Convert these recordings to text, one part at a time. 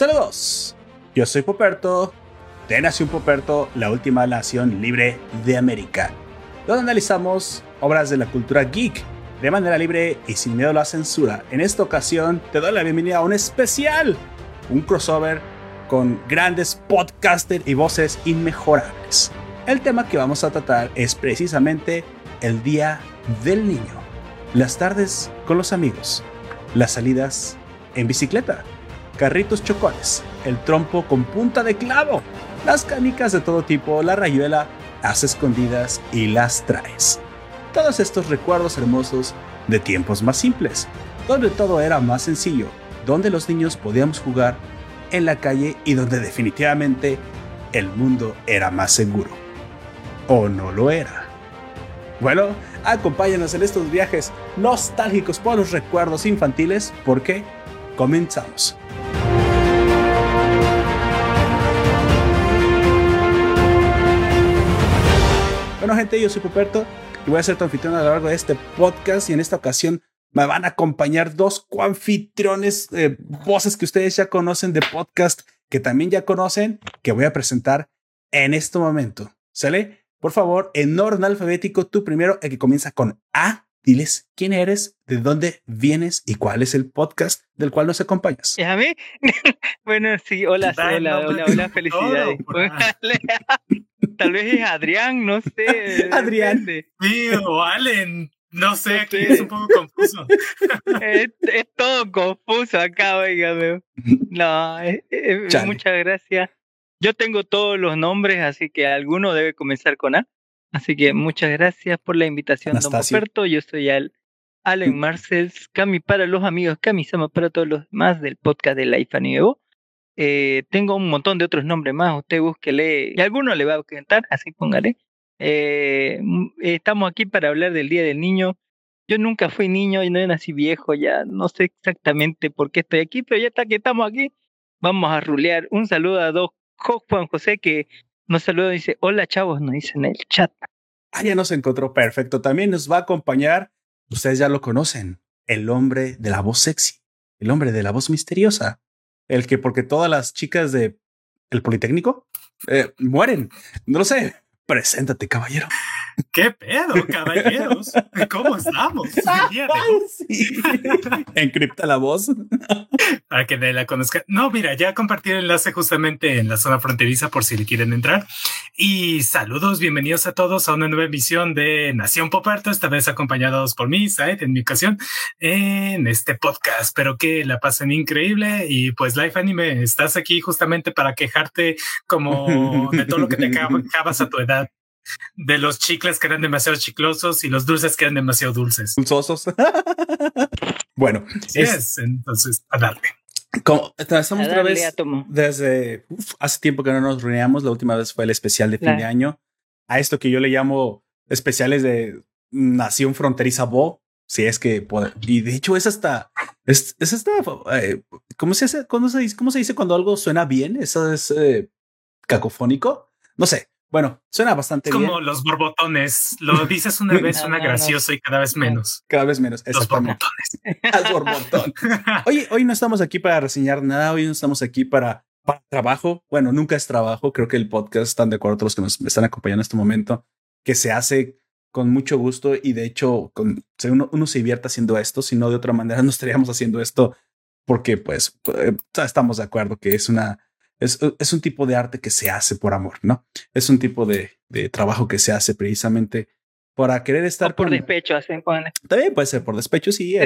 Saludos, yo soy Poperto, de Nación Poperto, la última nación libre de América, donde analizamos obras de la cultura geek de manera libre y sin miedo a la censura. En esta ocasión te doy la bienvenida a un especial, un crossover con grandes podcasters y voces inmejorables. El tema que vamos a tratar es precisamente el Día del Niño, las tardes con los amigos, las salidas en bicicleta, carritos chocones, el trompo con punta de clavo, las canicas de todo tipo, la rayuela, las escondidas y las traes. Todos estos recuerdos hermosos de tiempos más simples, donde todo era más sencillo, donde los niños podíamos jugar en la calle y donde definitivamente el mundo era más seguro. ¿O no lo era? Bueno, acompáñanos en estos viajes nostálgicos por los recuerdos infantiles porque comenzamos. Bueno gente, yo soy Puperto y voy a ser tu anfitrión a lo largo de este podcast y en esta ocasión me van a acompañar dos coanfitriones, eh, voces que ustedes ya conocen de podcast, que también ya conocen, que voy a presentar en este momento. ¿Sale? Por favor, en orden alfabético, tú primero, el que comienza con A, diles quién eres, de dónde vienes y cuál es el podcast del cual nos acompañas. ¿Y a mí? bueno, sí, hola, hola, hola, hola, felicidades. Tal vez es Adrián, no sé. Adrián. Sí, o Allen. No sé, aquí es un poco confuso. es, todo confuso acá, oiga. No, muchas gracias. Yo tengo todos los nombres, así que alguno debe comenzar con A. Así que muchas gracias por la invitación, don Roberto. Yo soy Al Allen Marcels, Cami para los amigos, Cami Sama para todos los demás del podcast de Life Nuevo. Eh, tengo un montón de otros nombres más, usted búsquele, y alguno le va a cantar, así póngale. Eh, estamos aquí para hablar del Día del Niño. Yo nunca fui niño y no nací viejo, ya no sé exactamente por qué estoy aquí, pero ya está que estamos aquí, vamos a rulear. Un saludo a dos Juan José que nos saluda dice, hola chavos, nos dice en el chat. Ah, ya nos encontró perfecto. También nos va a acompañar, ustedes ya lo conocen, el hombre de la voz sexy, el hombre de la voz misteriosa, el que porque todas las chicas de el Politécnico eh, mueren. No lo sé. Preséntate, caballero. ¿Qué pedo, caballeros? ¿Cómo estamos? Encripta la voz. Para que la conozca. No, mira, ya compartí el enlace justamente en la zona fronteriza por si le quieren entrar. Y saludos, bienvenidos a todos a una nueva emisión de Nación Poperto, esta vez acompañados por mí, Said, en mi ocasión, en este podcast. Espero que la pasen increíble y pues Life Anime, estás aquí justamente para quejarte como de todo lo que te acabas a tu edad de los chicles que eran demasiado chiclosos y los dulces que eran demasiado dulces. Dulzosos. bueno, es, entonces a darle. Como estamos otra vez desde hace tiempo que no nos reuníamos. La última vez fue el especial de fin de año. A esto que yo le llamo especiales de Nación Fronteriza Bo. Si es que y de hecho es hasta es, es hasta eh, ¿cómo se hace? ¿Cómo se dice? ¿Cómo se dice cuando algo suena bien? Eso es eh, cacofónico. No sé, bueno, suena bastante bien. Como los borbotones. Lo dices una vez, suena gracioso y cada vez menos. Cada vez menos. Los borbotones. Al borbotón. Oye, hoy no estamos aquí para reseñar nada. Hoy no estamos aquí para, para trabajo. Bueno, nunca es trabajo. Creo que el podcast están de acuerdo todos los que nos están acompañando en este momento, que se hace con mucho gusto y de hecho con, uno, uno se divierte haciendo esto, si no de otra manera no estaríamos haciendo esto porque pues eh, estamos de acuerdo que es una es, un tipo de arte que se hace por amor, ¿no? Es un tipo de, trabajo que se hace precisamente para querer estar por despecho, hacen También puede ser por despecho, sí,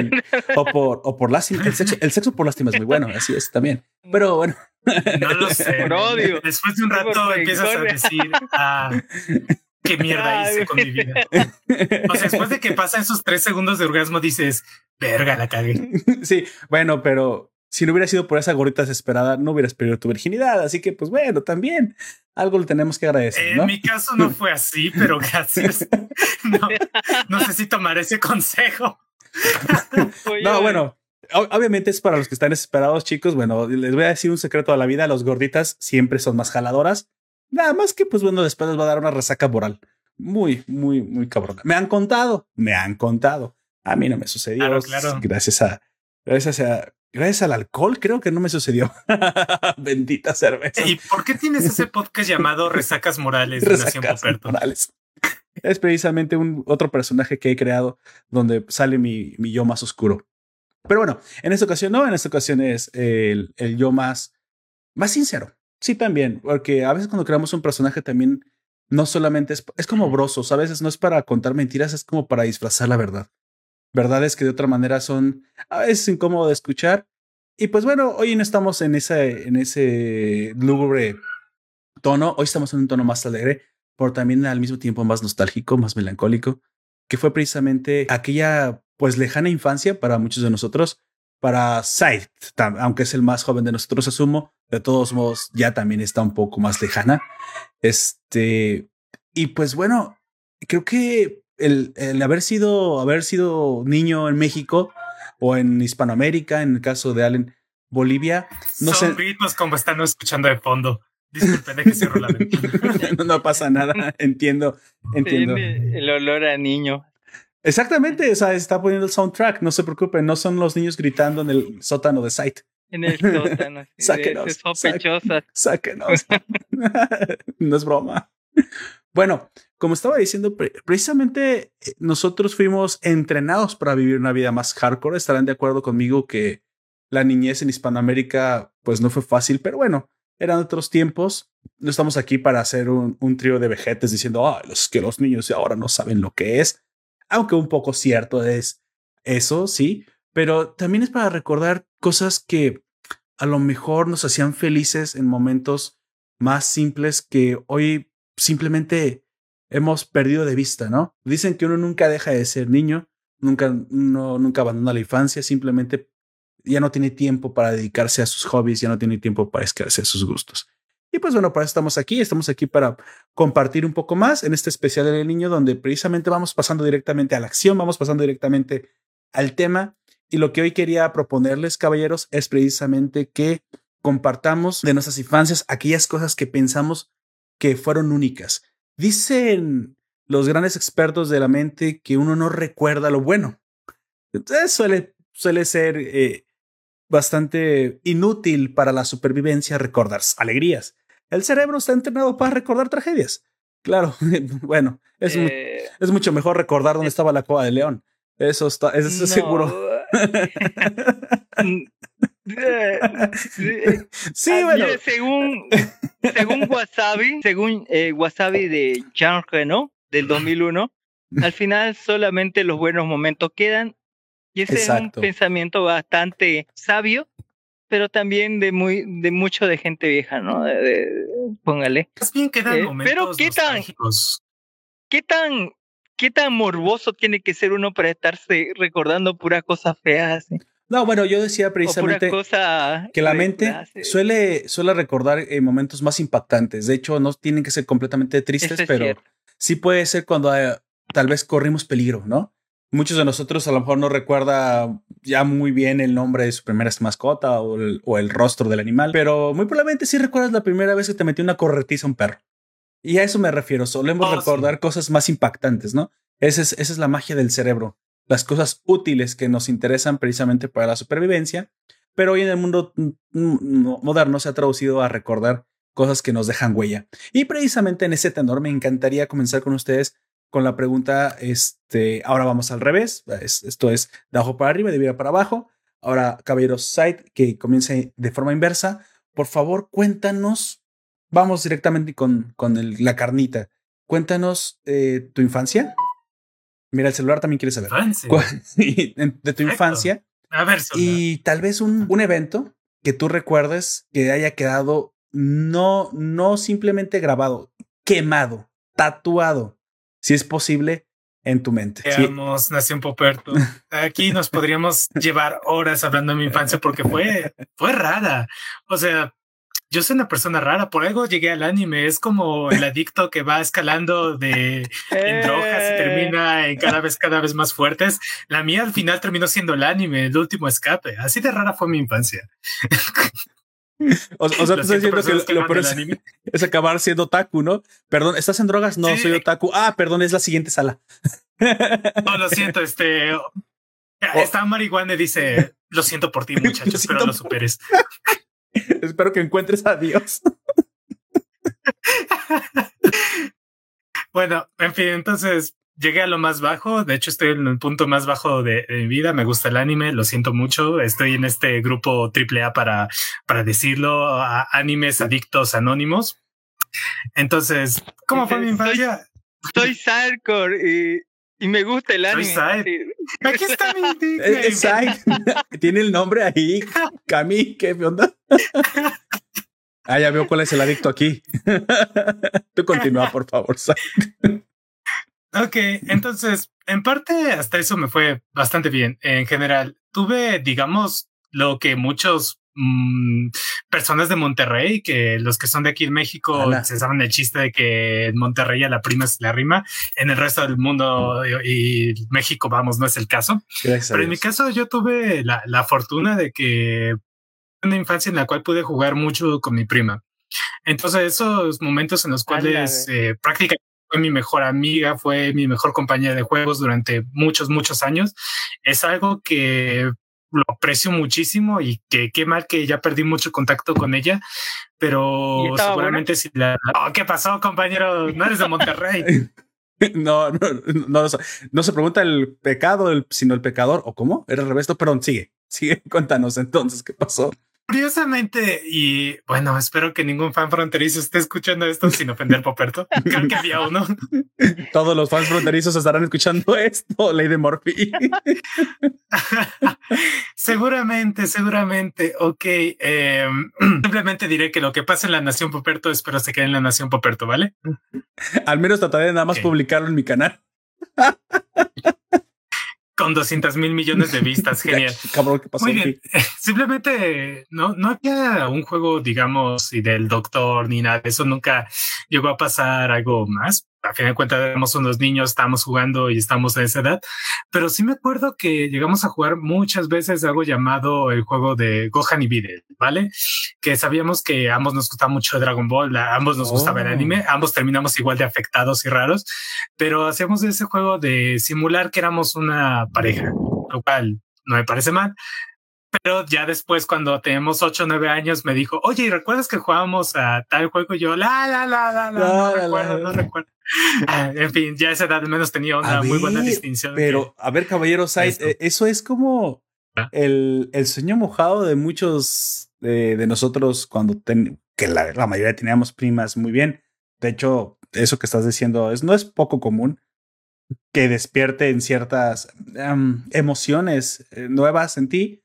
o por o por lástima. El sexo, el sexo por lástima es muy bueno, así es también. Pero bueno. No lo sé. Después de un rato empiezas a decir, ah, qué mierda hice con mi vida. O sea, después de que pasan esos tres segundos de orgasmo, dices, verga, la cagué. Sí, bueno, pero si no hubiera sido por esa gorrita desesperada, no hubieras perdido tu virginidad. Así que, pues bueno, también algo le tenemos que agradecer. En mi caso no fue así, pero gracias. no, sé si tomar ese consejo. no, bueno, obviamente es para los que están desesperados, chicos. Bueno, les voy a decir un secreto de la vida. Los gorditas siempre son más jaladoras. Nada más que, pues bueno, después les va a dar una resaca moral. Muy, muy, muy cabrona. Me han contado, me han contado. A mí no me sucedió. Claro, claro. Gracias a, gracias a gracias al alcohol, creo que no me sucedió. Bendita cerveza. ¿Y por qué tienes ese podcast llamado Resacas Morales Resacas Morales. Es precisamente un otro personaje que he creado donde sale mi, mi yo más oscuro. Pero bueno, en esta ocasión no, en esta ocasión es el, el yo más, más sincero. Sí, también, porque a veces cuando creamos un personaje también no solamente es, es como brosos, a veces no es para contar mentiras, es como para disfrazar la verdad. Verdades que de otra manera son a veces incómodo de escuchar. Y pues bueno, hoy no estamos en ese, en ese lúgubre tono, hoy estamos en un tono más alegre, pero también al mismo tiempo más nostálgico, más melancólico, que fue precisamente aquella pues lejana infancia para muchos de nosotros, para Said, aunque es el más joven de nosotros, asumo, de todos modos ya también está un poco más lejana. Este, y pues bueno, creo que el, el, haber sido, haber sido niño en México o en Hispanoamérica, en el caso de Allen, Bolivia, no Son sé. ritmos como están escuchando de fondo. Disculpen, que cierro la no, no pasa nada, entiendo, entiendo. El olor a niño. Exactamente, o sea, está poniendo el soundtrack, no se preocupen, no son los niños gritando en el sótano de Sight. En el sótano. sáquenos. Sospechosas. Sáquenos. no es broma. Bueno, como estaba diciendo, precisamente eh, nosotros fuimos entrenados para vivir una vida más hardcore. Estarán de acuerdo conmigo que la niñez en Hispanoamérica pues no fue fácil, pero bueno, eran otros tiempos. No estamos aquí para hacer un, trío de vejetes diciendo, ah, es que los niños ahora no saben lo que es. Aunque un poco cierto es eso, sí, pero también es para recordar cosas que a lo mejor nos hacían felices en momentos más simples que hoy simplemente hemos perdido de vista, ¿no? Dicen que uno nunca deja de ser niño, nunca, no, nunca abandona la infancia, simplemente ya no tiene tiempo para dedicarse a sus hobbies, ya no tiene tiempo para escarse sus gustos. Y pues bueno, para eso estamos aquí, estamos aquí para compartir un poco más en este especial del niño, donde precisamente vamos pasando directamente a la acción, vamos pasando directamente al tema. Y lo que hoy quería proponerles, caballeros, es precisamente que compartamos de nuestras infancias aquellas cosas que pensamos que fueron únicas. Dicen los grandes expertos de la mente que uno no recuerda lo bueno. Entonces suele, suele ser eh, bastante inútil para la supervivencia recordar alegrías. El cerebro está entrenado para recordar tragedias. Claro, bueno, es, eh, es mucho mejor recordar dónde estaba la coa de león. Eso está, eso es seguro. sí, ah, bueno. según, según Wasabi, según eh, Wasabi de Jean Reno del 2001, al final solamente los buenos momentos quedan. Y ese es un pensamiento bastante sabio, pero también de muy de mucho de gente vieja, ¿no? póngale. Es bien quedan eh, momentos pero qué tan qué tan qué tan morboso tiene que ser uno para estarse recordando puras cosas feas. No, bueno, yo decía precisamente que la mente suele, suele recordar eh, momentos más impactantes. De hecho, no tienen que ser completamente tristes, pero sí puede ser cuando eh, tal vez corrimos peligro, ¿no? Muchos de nosotros a lo mejor no recuerda ya muy bien el nombre de su primera mascota o el, o el rostro del animal, pero muy probablemente sí recuerdas la primera vez que te metió una corretiza un perro. Y a eso me refiero, solemos oh, recordar cosas más impactantes, ¿no? Esa es, esa es la magia del cerebro las cosas útiles que nos interesan precisamente para la supervivencia, pero hoy en el mundo moderno se ha traducido a recordar cosas que nos dejan huella. Y precisamente en ese tenor me encantaría comenzar con ustedes con la pregunta, este, ahora vamos al revés, esto es de abajo para arriba, de arriba para abajo. Ahora, caballeros, side, que comience de forma inversa. Por favor, cuéntanos, vamos directamente con, con la carnita. Cuéntanos eh, tu infancia. Mira, el celular también quiere saber. de tu infancia. A ver, y tal vez un, un evento que tú recuerdes que haya quedado no, no simplemente grabado, quemado, tatuado, si es posible, en tu mente. Veamos, Nación Poperto. Aquí nos podríamos llevar horas hablando de mi infancia porque fue, fue rara. O sea, yo soy una persona rara, por algo llegué al anime, es como el adicto que va escalando de en drogas y termina en cada vez cada vez más fuertes. La mía al final terminó siendo el anime, el último escape. Así de rara fue mi infancia. O, sea, tú estás diciendo que lo, peor es, acabar siendo otaku, ¿no? Perdón, ¿estás en drogas? No, soy otaku. Ah, perdón, es la siguiente sala. No, lo siento, este Oh. Está marihuana y dice, lo siento por ti, muchachos, espero lo superes. espero que encuentres a Dios. bueno, en fin, entonces llegué a lo más bajo. De hecho, estoy en el punto más bajo de, mi vida. Me gusta el anime, lo siento mucho. Estoy en este grupo AAA para, para decirlo, a animes adictos anónimos. Entonces, ¿cómo fue mi infancia? Soy, soy y, y, me gusta el anime. Soy Aquí está mi es, Tiene el nombre ahí. Cami, ¿qué onda? Ah, ya veo cuál es el adicto aquí. Tú continúa, por favor, Ok, entonces, en parte hasta eso me fue bastante bien. En general, tuve, digamos, lo que muchos mm, personas de Monterrey, que los que son de aquí en México se saben el chiste de que en Monterrey a la prima se la rima, en el resto del mundo y, México, vamos, no es el caso. Pero en mi caso yo tuve la, la fortuna de que una infancia en la cual pude jugar mucho con mi prima. Entonces esos momentos en los cuales eh, prácticamente fue mi mejor amiga, fue mi mejor compañera de juegos durante muchos, muchos años. Es algo que lo aprecio muchísimo y que qué mal que ya perdí mucho contacto con ella, pero seguramente si la... Oh, ¿Qué pasó, compañero? No eres de Monterrey. no, no, no, no, se pregunta el pecado, sino el pecador, ¿o cómo? Era el revés, perdón, sigue, sigue, cuéntanos entonces qué pasó. Curiosamente, y bueno, espero que ningún fan fronterizo esté escuchando esto sin ofender Poperto. Creo que había uno. Todos los fans fronterizos estarán escuchando esto, Ley de Morphy. seguramente, seguramente. Ok. Em, simplemente diré que lo que pasa en la Nación Poperto, espero se quede en la Nación Poperto, ¿vale? Al menos trataré de nada más publicarlo en mi canal con 200 mil millones de vistas. Genial. Cabrón, ¿qué pasó? Muy bien. Simplemente no, no había un juego, digamos, y del doctor ni nada. Eso nunca llegó a pasar algo más a fin de cuentas éramos unos niños, estábamos jugando y estamos a esa edad, pero sí me acuerdo que llegamos a jugar muchas veces algo llamado el juego de Gohan y Videl, ¿vale? Que sabíamos que ambos nos gustaba mucho Dragon Ball, ambos nos gustaba el anime, oh. ambos terminamos igual de afectados y raros, pero hacíamos ese juego de simular que éramos una pareja, lo cual no me parece mal, pero ya después, cuando teníamos 8 o 9 años, me dijo, oye, ¿y recuerdas que jugábamos a tal juego? Y yo, la, la, la, la, la, no recuerdo, no recuerdo. Ah, en fin, ya a esa edad al menos tenía una muy buena distinción. Pero, a ver, caballero Said, eh, eso es como ¿Ah? el, el, sueño mojado de muchos de, nosotros cuando que la, la, mayoría teníamos primas muy bien. De hecho, eso que estás diciendo es, no es poco común que despierte en ciertas em, emociones eh, nuevas en ti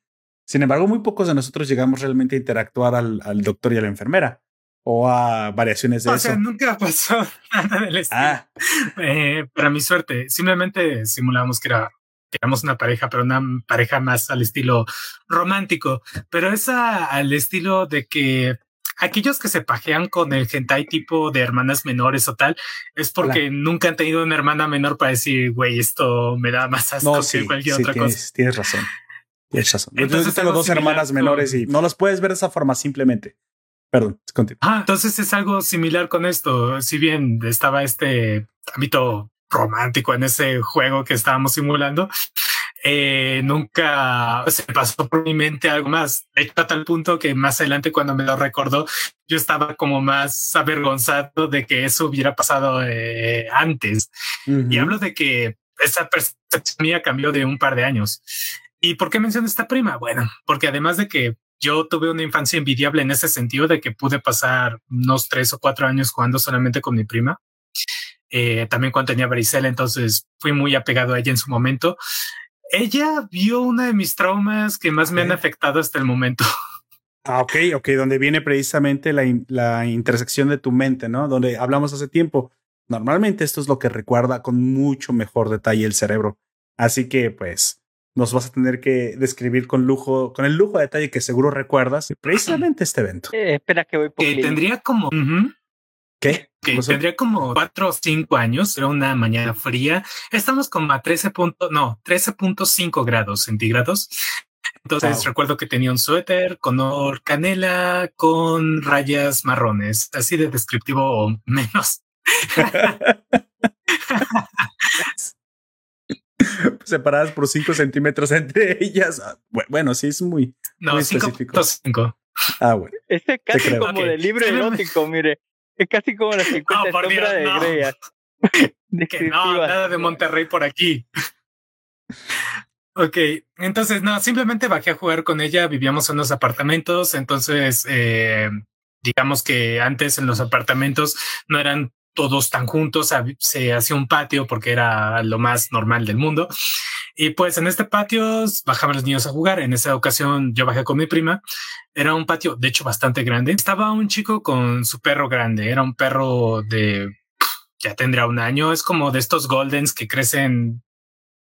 sin embargo, muy pocos de nosotros llegamos realmente a interactuar al, al doctor y a la enfermera o a variaciones de o eso. Sea, nunca pasó nada del estilo. Ah. Eh, para mi suerte, simplemente simulábamos que era que éramos una pareja, pero una pareja más al estilo romántico, pero esa al estilo de que aquellos que se pajean con el hentai tipo de hermanas menores o tal, es porque nunca han tenido una hermana menor para decir, güey, esto me da más asco que cualquier otra cosa. Tienes razón. Entonces, yo tengo dos hermanas menores y no las puedes ver de esa forma simplemente. Perdón, continúa. Ah, entonces es algo similar con esto. Si bien estaba este ámbito romántico en ese juego que estábamos simulando, eh, nunca se pasó por mi mente algo más. De hecho, a tal punto que más adelante, cuando me lo recordó, yo estaba como más avergonzado de que eso hubiera pasado eh, antes. Y hablo de que esa percepción mía cambió de un par de años. ¿Y por qué menciono esta prima? Bueno, porque además de que yo tuve una infancia envidiable en ese sentido de que pude pasar unos tres o cuatro años jugando solamente con mi prima. Eh, también cuando tenía varicela, entonces fui muy apegado a ella en su momento. Ella vio una de mis traumas que más me han afectado hasta el momento. Ah, ok, ok, donde viene precisamente la, la intersección de tu mente, ¿no? Donde hablamos hace tiempo. Normalmente esto es lo que recuerda con mucho mejor detalle el cerebro. Así que, pues, nos vas a tener que describir con lujo, con el lujo de detalle que seguro recuerdas precisamente este evento. Eh, espera que voy por que tendría como ¿Qué? Que tendría como cuatro o cinco años, era una mañana fría. Estamos como a 13 no, 13.5 grados centígrados. Entonces recuerdo que tenía un suéter color canela con rayas marrones, así de descriptivo o menos. separadas por 5 centímetros entre ellas. Ah, bueno, sí, es muy, no, muy específico. 5. Ah, bueno. Este es casi como de libro erótico, mire. Es casi como la 50 no, sombras de no. Grey. no, nada de Monterrey por aquí. Ok, entonces no, simplemente bajé a jugar con ella, vivíamos en los apartamentos, entonces eh, digamos que antes en los apartamentos no eran todos tan juntos, se hacía un patio porque era lo más normal del mundo. Y pues en este patio bajaban los niños a jugar. En esa ocasión yo bajé con mi prima. Era un patio, de hecho, bastante grande. Estaba un chico con su perro grande. Era un perro de ya tendrá un año. Es como de estos goldens que crecen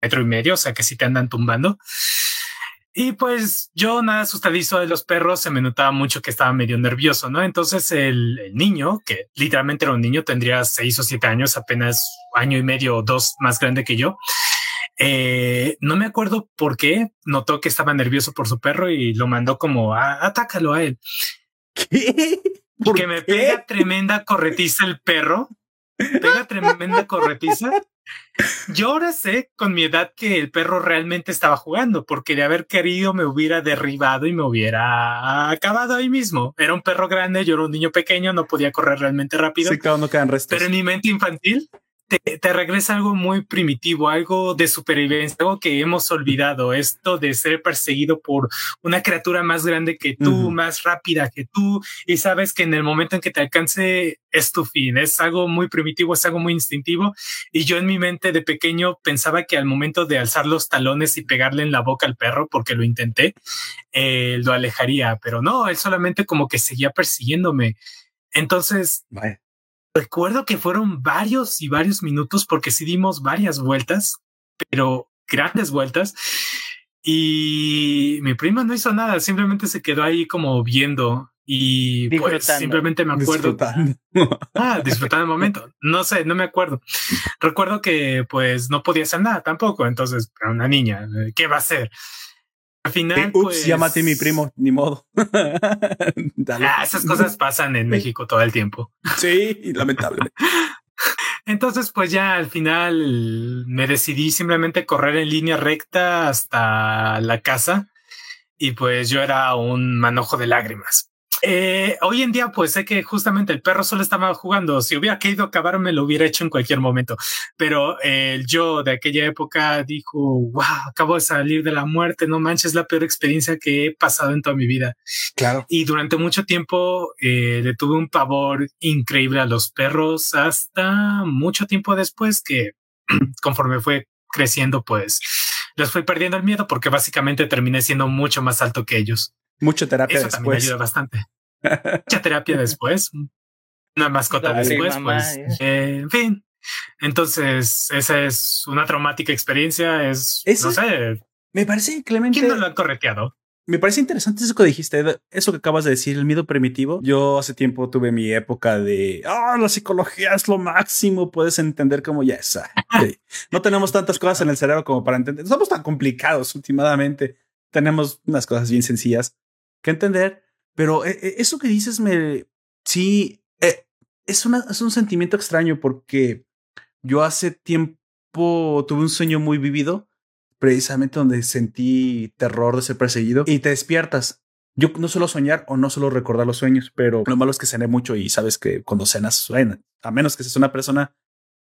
metro y medio, o sea que si te andan tumbando. Y pues yo nada asustadizo de los perros, se me notaba mucho que estaba medio nervioso, ¿no? Entonces el, niño, que literalmente era un niño, tendría seis o siete años, apenas año y medio o dos más grande que yo. Eh, no me acuerdo por qué notó que estaba nervioso por su perro y lo mandó como a atácalo a él. ¿Qué? Porque me pega tremenda corretiza el perro. Pega tremenda corretiza yo ahora sé con mi edad que el perro realmente estaba jugando, porque de haber querido me hubiera derribado y me hubiera acabado ahí mismo. Era un perro grande, yo era un niño pequeño, no podía correr realmente rápido. Sí, claro, no quedan restos. Pero en mi mente infantil te, regresa algo muy primitivo, algo de supervivencia, algo que hemos olvidado, esto de ser perseguido por una criatura más grande que tú, más rápida que tú, y sabes que en el momento en que te alcance es tu fin, es algo muy primitivo, es algo muy instintivo, y yo en mi mente de pequeño pensaba que al momento de alzar los talones y pegarle en la boca al perro, porque lo intenté, eh, lo alejaría, pero no, él solamente como que seguía persiguiéndome. Entonces, Recuerdo que fueron varios y varios minutos porque sí dimos varias vueltas, pero grandes vueltas. Y mi prima no hizo nada, simplemente se quedó ahí como viendo y pues simplemente me acuerdo. Disfrutando. Ah, disfrutando el momento. No sé, no me acuerdo. Recuerdo que pues no podía hacer nada tampoco. Entonces, para una niña, ¿qué va a hacer? Al final, Ups, pues, llámate mi primo, ni modo. Ah, esas cosas pasan en México todo el tiempo. Sí, lamentablemente. Entonces, pues ya al final me decidí simplemente correr en línea recta hasta la casa y pues yo era un manojo de lágrimas. Eh, hoy en día, pues sé que justamente el perro solo estaba jugando. Si hubiera querido acabarme, lo hubiera hecho en cualquier momento. Pero el yo de aquella época dijo, wow, acabo de salir de la muerte. No manches, la peor experiencia que he pasado en toda mi vida. Claro. Y durante mucho tiempo eh, le tuve un pavor increíble a los perros hasta mucho tiempo después que conforme fue creciendo, pues les fui perdiendo el miedo porque básicamente terminé siendo mucho más alto que ellos. Mucha terapia Eso después. ayuda bastante. Mucha terapia después. Una mascota después, pues. Eh, en fin. Entonces, esa es una traumática experiencia. Es, no sé. Me parece, Clemente. ¿Quién no lo ha correteado? Me parece interesante eso que dijiste, eso que acabas de decir, el miedo primitivo. Yo hace tiempo tuve mi época de, ah, la psicología es lo máximo, puedes entender como ya es. No tenemos tantas cosas en el cerebro como para entender. somos tan complicados últimamente. Tenemos unas cosas bien sencillas que entender, pero eh, eh, eso que dices me, sí, eh, es, una, es un sentimiento extraño porque yo hace tiempo tuve un sueño muy vivido, precisamente donde sentí terror de ser perseguido y te despiertas. Yo no suelo soñar o no suelo recordar los sueños, pero lo malo es que cené mucho y sabes que cuando cenas suena, a menos que seas una persona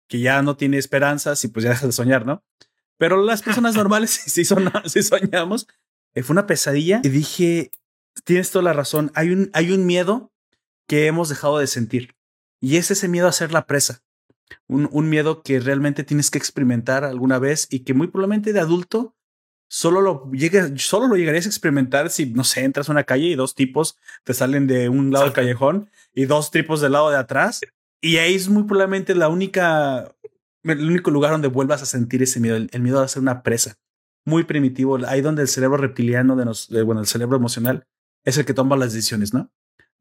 que ya no tiene esperanzas y pues ya dejas de soñar, ¿no? Pero las personas normales sí, son, sí soñamos. fue una pesadilla y dije, tienes toda la razón. Hay un, hay un miedo que hemos dejado de sentir y es ese miedo a ser la presa. Un, un, miedo que realmente tienes que experimentar alguna vez y que muy probablemente de adulto solo lo, llegue, solo lo llegarías a experimentar si, no sé, entras a una calle y dos tipos te salen de un lado del callejón y dos tipos del lado de atrás. Y ahí es muy probablemente la única, el único lugar donde vuelvas a sentir ese miedo, el, el miedo a ser una presa. Muy primitivo, ahí donde el cerebro reptiliano, de nos, de, bueno, el cerebro emocional, es el que toma las decisiones, ¿no?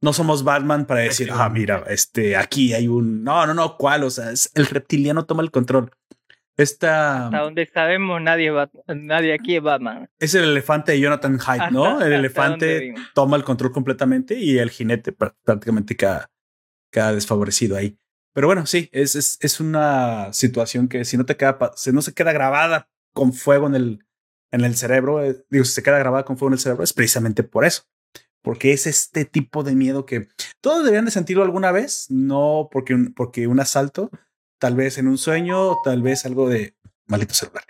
No somos Batman para decir, ah, mira, este, aquí hay un, no, no, no, ¿cuál? O sea, es el reptiliano toma el control. Esta. Hasta donde sabemos, nadie, nadie aquí es Batman. Es el elefante de Jonathan Hyde, ¿no? El elefante toma el control completamente y el jinete prácticamente queda, queda desfavorecido ahí. Pero bueno, sí, es, es, es una situación que si no te queda, si no se queda grabada con fuego en el, en el cerebro, eh, digo, si se queda grabada con fuego en el cerebro, es precisamente por eso. Porque es este tipo de miedo que todos deberían de sentirlo alguna vez, no porque un, porque un asalto, tal vez en un sueño, tal vez algo de maldito celular.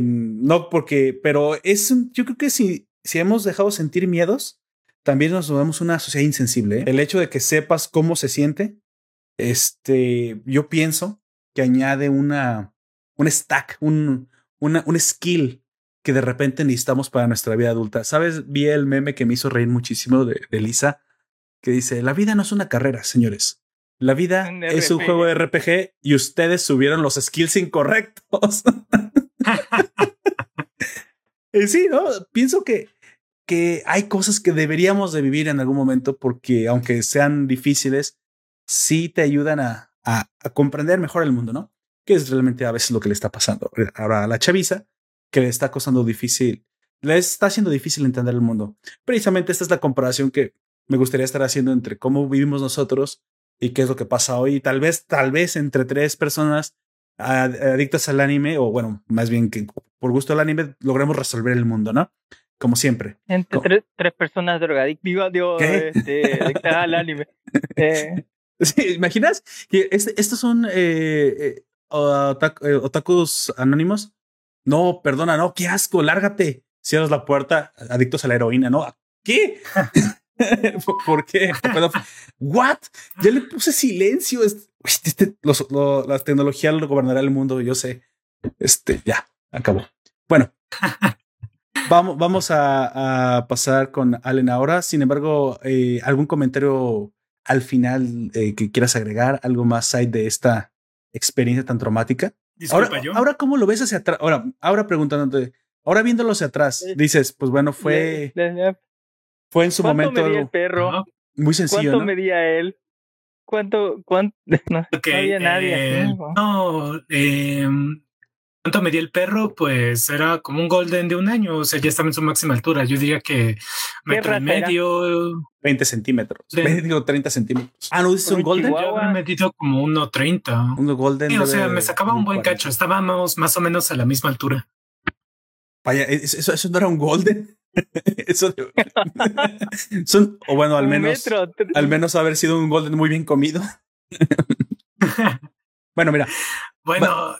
no porque, pero es, yo creo que si, si hemos dejado sentir miedos, también nos volvemos una sociedad insensible. ¿eh? El hecho de que sepas cómo se siente, este, yo pienso que añade una, un stack, un, un skill que de repente necesitamos para nuestra vida adulta. ¿Sabes? Vi el meme que me hizo reír muchísimo de, Lisa, que dice, la vida no es una carrera, señores. La vida es un juego de RPG y ustedes subieron los skills incorrectos. sí, ¿no? Pienso que, que hay cosas que deberíamos de vivir en algún momento porque aunque sean difíciles, sí te ayudan a, a, a comprender mejor el mundo, ¿no? Que es realmente a veces lo que le está pasando. Ahora a la chaviza que le está costando difícil, le está haciendo difícil entender el mundo. Precisamente esta es la comparación que me gustaría estar haciendo entre cómo vivimos nosotros y qué es lo que pasa hoy. Tal vez, tal vez entre tres personas adictas al anime, o bueno, más bien que por gusto del anime, logremos resolver el mundo, ¿no? Como siempre. Entre tres, personas drogadictivas, dios este, adictas al anime. Eh. Sí, ¿Imaginas? Que este, estos son eh, eh, eh otakus anónimos no, perdona, no, qué asco, lárgate. Cierras la puerta, adictos a la heroína, ¿no? ¿Qué? ¿Por qué? ¿What? Ya le puse silencio. Este, la tecnología lo gobernará el mundo, yo sé. Este, ya, acabó. Bueno, vamos, vamos a, pasar con Allen ahora. Sin embargo, eh, ¿algún comentario al final eh, que quieras agregar? ¿Algo más hay de esta experiencia tan traumática? Ahora, ahora, ¿cómo lo ves hacia atrás? Ahora, ahora preguntándote, ahora viéndolo hacia atrás, dices, pues bueno, fue, fue en su momento medía el perro? muy sencillo. ¿Cuánto medía él? ¿Cuánto, cuánto? No, había nadie. Eh, no, eh, ¿Cuánto medía el perro? Pues era como un golden de un año, o sea, ya estaba en su máxima altura. Yo diría que metro y medio. 20 centímetros. Digo 30 centímetros. Ah, no, dices un golden. Yo había medido como 1.30. Un golden. o sea, me sacaba un buen cacho. Estábamos más o menos a la misma altura. Vaya, eso, eso no era un golden. eso son, o bueno, al menos, al menos haber sido un golden muy bien comido. bueno, mira. Bueno,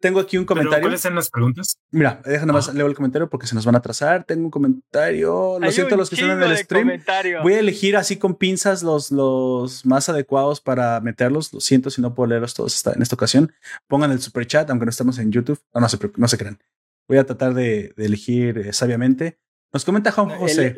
tengo aquí un comentario. ¿Cuáles son las preguntas? Mira, déjame más leo el comentario porque se nos van a atrasar. Tengo un comentario. Lo siento, los que están en el stream. Voy a elegir así con pinzas los, los más adecuados para meterlos. Lo siento si no puedo leerlos todos en esta ocasión. Pongan el super chat, aunque no estamos en YouTube. No, no se, no se crean. Voy a tratar de, elegir eh, sabiamente. Nos comenta Juan José.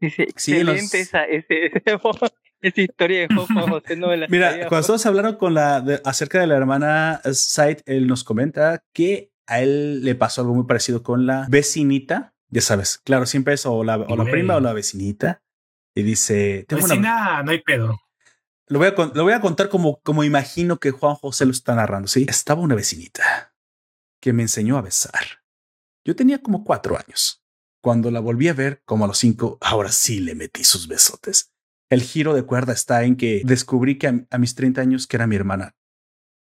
dice, excelente esa, ese, esa historia de José no la Mira, cuando todos hablaron con la acerca de la hermana Said, él nos comenta que a él le pasó algo muy parecido con la vecinita. Ya sabes, claro, siempre es o la, o la prima o la vecinita. Y dice: Tengo Vecina, no hay pedo. Lo voy, a, lo voy a contar como, como imagino que Juan José lo está narrando. Sí, estaba una vecinita que me enseñó a besar. Yo tenía como cuatro años. Cuando la volví a ver, como a los cinco, ahora sí le metí sus besotes. El giro de cuerda está en que descubrí que a, mis 30 años que era mi hermana.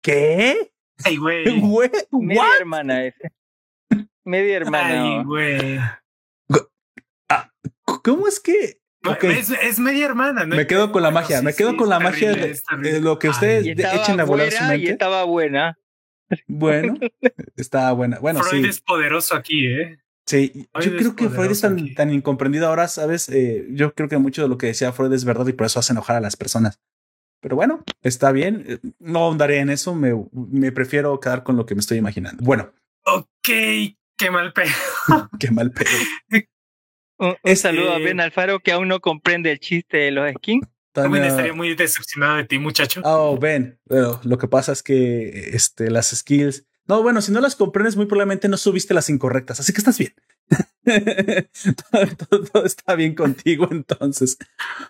¿Qué? Ay, güey. Media hermana ese. Media hermana. Ay, güey. Ah, ¿Cómo es que? Es, media hermana. me quedo con la magia. me quedo con la magia de, lo que ustedes echen a volar su mente. Y estaba buena. Bueno, estaba buena. Bueno, Freud es poderoso aquí, ¿eh? Sí, yo creo que Freud es tan, tan, incomprendido ahora, ¿sabes? Eh, yo creo que mucho de lo que decía Freud es verdad y por eso hace enojar a las personas. Pero bueno, está bien. Eh, no ahondaré en eso. Me, me prefiero quedar con lo que me estoy imaginando. Bueno. Ok, qué mal pedo. qué mal pedo. un, saludo a Ben Alfaro que aún no comprende el chiste de los skins. También estaría muy decepcionado de ti, muchacho. Oh, Ben. lo que pasa es que este, las skills no, bueno, si no las comprendes, muy probablemente no subiste las incorrectas, así que estás bien. todo, está bien contigo, entonces.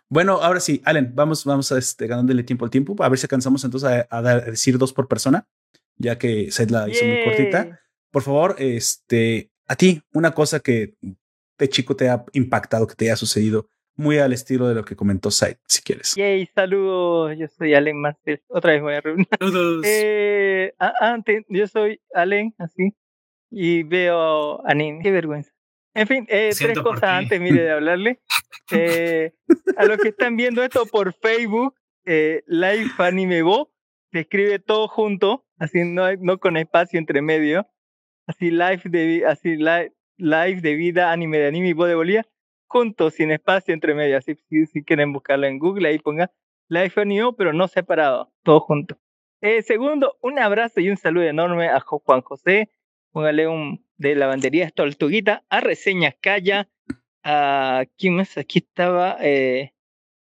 Bueno, ahora sí, Allen, vamos, vamos a este, ganándole tiempo al tiempo, a ver si alcanzamos entonces a, decir dos por persona, ya que Seth la hizo muy cortita. Por favor, este, a ti, una cosa que de chico te ha impactado, que te haya sucedido muy al estilo de lo que comentó Said, si quieres. Yay, saludos. Yo soy Allen Master. Otra vez voy a reunir. Saludos. Eh, antes, yo soy Allen, así. y veo anime. Qué vergüenza. En fin, eh, tres cosas antes, mire, de hablarle. Eh, a los que están viendo esto por Facebook, eh, Live Anime Bo, se escribe todo junto, así no, no con espacio entre medio. Así live de, así live, live de vida, anime de anime y Bo de Bolivia, juntos, sin espacio entre medio. Así si, quieren buscarlo en Google, ahí ponga Live Anime pero no separado, todo junto. Eh, segundo, un abrazo y un saludo enorme a Juan José. Póngale un de lavandería Tortuguita, a Reseñas Calla, a quién más aquí estaba, eh,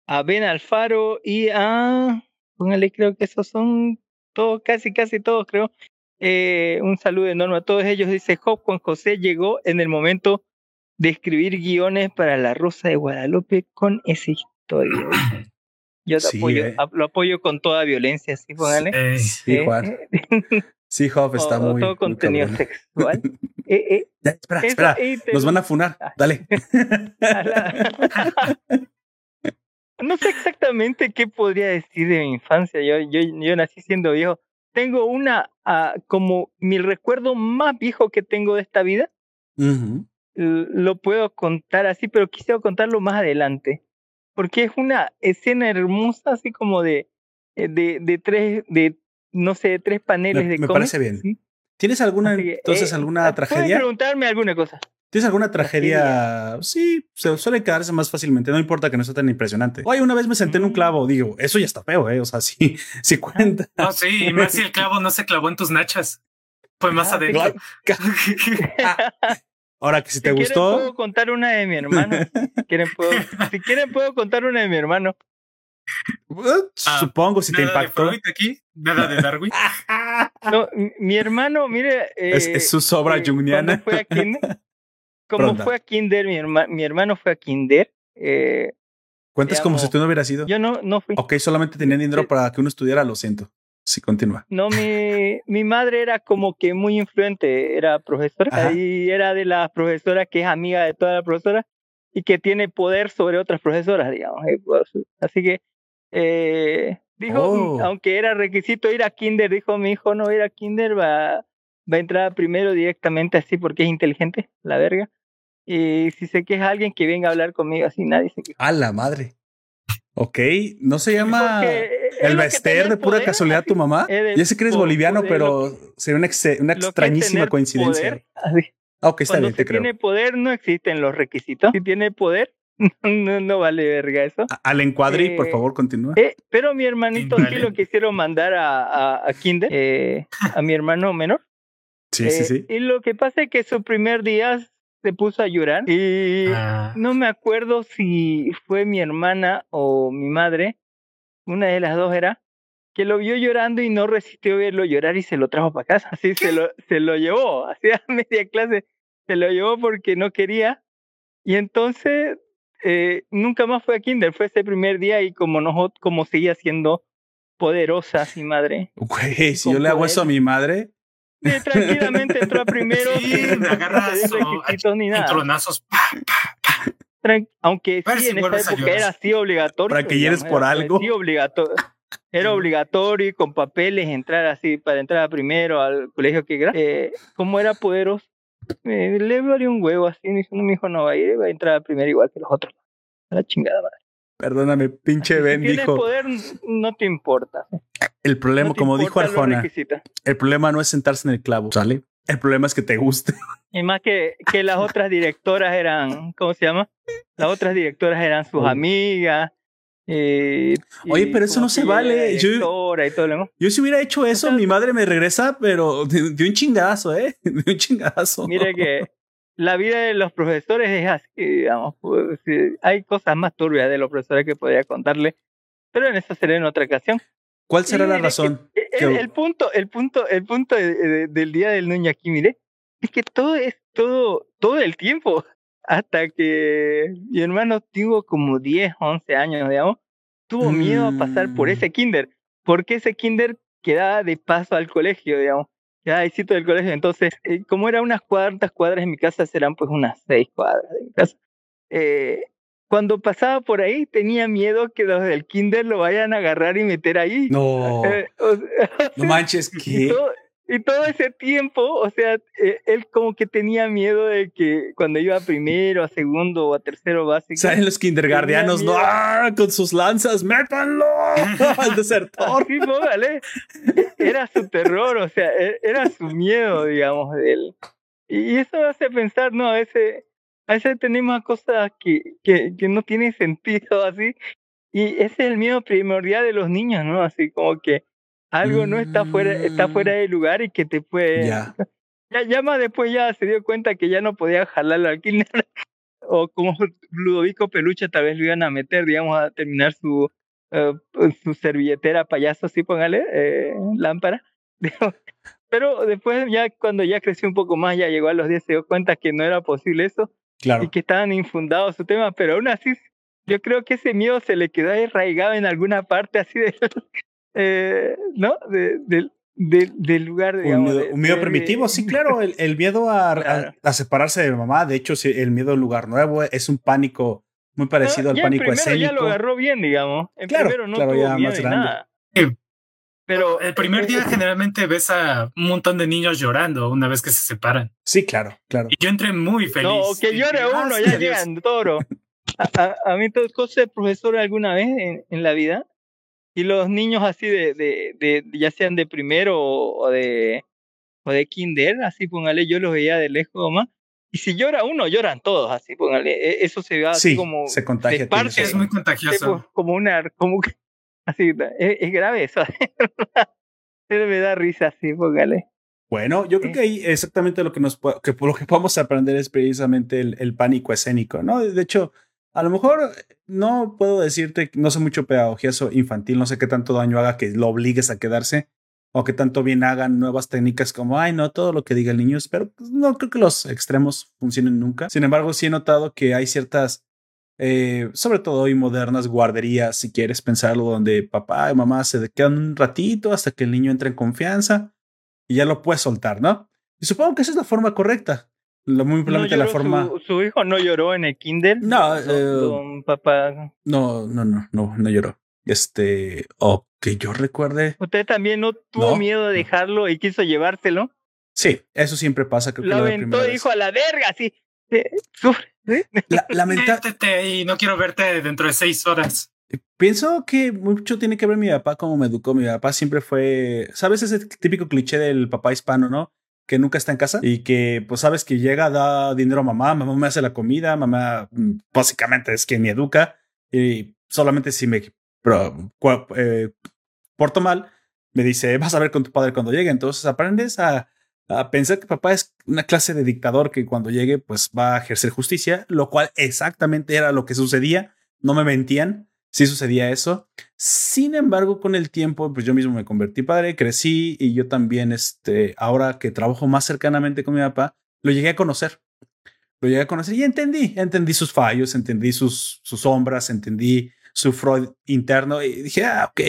a Ben Alfaro y a póngale creo que esos son todos, casi casi todos creo. Eh, un saludo enorme a todos ellos. Dice Juan José llegó en el momento de escribir guiones para La Rosa de Guadalupe con esa historia. Yo apoyo, eh. lo apoyo con toda violencia, sí, póngale. Sí, Juan. Sí, Job está muy. Todo contenido sexual. Eh, eh, espera, espera. Nos van a funar. Ah. Dale. no sé exactamente qué podría decir de mi infancia. Yo, yo, yo nací siendo viejo. Tengo una, uh, como mi recuerdo más viejo que tengo de esta vida. Lo puedo contar así, pero quisiera contarlo más adelante. Porque es una escena hermosa, así como de, eh, de, de tres, de no sé, tres paneles de Me parece bien. ¿Tienes alguna, entonces, eh, alguna ah, tragedia? preguntarme alguna cosa. ¿Tienes alguna tragedia? Sí, se suele quedarse más fácilmente, no importa que no sea tan impresionante. Oye, una vez me senté en un mm. clavo, digo, eso ya está feo, ¿eh? O sea, sí, sí cuenta. No, sí, y más si el clavo no se clavó en tus nachas. Fue más ah, adentro. Ahora que si te gustó. puedo contar una de mi hermano. Si quieren, puedo, si quieren, puedo contar una de mi hermano. Ah, Supongo si te impactó. De aquí? Nada de Darwin. no, mi hermano, mire. es, su sobra eh, jungiana. Fue a kinder, como fue a Kinder, mi, mi hermano fue a Kinder. Eh, Cuentas como si tú no hubieras ido. Yo no, no fui. Ok, solamente tenían dinero para que uno estudiara, lo siento. Sí, continúa. No, mi, mi madre era como que muy influente, era profesora y era de las profesoras que es amiga de todas las profesoras y que tiene poder sobre otras profesoras, digamos. Pues, así que eh, dijo, oh. aunque era requisito ir a kinder, dijo mi hijo no ir a kinder, va, va a entrar primero directamente así porque es inteligente, la verga. Y si se queja alguien que venga a hablar conmigo, así nadie se queja. A la madre. Ok, ¿no se llama el Bester de pura casualidad tu mamá? Ya sé que eres boliviano, pero sería una, una extrañísima coincidencia. Ah, ok, está bien, te creo. tiene poder no existen los requisitos. Si tiene poder, no, no vale verga eso. Al encuadre, por eh, favor, continúa. Eh, pero mi hermanito sí lo quisieron mandar a, a, Kinder, eh, a mi hermano menor. Sí, sí, sí. Y lo que pasa es que su primer día se puso a llorar y ah. no me acuerdo si fue mi hermana o mi madre, una de las dos era, que lo vio llorando y no resistió verlo llorar y se lo trajo para casa. Así se lo, se lo llevó, hacía media clase, se lo llevó porque no quería. Y entonces eh, nunca más fue a Kinder, fue ese primer día y como, no, como seguía siendo poderosa mi madre. Güey, si yo le hago eso a mi madre. Tranquilamente entró a primero sin requisitos ni nada. Aunque sí, en esa época era así obligatorio. Para que llegues por algo. Sí, obligatorio. Era obligatorio con papeles entrar así para entrar a primero al colegio que era. Eh, como era poderoso, me le valió un huevo así, mi hijo no va a ir, va a entrar primero igual que los otros. A la chingada madre. Perdóname, pinche Ben si dijo. poder, no te importa. El problema, como dijo Arjona, el problema no es sentarse en el clavo, ¿sale? El problema es que te guste. Y más que, que las otras directoras eran, ¿cómo se llama? Las otras directoras eran sus amigas, eh, Oye, pero eso no se vale. Yo, yo, si hubiera hecho eso, mi madre me regresa, pero de, un chingazo, ¿eh? De un chingazo. Mire que la vida de los profesores es así, digamos. Pues, hay cosas más turbias de los profesores que podría contarle, pero en eso será en otra ocasión. ¿Cuál será la razón? el, punto, el punto, el punto del día del niño aquí, mire, es que todo es todo, todo el tiempo hasta que mi hermano tuvo como 10, 11 años, digamos, tuvo miedo a pasar por mm. ese kinder, porque ese kinder quedaba de paso al colegio, digamos, de sitio del colegio. Entonces, eh, como era unas cuantas cuadras en mi casa, serán pues unas seis cuadras de mi casa. Eh, cuando pasaba por ahí tenía miedo que los del kinder lo vayan a agarrar y meter ahí. No. Eh, no manches, ¿qué? Y todo ese tiempo, o sea, eh, él como que tenía miedo de que cuando iba a primero, a segundo o a tercero básico. Salen los kindergardianos, no, ¡ah! con sus lanzas, métanlo al desertor. Sí, vale. Era su terror, o sea, e, era su miedo, digamos, de él. Y eso hace pensar, no, a veces, a veces tenemos cosas que, que, que no tienen sentido así. Y ese es el miedo primordial de los niños, ¿no? Así como que algo no está fuera, está fuera mm. de lugar y que te puede. Ya. ya, más después ya se dio cuenta que ya no podía jalarlo al kinder. o como Ludovico Peluche tal vez lo iban a meter, digamos, a terminar su, uh, su servilletera payaso, así póngale, eh, lámpara. Pero después ya cuando ya creció un poco más, ya llegó a los 10, se dio cuenta que no era posible eso. Claro. Y que estaban infundados su tema, pero aún así yo creo que ese miedo se le quedó arraigado en alguna parte así de, eh, ¿no? De, del lugar, digamos. Un miedo, primitivo, sí, claro, el, el miedo a, a, separarse de mamá, de hecho, el miedo a un lugar nuevo es un pánico muy parecido al pánico escénico. ya lo agarró bien, digamos. En claro, primero no claro, tuvo ya miedo más grande. nada. Pero el primer día generalmente ves a un montón de niños llorando una vez que se separan. Sí, claro, claro. Y yo entré muy feliz. No, que llore uno, ya llegan, toro. A, a, mí tocó ser profesor alguna vez en, en, la vida y los niños así de, de, de ya sean de primero o, de o de kinder, así póngale, yo los veía de lejos más. Y si llora uno, lloran todos, así póngale. E, eso se ve así como. Se contagia. Parte, es muy contagioso. Como una. Como, así, es, es grave eso. me da risa, así, póngale. Bueno, yo creo que ahí exactamente lo que nos que lo que podemos aprender es precisamente el, el pánico escénico, ¿no? De hecho, a lo mejor no puedo decirte, no sé mucho pedagogía infantil, no sé qué tanto daño haga que lo obligues a quedarse o que tanto bien hagan nuevas técnicas como, ay, no, todo lo que diga el niño, pero pues, no creo que los extremos funcionen nunca. Sin embargo, sí he notado que hay ciertas, eh, sobre todo hoy modernas, guarderías, si quieres pensarlo, donde papá y mamá se quedan un ratito hasta que el niño entre en confianza y ya lo puedes soltar, ¿no? Y supongo que esa es la forma correcta. Lo muy probablemente la forma. Su, hijo no lloró en el Kindle? No, eh, papá. No, no, no, no, no lloró. Este, o que yo recuerde. ¿Usted también no tuvo miedo de dejarlo y quiso llevárselo? Sí, eso siempre pasa. Creo lo aventó, dijo a la verga, así. Sufre. La, y no quiero verte dentro de seis horas. Pienso que mucho tiene que ver mi papá, cómo me educó. Mi papá siempre fue, ¿sabes ese típico cliché del papá hispano, no? Que nunca está en casa y que pues sabes que llega, da dinero a mamá, mamá me hace la comida, mamá mm, básicamente es quien me educa y solamente si me eh, porto mal, me dice, vas a ver con tu padre cuando llegue. Entonces aprendes a, a, pensar que papá es una clase de dictador que cuando llegue pues va a ejercer justicia, lo cual exactamente era lo que sucedía, no me mentían sí sucedía eso. Sin embargo, con el tiempo, pues yo mismo me convertí padre, crecí y yo también, este, ahora que trabajo más cercanamente con mi papá, lo llegué a conocer. Lo llegué a conocer y entendí, entendí sus fallos, entendí sus, sombras, entendí su Freud interno y dije, ah, ok,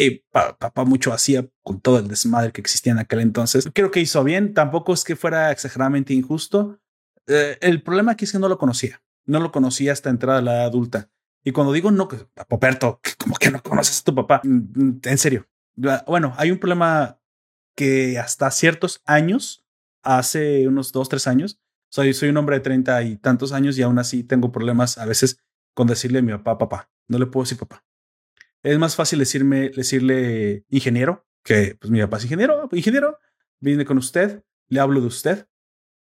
papá mucho hacía con todo el desmadre que existía en aquel entonces. Creo que hizo bien, tampoco es que fuera exageradamente injusto. Eh, el problema aquí es que no lo conocía, no lo conocía hasta entrada a la edad adulta. Y cuando digo no, Poperto, como que no conoces a tu papá. Mm, mm, en serio. Bueno, hay un problema que hasta ciertos años, hace unos dos, tres años, soy, soy un hombre de treinta y tantos años y aún así tengo problemas a veces con decirle a mi papá, papá. No le puedo decir papá. Es más fácil decirme, decirle ingeniero, que pues mi papá es ingeniero, ingeniero, viene con usted, le hablo de usted.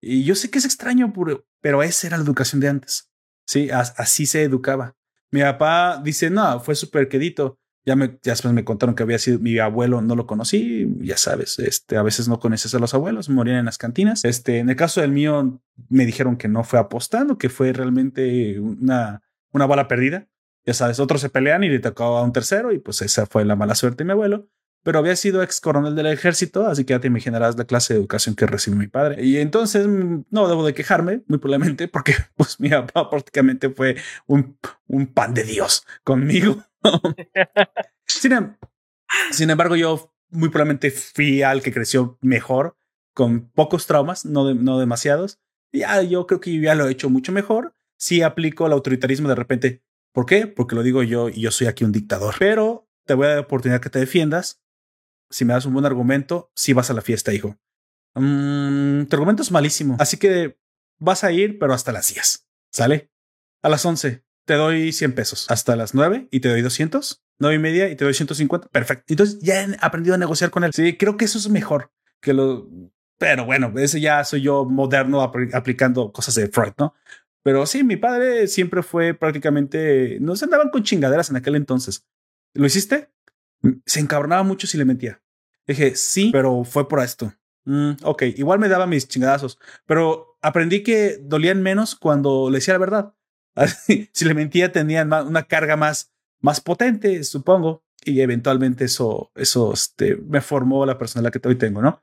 Y yo sé que es extraño, pero esa era la educación de antes. Sí, así se educaba. Mi papá dice, no, fue súper quedito. Ya, me, ya después me contaron que había sido mi abuelo, no lo conocí, ya sabes, este, a veces no conoces a los abuelos, morían en las cantinas. Este, en el caso del mío, me dijeron que no fue apostando, que fue realmente una, una bala perdida. Ya sabes, otros se pelean y le tocó a un tercero y pues esa fue la mala suerte de mi abuelo pero había sido ex coronel del ejército, así que ya te imaginarás la clase de educación que recibió mi padre. Y entonces mm, no debo de quejarme, muy probablemente, porque pues mi papá prácticamente fue un, un pan de Dios conmigo. sin, em, sin, embargo, yo muy probablemente fui al que creció mejor, con pocos traumas, no, no demasiados. Ya yo creo que ya lo he hecho mucho mejor. Sí aplico el autoritarismo de repente. ¿Por qué? Porque lo digo yo y yo soy aquí un dictador. Pero te voy a dar la oportunidad que te defiendas si me das un buen argumento, si vas a la fiesta, hijo. Mm, tu argumento es malísimo. Así que vas a ir, pero hasta las 10. ¿Sale? A las 11 te doy 100 pesos. Hasta las 9 y te doy 200. 9 y media y te doy 150. Perfecto. Entonces ya he aprendido a negociar con él. Sí, creo que eso es mejor que lo. Pero bueno, ese ya soy yo moderno aplicando cosas de Freud, ¿no? Pero sí, mi padre siempre fue prácticamente. No se andaban con chingaderas en aquel entonces. ¿Lo hiciste? Se encabronaba mucho si le mentía. Dije, sí, pero fue por esto. Mm, ok, igual me daba mis chingadazos, pero aprendí que dolían menos cuando le decía la verdad. si le mentía, tenían una carga más, más potente, supongo. Y eventualmente eso, eso este, me formó la personalidad que hoy tengo, ¿no?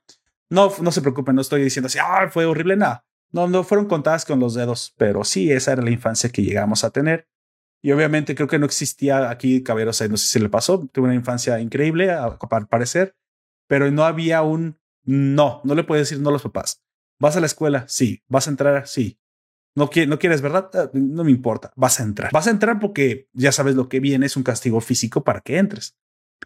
No, no se preocupen, no estoy diciendo así, ah, fue horrible, nada. No, no fueron contadas con los dedos, pero sí, esa era la infancia que llegamos a tener. Y obviamente creo que no existía aquí Caberos, no sé si le pasó, tuve una infancia increíble, al parecer, pero no había un no, no le puedes decir no a los papás. ¿Vas a la escuela? Sí. ¿Vas a entrar? Sí. No, no quieres, ¿verdad? Ah, no me importa. Vas a entrar. Vas a entrar porque ya sabes lo que viene, es un castigo físico para que entres.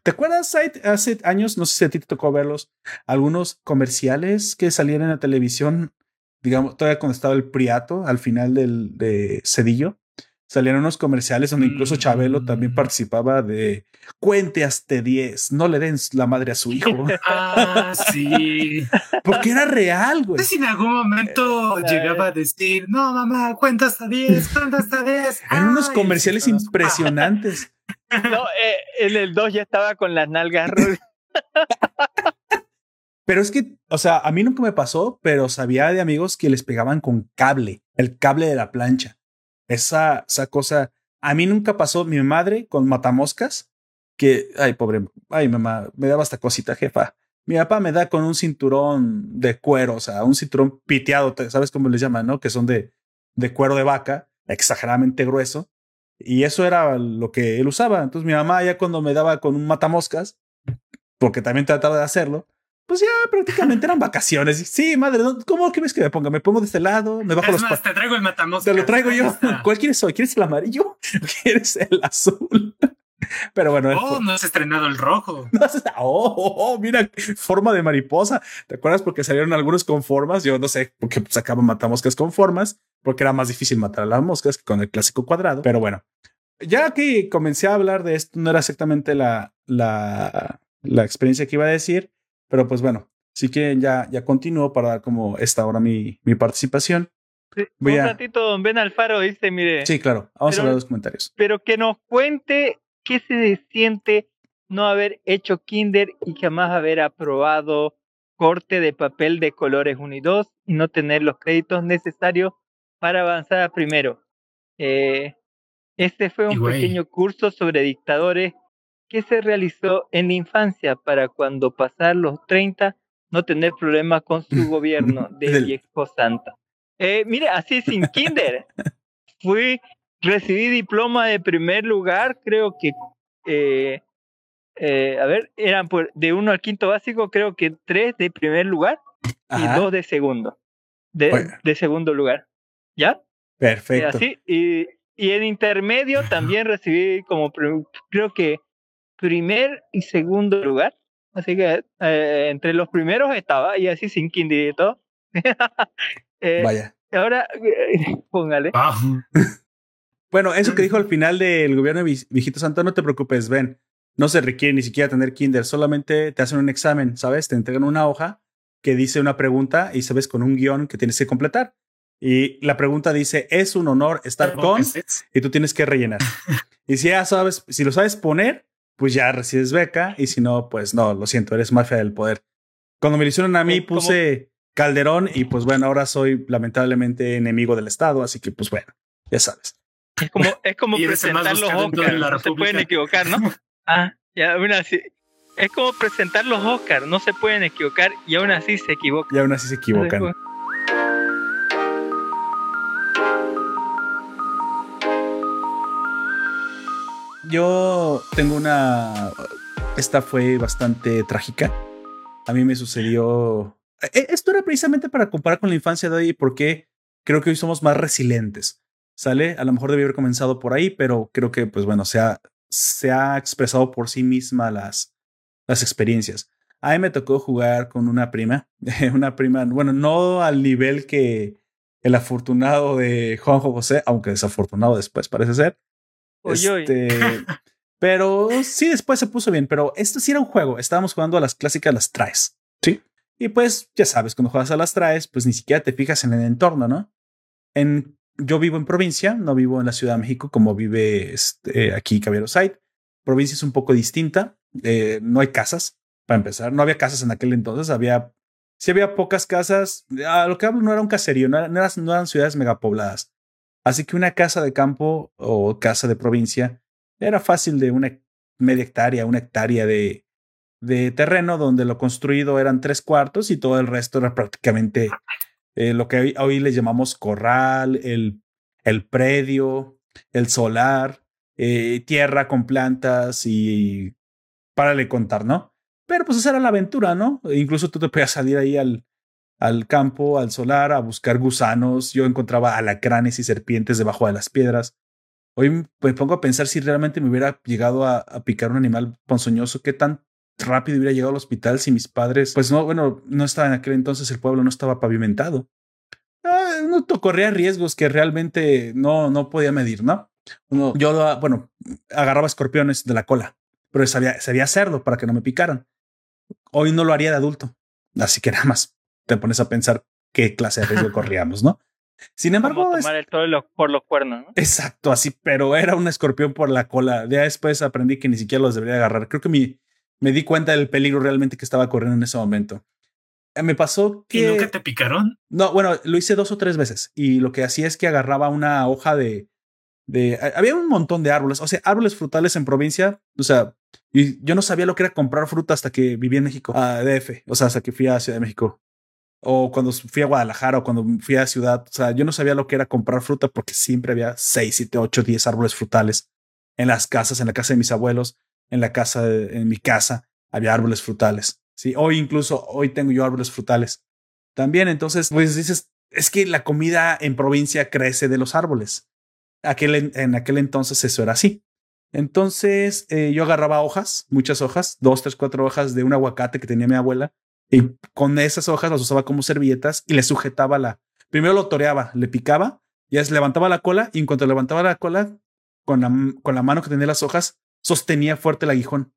¿Te acuerdas hace años, no sé si a ti te tocó verlos, algunos comerciales que salían en la televisión, digamos, todavía cuando estaba el Priato al final del de Cedillo? Salían unos comerciales donde incluso Chabelo también mm. participaba de cuente hasta 10, no le den la madre a su hijo. ah, sí. Porque era real, güey. Si en algún momento llegaba a decir, no, mamá, cuenta hasta 10, cuenta hasta 10. Eran unos comerciales impresionantes. No, eh, en el 2 ya estaba con las nalgas Pero es que, o sea, a mí nunca me pasó, pero sabía de amigos que les pegaban con cable, el cable de la plancha. Esa, esa cosa, a mí nunca pasó mi madre con matamoscas, que, ay, pobre, ay, mamá, me daba esta cosita, jefa. Mi papá me da con un cinturón de cuero, o sea, un cinturón piteado, ¿sabes cómo les llaman, no? Que son de, de cuero de vaca, exageradamente grueso. Y eso era lo que él usaba. Entonces mi mamá ya cuando me daba con un matamoscas, porque también trataba de hacerlo, pues ya prácticamente eran vacaciones. Sí, madre, ¿cómo que ves que me ponga? Me pongo de este lado, me bajo los más, Te traigo el matamoscas. Te lo traigo yo. ¿Cuál quieres hoy? ¿Quieres el amarillo? ¿Quieres el azul? Pero bueno. Oh, no has estrenado el rojo. oh, oh, oh, mira, forma de mariposa. ¿Te acuerdas? Porque salieron algunos con formas. Yo no sé, porque sacaban matamoscas con formas, porque era más difícil matar a las moscas que con el clásico cuadrado. Pero bueno, ya que comencé a hablar de esto, no era exactamente la, la, la experiencia que iba a decir, pero pues bueno, sí que ya, ya continúo para dar como esta ahora mi, mi participación. un ratito, don Ben Alfaro dice, mire. Sí, claro, vamos a ver los comentarios. Pero que nos cuente qué se siente no haber hecho kinder y jamás haber aprobado corte de papel de colores 1 y 2 y no tener los créditos necesarios para avanzar a primero. Eh, este fue un pequeño curso sobre dictadores que se realizó en la infancia para cuando pasar los 30 no tener problemas con su gobierno de Expo Santa. Eh, mire, así sin kinder. Fui, recibí diploma de primer lugar, creo que, eh, eh, a ver, eran de uno al quinto básico, creo que tres de primer lugar y dos de segundo, de, de segundo lugar. ¿Ya? Perfecto. así, y, y en intermedio también recibí como, creo que primer y segundo lugar. Así que eh, entre los primeros estaba y así sin kinder y todo. eh, Vaya. Ahora, póngale. Ah. bueno, eso que dijo al final del gobierno de Viejito Santo, no te preocupes, ven. No se requiere ni siquiera tener kinder, solamente te hacen un examen, ¿sabes? Te entregan una hoja que dice una pregunta y sabes con un guion que tienes que completar. Y la pregunta dice, ¿es un honor estar con? Y tú tienes que rellenar. y si ya sabes, si lo sabes poner, pues ya recibes beca y si no, pues no, lo siento, eres mafia del poder. Cuando me lo hicieron a mí puse Calderón y pues bueno, ahora soy lamentablemente enemigo del Estado, así que pues bueno, ya sabes. Es como, es como presentar los Oscars, no se pueden equivocar, ¿no? Ah, ya, aún así. Es como presentar los Oscars, no se pueden equivocar y aún así se equivocan. Y aún así se equivocan. Yo tengo una... Esta fue bastante trágica. A mí me sucedió... E, esto era precisamente para comparar con la infancia de hoy porque creo que hoy somos más resilientes. ¿Sale? A lo mejor debía haber comenzado por ahí, pero creo que, pues bueno, se ha, se ha expresado por sí misma las, las experiencias. A mí me tocó jugar con una prima, una prima, bueno, no al nivel que el afortunado de Juanjo José, aunque desafortunado después parece ser. Este, pero sí, después se puso bien, pero esto sí era un juego. Estábamos jugando a las clásicas, las traes. Sí. Y pues ya sabes, cuando juegas a las traes, pues ni siquiera te fijas en el entorno, ¿no? En, yo vivo en provincia, no vivo en la Ciudad de México como vive este, aquí Caballero Side. Provincia es un poco distinta, eh, no hay casas, para empezar. No había casas en aquel entonces, había, sí había pocas casas. A lo que hablo no era un caserío, no, eran, no eran ciudades megapobladas. Así que una casa de campo o casa de provincia era fácil de una media hectárea, una hectárea de, terreno donde lo construido eran tres cuartos y todo el resto era prácticamente eh, lo que hoy, le llamamos corral, el, predio, el solar, eh, tierra con plantas y párale contar, ¿no? Pero pues esa era la aventura, ¿no? Incluso tú te podías salir ahí al, al campo, al solar, a buscar gusanos. Yo encontraba alacranes y serpientes debajo de las piedras. Hoy me pongo a pensar si realmente me hubiera llegado a, picar un animal ponzoñoso, qué tan rápido hubiera llegado al hospital si mis padres, pues no, bueno, no estaba en aquel entonces, el pueblo no estaba pavimentado. Ah, uno corría riesgos que realmente no, no podía medir, ¿no? Yo, bueno, agarraba escorpiones de la cola, pero sabía, sabía hacerlo para que no me picaran. Hoy no lo haría de adulto. Así que nada más te pones a pensar qué clase de riesgo corríamos, ¿no? Sin embargo. tomar el toro por los cuernos, ¿no? Exacto, así, pero era un escorpión por la cola. Ya después aprendí que ni siquiera los debería agarrar. Creo que me, me di cuenta del peligro realmente que estaba corriendo en ese momento. Eh, me pasó que. ¿Y nunca te picaron? No, bueno, lo hice dos o tres veces y lo que hacía es que agarraba una hoja de. de había un montón de árboles, o sea, árboles frutales en provincia. O sea, y yo no sabía lo que era comprar fruta hasta que viví en México, a DF, o sea, hasta que fui a Ciudad de México. O cuando fui a Guadalajara o cuando fui a Ciudad, o sea, yo no sabía lo que era comprar fruta porque siempre había 6, 7, 8, 10 árboles frutales en las casas, en la casa de mis abuelos, en la casa, de, en mi casa, había árboles frutales. Sí, hoy incluso, hoy tengo yo árboles frutales. También, entonces, pues dices, es que la comida en provincia crece de los árboles. Aquel, en aquel entonces eso era así. Entonces eh, yo agarraba hojas, muchas hojas, dos, tres, cuatro hojas de un aguacate que tenía mi abuela y con esas hojas las usaba como servilletas y le sujetaba la. Primero lo toreaba, le picaba, ya se levantaba la cola y en cuanto levantaba la cola con la, con la mano que tenía las hojas, sostenía fuerte el aguijón.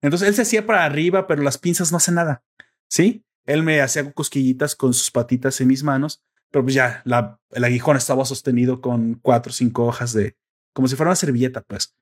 Entonces él se hacía para arriba, pero las pinzas no hacen nada. Sí, él me hacía cosquillitas con sus patitas en mis manos, pero pues ya el aguijón estaba sostenido con cuatro o cinco hojas de como si fuera una servilleta, pues.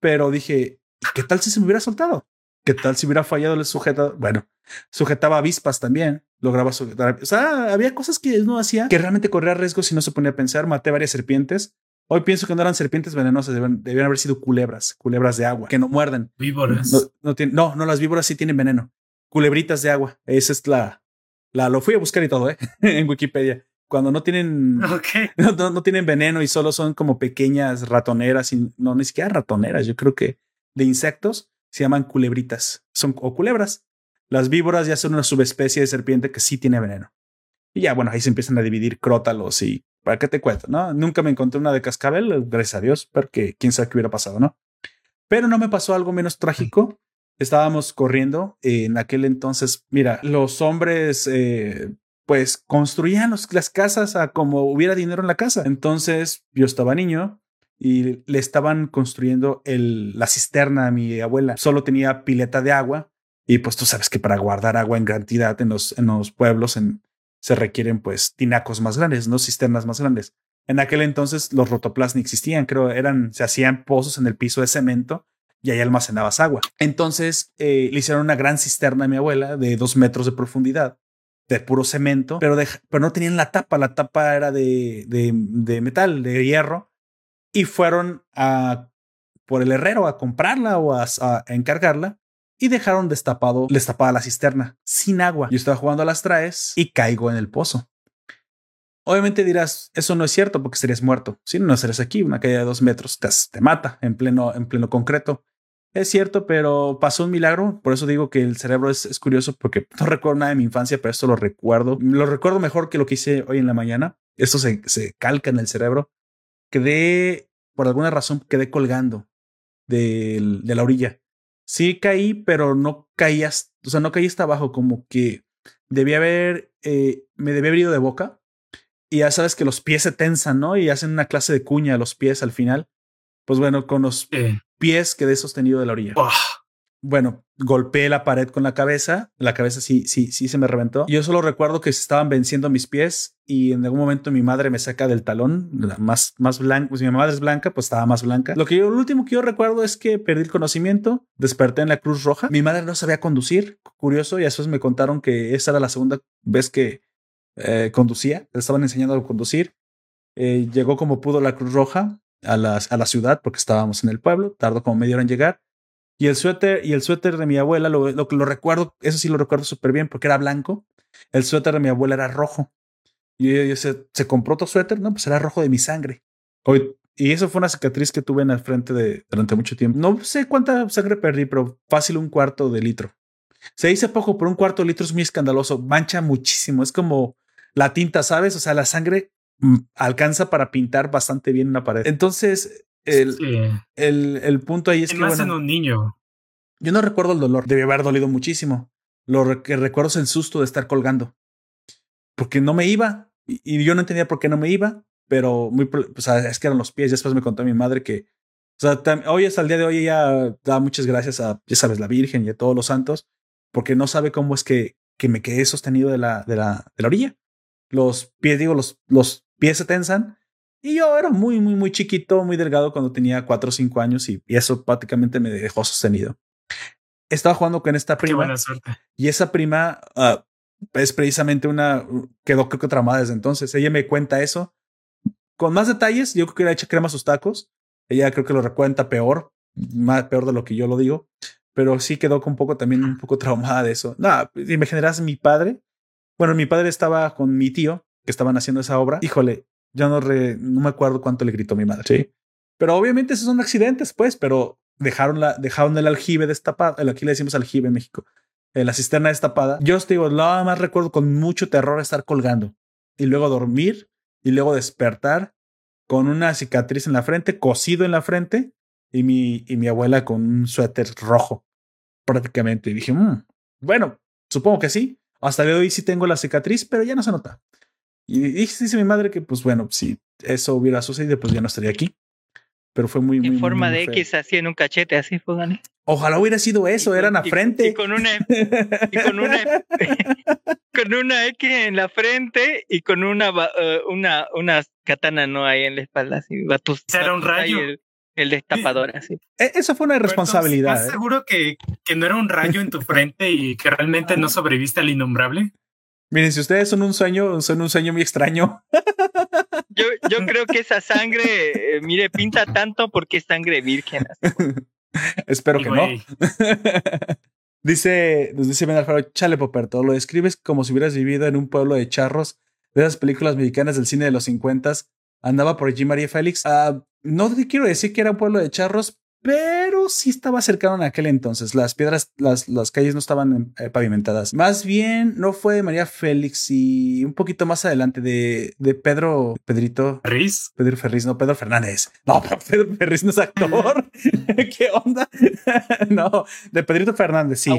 Pero dije, ¿qué tal si se me hubiera soltado? ¿Qué tal si hubiera fallado el sujeto? Bueno, sujetaba avispas también, lograba sujetar. O sea, había cosas que no hacía que realmente corría riesgos si no se ponía a pensar. Maté varias serpientes. Hoy pienso que no eran serpientes venenosas, debían, haber sido culebras, culebras de agua, que no muerden. Víboras. No, no, no, las víboras sí tienen veneno. Culebritas de agua. Esa es la, la, lo fui a buscar y todo, ¿eh? en Wikipedia cuando no tienen, no, tienen veneno y solo son como pequeñas ratoneras, y no ni siquiera ratoneras, yo creo que de insectos se llaman culebritas, son o culebras. Las víboras ya son una subespecie de serpiente que sí tiene veneno. Y ya, bueno, ahí se empiezan a dividir crótalos y para qué te cuento, ¿no? Nunca me encontré una de cascabel, gracias a Dios, porque quién sabe qué hubiera pasado, ¿no? Pero no me pasó algo menos trágico. Estábamos corriendo en aquel entonces. Mira, los hombres eh, pues construían las casas a como hubiera dinero en la casa. Entonces yo estaba niño y le estaban construyendo el, la cisterna a mi abuela. Solo tenía pileta de agua y pues tú sabes que para guardar agua en cantidad en los, en los pueblos se requieren pues tinacos más grandes, no cisternas más grandes. En aquel entonces los rotoplas ni existían, creo, eran, se hacían pozos en el piso de cemento y ahí almacenabas agua. Entonces eh, le hicieron una gran cisterna a mi abuela de dos metros de profundidad de puro cemento, pero, pero no tenían la tapa, la tapa era de, de, metal, de hierro, y fueron a por el herrero a comprarla o a, encargarla y dejaron destapado, destapada la cisterna sin agua. Yo estaba jugando a las traes y caigo en el pozo. Obviamente dirás, eso no es cierto porque serías muerto. Si no, no serías aquí, una caída de dos metros te, te mata en pleno, en pleno concreto. Es cierto, pero pasó un milagro. Por eso digo que el cerebro es, curioso porque no recuerdo nada de mi infancia, pero esto lo recuerdo. Lo recuerdo mejor que lo que hice hoy en la mañana. Esto se, se calca en el cerebro. Quedé, por alguna razón, quedé colgando de, de la orilla. Sí caí, pero no caí o sea, no caí hasta abajo, como que debía haber, eh, me debía haber ido de boca. Y ya sabes que los pies se tensan, ¿no? Y hacen una clase de cuña a los pies al final. Pues bueno, con los pies quedé sostenido de la orilla bueno, golpeé la pared con la cabeza, la cabeza sí, sí, sí se me reventó. Yo solo recuerdo que se estaban venciendo mis pies y en algún momento mi madre me saca del talón, más, más blanco, pues mi madre es blanca, pues estaba más blanca. Lo que yo, lo último que yo recuerdo es que perdí el conocimiento, desperté en la Cruz Roja, mi madre no sabía conducir, curioso, y después me contaron que esa era la segunda vez que eh, conducía, le estaban enseñando a conducir. Eh, llegó como pudo la Cruz Roja a la, a la ciudad porque estábamos en el pueblo, tardó como media hora en llegar y el suéter, y el suéter de mi abuela, lo, lo, lo recuerdo, eso sí lo recuerdo súper bien porque era blanco. El suéter de mi abuela era rojo. Y yo, se, se, compró otro suéter, no, pues era rojo de mi sangre. Hoy, y eso fue una cicatriz que tuve en el frente de, durante mucho tiempo. No sé cuánta sangre perdí, pero fácil un cuarto de litro. Se dice poco, pero un cuarto de litro es muy escandaloso. Mancha muchísimo. Es como la tinta, ¿sabes? O sea, la sangre mm, alcanza para pintar bastante bien una pared. Entonces, el, el, el, punto ahí es que. Más en un niño. Yo no recuerdo el dolor. Debe haber dolido muchísimo. Lo que recuerdo es el susto de estar colgando. Porque no me iba. Y, yo no entendía por qué no me iba. Pero muy, o sea, es que eran los pies. Después me contó mi madre que. O sea, hoy hasta el día de hoy ella da muchas gracias a, ya sabes, la Virgen y a todos los santos. Porque no sabe cómo es que, que me quedé sostenido de la, de la, de la orilla. Los pies, digo, los, los pies se tensan y yo era muy, muy, muy chiquito, muy delgado cuando tenía cuatro o cinco años y, eso prácticamente me dejó sostenido. Estaba jugando con esta prima. Qué buena suerte. Y esa prima uh, es precisamente una, quedó creo que tramada desde entonces. Ella me cuenta eso con más detalles. Yo creo que le hecho crema a sus tacos. Ella creo que lo recuenta peor, más peor de lo que yo lo digo. Pero sí quedó con un poco también un poco traumada de eso. No, me generas mi padre. Bueno, mi padre estaba con mi tío que estaban haciendo esa obra. Híjole, ya no, no me acuerdo cuánto le gritó mi madre. Sí. Pero obviamente esos son accidentes, pues, pero dejaron, la, dejaron el aljibe destapado. Aquí le decimos aljibe en México. Eh, la cisterna destapada. Yo os digo, nada más recuerdo con mucho terror estar colgando y luego dormir y luego despertar con una cicatriz en la frente, cosido en la frente y mi, y mi abuela con un suéter rojo prácticamente. Y dije, mmm, bueno, supongo que sí. Hasta el de hoy sí tengo la cicatriz, pero ya no se nota. Y dice mi madre que, pues bueno, si eso hubiera sucedido, pues ya no estaría aquí. Pero fue muy, muy. En forma de X, así en un cachete, así, pues, Ojalá hubiera sido eso, eran a frente. Y con una, y con una, con una X en la frente y con una, uh, una, una katana no ahí en la espalda, así, Era un rayo. El, destapador, así. E, eso fue una irresponsabilidad. ¿Estás ¿eh? seguro que, que no era un rayo en tu frente y que realmente no sobreviste al innombrable? Miren, si ustedes son un sueño, son un sueño muy extraño. Yo, yo creo que esa sangre, eh, mire, pinta tanto porque es sangre virgen. Espero que no. dice, nos dice Ben Alfaro, chale Poperto, lo describes como si hubieras vivido en un pueblo de charros de esas películas mexicanas del cine de los 50 Andaba por allí María Félix. Uh, no quiero decir que era un pueblo de charros, pero sí estaba cercano en aquel entonces. Las piedras, las, las calles no estaban eh, pavimentadas. Más bien, no fue de María Félix y un poquito más adelante de, de Pedro, Pedrito. Ferriz. Pedro Ferriz, no, Pedro Fernández. No, Pedro Ferriz no es actor. ¿Qué onda? no, de Pedrito Fernández, sí.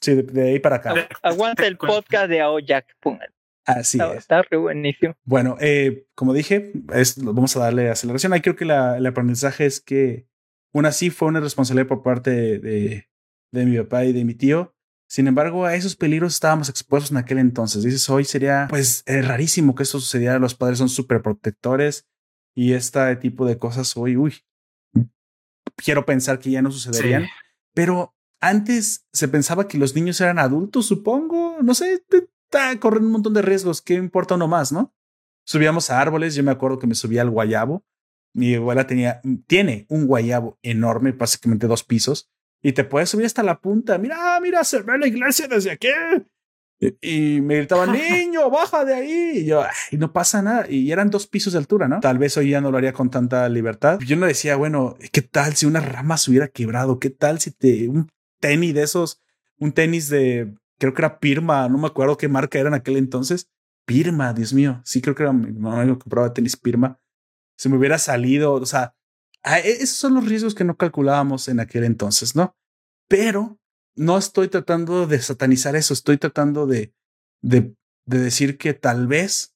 sí, de, ahí para acá. Aguanta el podcast de Aoyak. Así es. Está re buenísimo. Bueno, eh, como dije, es, vamos a darle aceleración. Ahí creo que la, el aprendizaje es que una sí fue una responsabilidad por parte de, de, mi papá y de mi tío. Sin embargo, a esos peligros estábamos expuestos en aquel entonces. Dices, hoy sería, pues, es rarísimo que esto sucediera. Los padres son súper protectores y este tipo de cosas hoy, uy, quiero pensar que ya no sucederían. Pero antes se pensaba que los niños eran adultos, supongo. No sé, corren un montón de riesgos. ¿Qué importa uno más, no? Subíamos a árboles. Yo me acuerdo que me subía al guayabo mi abuela tenía, tiene un guayabo enorme, básicamente dos pisos, y te puedes subir hasta la punta. Mira, mira, se ve la iglesia desde aquí. Y, me gritaban, niño, baja de ahí. Y yo, y no pasa nada. Y eran dos pisos de altura, ¿no? Tal vez hoy ya no lo haría con tanta libertad. Yo no decía, bueno, ¿qué tal si una rama se hubiera quebrado? ¿Qué tal si te, un tenis de esos, un tenis de, creo que era Pirma, no me acuerdo qué marca era en aquel entonces. Pirma, Dios mío. Sí, creo que era mi mamá que compraba tenis Pirma se me hubiera salido, o sea, e, esos son los riesgos que no calculábamos en aquel entonces, ¿no? Pero no estoy tratando de satanizar eso, estoy tratando de, de, de decir que tal vez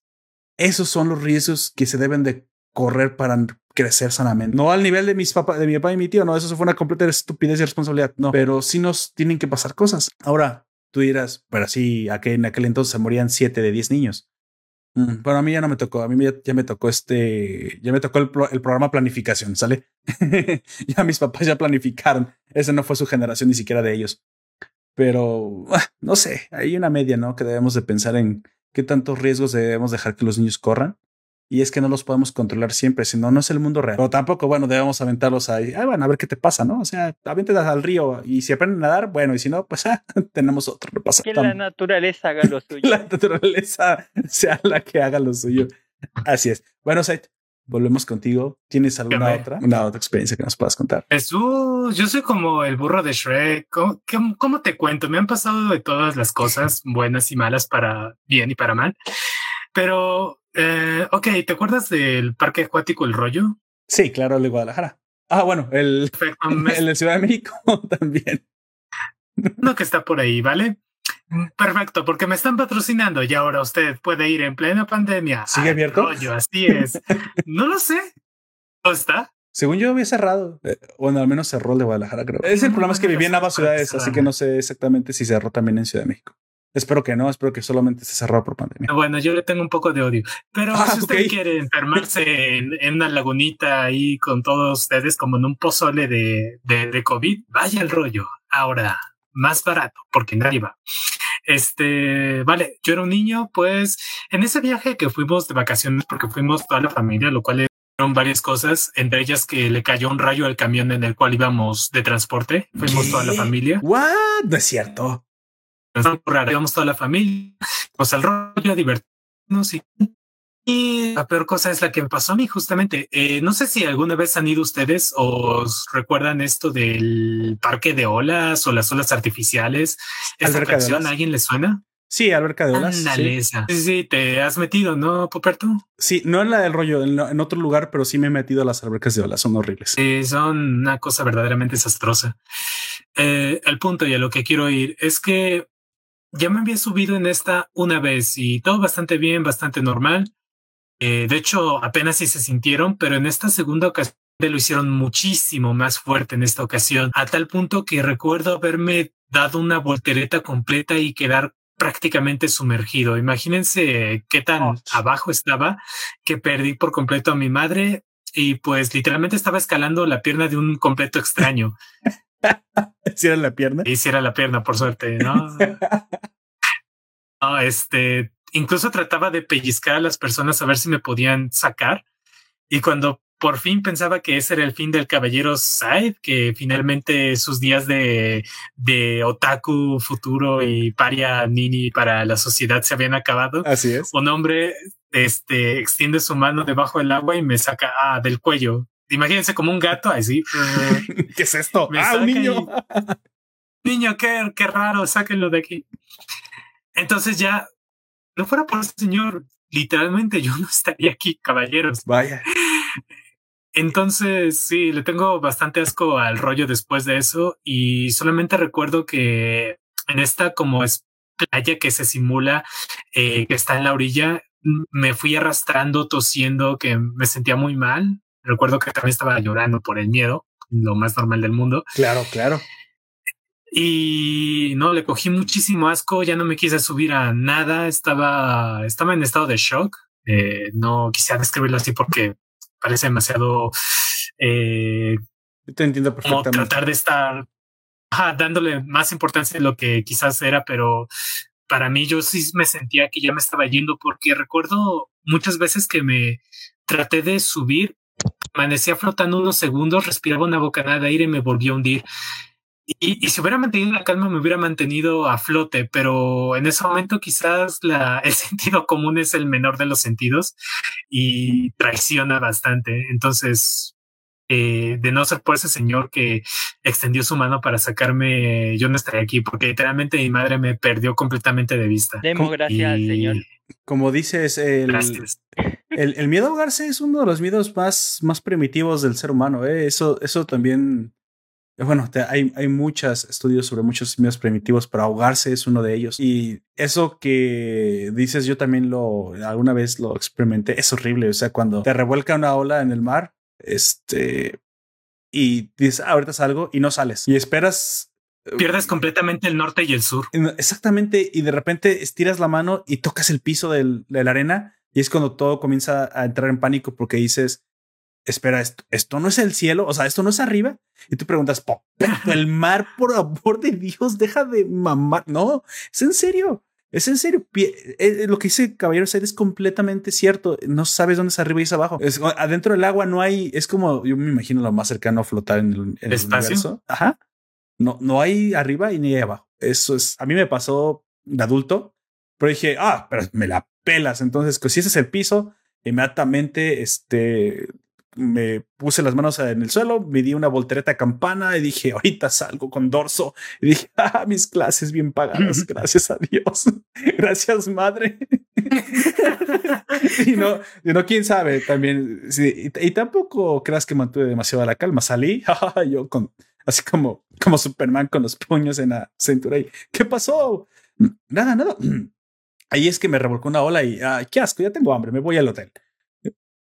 esos son los riesgos que se deben de correr para crecer sanamente. No al nivel de mis papás, de mi papá y mi tío, no, eso fue una completa estupidez y responsabilidad, no, pero sí nos tienen que pasar cosas. Ahora, tú dirás, pero sí, en aquel entonces se morían siete de diez niños. Mm, bueno, a mí ya no me tocó, a mí ya, me tocó este, ya me tocó el, el programa planificación, ¿sale? ya mis papás ya planificaron, esa no fue su generación ni siquiera de ellos. Pero, ah, no sé, hay una media, ¿no? Que debemos de pensar en qué tantos riesgos debemos dejar que los niños corran y es que no los podemos controlar siempre, si no, es el mundo real. Pero tampoco, bueno, debemos aventarlos ahí. Ah, bueno, a ver qué te pasa, ¿no? O sea, avéntelas al río y si aprenden a nadar, bueno, y si no, pues ah, tenemos otro. No pasa. Que la naturaleza haga lo suyo. la naturaleza sea la que haga lo suyo. Así es. Bueno, Sait, volvemos contigo. ¿Tienes alguna otra, una otra experiencia que nos puedas contar? Jesús, yo soy como el burro de Shrek. ¿Cómo, ¿Cómo, te cuento? Me han pasado de todas las cosas, buenas y malas, para bien y para mal. Pero eh, ok, ¿te acuerdas del parque acuático El Rollo? Sí, claro, el de Guadalajara. Ah, bueno, el, el de Ciudad de México también. Uno que está por ahí, ¿vale? Perfecto, porque me están patrocinando y ahora usted puede ir en plena pandemia. ¿Sigue abierto? Rollo, así es. no lo sé. ¿Dónde está? Según yo había cerrado. Eh, bueno, al menos cerró el de Guadalajara, creo. Es el problema es que vivía en ambas ciudades, así que no sé exactamente si cerró también en Ciudad de México. Espero que no, espero que solamente se cerrado por pandemia. Bueno, yo le tengo un poco de odio, pero ah, si usted quiere enfermarse en, una lagunita ahí con todos ustedes como en un pozole de, de, de COVID, vaya el rollo. Ahora, más barato, porque nadie va. Este, vale, yo era un niño, pues en ese viaje que fuimos de vacaciones, porque fuimos toda la familia, lo cual fueron varias cosas, entre ellas que le cayó un rayo al camión en el cual íbamos de transporte. Fuimos toda la familia. What? No es cierto íbamos toda la familia, pues al rollo, a divertirnos y, y, la peor cosa es la que me pasó a mí justamente. Eh, no sé si alguna vez han ido ustedes o recuerdan esto del parque de olas o las olas artificiales. ¿Esta atracción a alguien le suena? Sí, alberca de olas. Sí. sí. sí, te has metido, ¿no, Poperto? Sí, no en la del rollo, en, otro lugar, pero sí me he metido a las albercas de olas, son horribles. Sí, son una cosa verdaderamente desastrosa. Eh, el punto y a lo que quiero ir es que ya me había subido en esta una vez y todo bastante bien, bastante normal. Eh, de hecho, apenas si se sintieron, pero en esta segunda ocasión lo hicieron muchísimo más fuerte en esta ocasión, a tal punto que recuerdo haberme dado una voltereta completa y quedar prácticamente sumergido. Imagínense qué tan abajo estaba que perdí por completo a mi madre y pues literalmente estaba escalando la pierna de un completo extraño. ¿Hiciera la pierna? Hiciera la pierna, por suerte, ¿no? no, este, incluso trataba de pellizcar a las personas a ver si me podían sacar. Y cuando por fin pensaba que ese era el fin del caballero Said, que finalmente sus días de, de otaku futuro y paria nini para la sociedad se habían acabado. Así es. Un hombre este, extiende su mano debajo del agua y me saca ah, del cuello imagínense como un gato así. ¿Qué es esto? ah, un niño. niño, qué, qué raro, sáquenlo de aquí. Entonces ya, no fuera por ese señor, literalmente yo no estaría aquí, caballeros. Vaya. Entonces, sí, le tengo bastante asco al rollo después de eso y solamente recuerdo que en esta como es playa que se simula eh, que está en la orilla, me fui arrastrando, tosiendo, que me sentía muy mal. Recuerdo que también estaba llorando por el miedo, lo más normal del mundo. Claro, claro. Y no, le cogí muchísimo asco, ya no me quise subir a nada, estaba, estaba en estado de shock. Eh, no quisiera describirlo así porque parece demasiado... Eh, Te entiendo perfectamente. Como tratar de estar dándole más importancia de lo que quizás era, pero para mí yo sí me sentía que ya me estaba yendo porque recuerdo muchas veces que me traté de subir Amanecía flotando unos segundos, respiraba una bocanada de aire y me volvió a hundir. Y, si hubiera mantenido la calma, me hubiera mantenido a flote, pero en ese momento quizás la, el sentido común es el menor de los sentidos y traiciona bastante. Entonces, eh, de no ser por ese señor que extendió su mano para sacarme, yo no estaría aquí, porque literalmente mi madre me perdió completamente de vista. Demos gracias al Señor. Como dices, el, el, miedo a ahogarse es uno de los miedos más, más primitivos del ser humano. ¿eh? Eso, eso también bueno, hay, hay muchos estudios sobre muchos medios primitivos, pero ahogarse es uno de ellos. Y eso que dices, yo también lo alguna vez lo experimenté, es horrible. O sea, cuando te revuelca una ola en el mar, este, y dices, ah, ahorita salgo y no sales y esperas. Eh, Pierdes completamente el norte y el sur. Exactamente. Y de repente estiras la mano y tocas el piso de la arena y es cuando todo comienza a entrar en pánico porque dices, espera, esto, esto no es el cielo, o sea, esto no es arriba. Y tú preguntas, el mar, por amor de Dios, deja de mamar. No, es en serio. Es en serio. Eh, eh, lo que dice Caballero Ser es completamente cierto. No sabes dónde es arriba y es abajo. Es, adentro del agua no hay. Es como yo me imagino lo más cercano a flotar en el, en universo. Ajá. No, no hay arriba y ni hay abajo. Eso es. A mí me pasó de adulto, pero dije, ah, pero me la pelas. Entonces, pues, si ese es el piso, inmediatamente este me puse las manos en el suelo, me di una voltereta campana y dije, ahorita salgo con dorso. Y dije, ah, mis clases bien pagadas, gracias a Dios. gracias, madre. y no, y no, quién sabe también. y, tampoco creas que mantuve demasiado la calma. Salí, yo con así como, como Superman con los puños en la cintura. Y, ¿Qué pasó? Nada, nada. Ahí es que me revolcó una ola y, ah, qué asco, ya tengo hambre, me voy al hotel.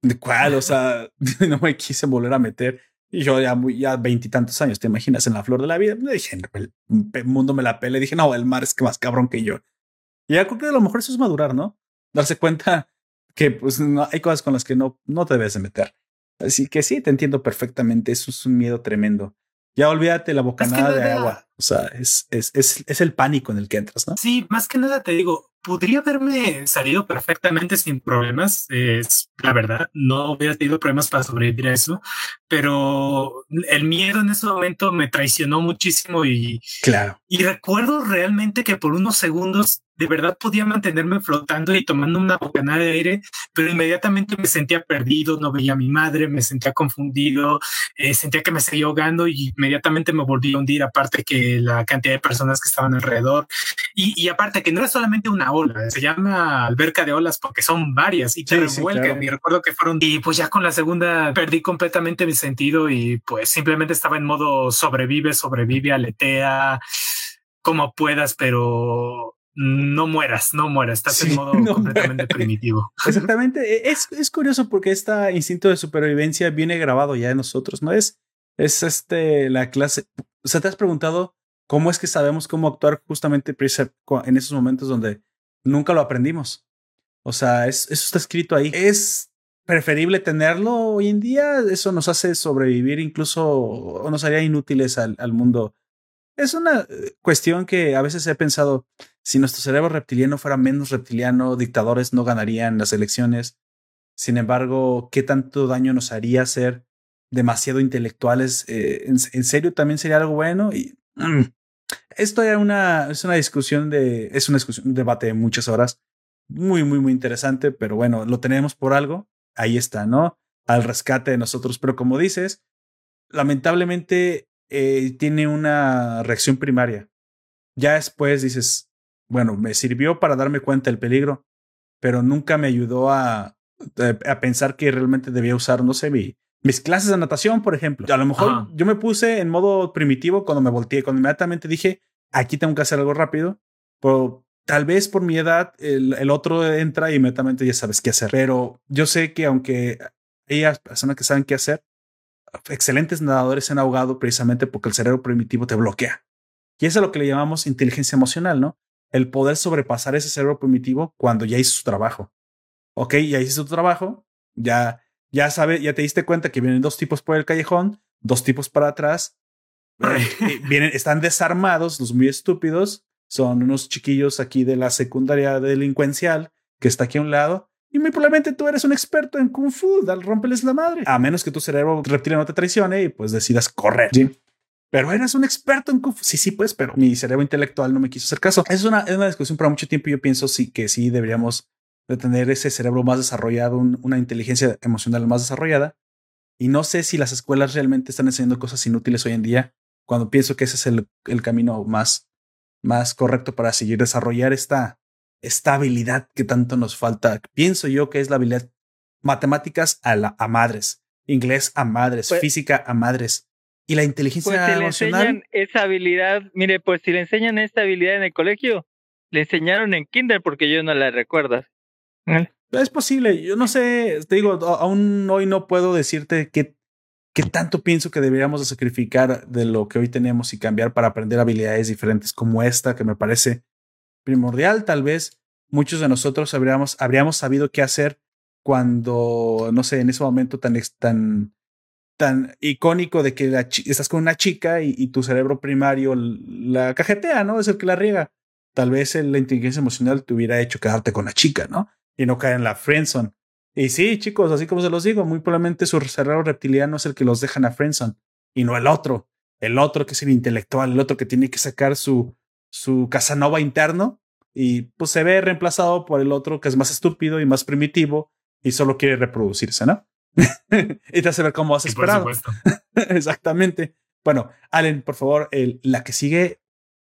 ¿De cuál? O sea, no me quise volver a meter. Y yo ya muy, ya veintitantos años, te imaginas, en la flor de la vida. Me dije, el mundo me la pele. Dije, no, el mar es que más cabrón que yo. Y ya creo que a lo mejor eso es madurar, ¿no? Darse cuenta que pues no, hay cosas con las que no, no te debes de meter. Así que sí, te entiendo perfectamente. Eso es un miedo tremendo. Ya olvídate la bocanada de agua. O sea, es, es, es, es el pánico en el que entras, ¿no? Sí, más que nada te digo, podría haberme salido perfectamente sin problemas. Es la verdad, no hubiera tenido problemas para sobrevivir a eso, pero el miedo en ese momento me traicionó muchísimo y claro. Y recuerdo realmente que por unos segundos de verdad podía mantenerme flotando y tomando una bocanada de aire, pero inmediatamente me sentía perdido, no veía a mi madre, me sentía confundido, eh, sentía que me seguía ahogando y inmediatamente me volví a hundir, aparte que la cantidad de personas que estaban alrededor. Y, y aparte que no era solamente una ola, se llama alberca de olas porque son varias y te sí, Y recuerdo que fueron, y pues ya con la segunda perdí completamente mi sentido y pues simplemente estaba en modo sobrevive, sobrevive, aletea como puedas, pero no mueras, no mueras, estás en modo completamente primitivo. Exactamente, e, es, es curioso porque este instinto de supervivencia viene grabado ya en nosotros, ¿no? Es, es este, la clase, o sea, te has preguntado cómo es que sabemos cómo actuar justamente en esos momentos donde nunca lo aprendimos. O sea, es, eso está escrito ahí. Es preferible tenerlo hoy en día. Eso nos hace sobrevivir, incluso o nos haría inútiles al, al mundo. Es una eh, cuestión que a veces he pensado, si nuestro cerebro reptiliano fuera menos reptiliano, dictadores no ganarían las elecciones. Sin embargo, ¿qué tanto daño nos haría ser demasiado intelectuales? Eh, ¿en, serio también sería algo bueno? Y mm, esto es una, es una discusión de, es una discusión, un debate de muchas horas, muy, muy, muy interesante, pero bueno, lo tenemos por algo, ahí está, ¿no? Al rescate de nosotros, pero como dices, lamentablemente eh, tiene una reacción primaria. Ya después dices, bueno, me sirvió para darme cuenta del peligro, pero nunca me ayudó a, a, pensar que realmente debía usar, no sé, mi, mis clases de natación, por ejemplo. A lo mejor yo me puse en modo primitivo cuando me volteé, cuando inmediatamente dije, aquí tengo que hacer algo rápido, pero tal vez por mi edad el, el otro entra y inmediatamente ya sabes qué hacer. Pero yo sé que aunque hay personas que saben qué hacer, excelentes nadadores se han ahogado precisamente porque el cerebro primitivo te bloquea. Y eso es lo que le llamamos inteligencia emocional, ¿no? El poder sobrepasar ese cerebro primitivo cuando ya hizo su trabajo. Ok, ya hizo su trabajo, ya ya sabes, ya te diste cuenta que vienen dos tipos por el callejón, dos tipos para atrás. Eh, vienen, están desarmados, los muy estúpidos. Son unos chiquillos aquí de la secundaria delincuencial que está aquí a un lado. Y muy probablemente tú eres un experto en Kung Fu, dale, rompeles la madre. A menos que tu cerebro reptil no te traicione y pues decidas correr. Sí. Pero eres un experto en Kung Fu. Sí, sí, pues, pero mi cerebro intelectual no me quiso hacer caso. Es una, es una discusión para mucho tiempo. Y yo pienso sí que sí deberíamos de tener ese cerebro más desarrollado, una inteligencia emocional más desarrollada. Y no sé si las escuelas realmente están enseñando cosas inútiles hoy en día, cuando pienso que ese es el, el camino más, más correcto para seguir desarrollar esta, esta habilidad que tanto nos falta. Pienso yo que es la habilidad matemáticas a, la, a madres, inglés a madres, pues física a madres. Y la inteligencia pues si emocional. Le enseñan esa habilidad, mire, pues si le enseñan esta habilidad en el colegio, le enseñaron en Kinder porque yo no la recuerdas. Es posible, yo no sé, te digo, aún hoy no puedo decirte qué, qué tanto pienso que deberíamos de sacrificar de lo que hoy tenemos y cambiar para aprender habilidades diferentes como esta, que me parece primordial. Tal vez muchos de nosotros habríamos, habríamos sabido qué hacer cuando, no sé, en ese momento tan, tan, tan icónico de que estás con una chica y, tu cerebro primario la cajetea, ¿no? Es el que la riega. Tal vez la inteligencia emocional te hubiera hecho quedarte con la chica, ¿no? y no caen en la friendzone. Y sí, chicos, así como se los digo, muy probablemente su cerebro reptiliano es el que los dejan a friendzone y no el otro. El otro que es el intelectual, el otro que tiene que sacar su, su Casanova interno y pues se ve reemplazado por el otro que es más estúpido y más primitivo y solo quiere reproducirse, ¿no? y te hace ver cómo has esperado. Exactamente. Bueno, Allen, por favor, el, la que sigue,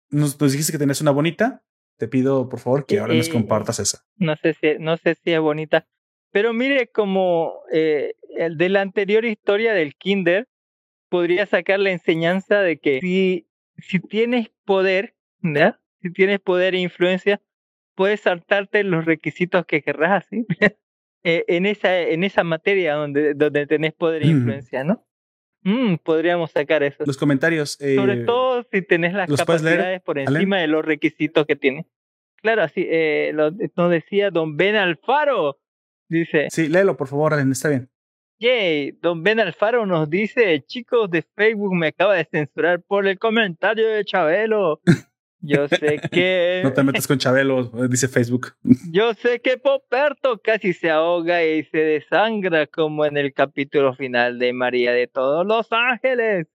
nos, nos dijiste que tenías una bonita. Te pido, por favor, que ahora nos compartas esa. No sé si, no sé si es bonita, pero mire como eh, el de la anterior historia del Kinder, podría sacar la enseñanza de que si, si tienes poder, ¿ya? si tienes poder e influencia, puedes saltarte los requisitos que querrás, ¿sí? Eh, en, esa, en esa materia donde, donde tenés poder e influencia, ¿no? Mm, podríamos sacar eso. Los comentarios. Sobre eh, todo si tenés las capacidades por encima de los requisitos que tiene. Claro, así eh, lo, nos decía don Ben Alfaro. Dice. Sí, léelo, por favor, Allen, está bien. Yay, don Ben Alfaro nos dice, chicos de Facebook me acaba de censurar por el comentario de Chabelo. Yo sé que. no te metas con Chabelo, dice Facebook. Yo sé que Poperto casi se ahoga y se desangra como en el capítulo final de María de todos los ángeles.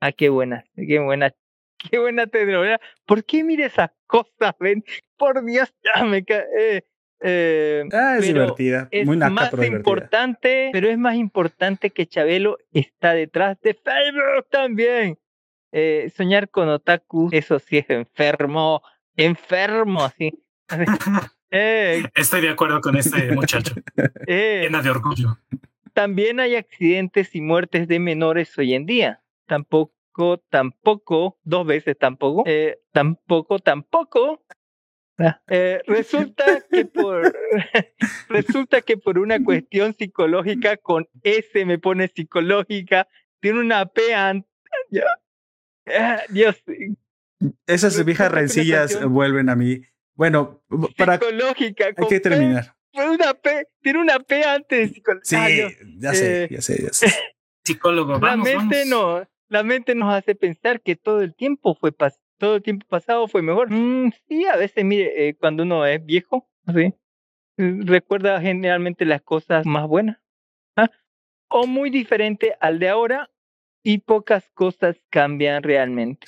Ah, qué buena, qué buena, qué buena telenovela. ¿Por qué mire esas cosas, ven? Por Dios, ya me cae. Eh, eh, ah, es divertida. Es Muy más importante, pero es más importante que Chabelo está detrás de Facebook también. Eh, soñar con otaku, eso sí es enfermo, enfermo, así. Eh, Estoy de acuerdo con este muchacho. Eh, Llena de orgullo. También hay accidentes y muertes de menores hoy en día. Tampoco, tampoco, dos veces tampoco, tampoco, tampoco. Ah, eh, resulta que por resulta que por una cuestión psicológica con S me pone psicológica tiene una P antes Ah, Dios. Esas viejas rencillas vuelven a mí. Bueno, para. Psicológica. Hay que terminar. Una P, tiene una P antes. Sí, ya, sé, ya sé, ya sé. Psicólogo, vamos, la mente no, la mente nos hace pensar que todo el tiempo fue todo el tiempo pasado fue mejor. Mm, sí, a veces, mire, eh, cuando uno es viejo, así, recuerda generalmente las cosas más buenas. ¿ah? O muy diferente al de ahora, y pocas cosas cambian realmente.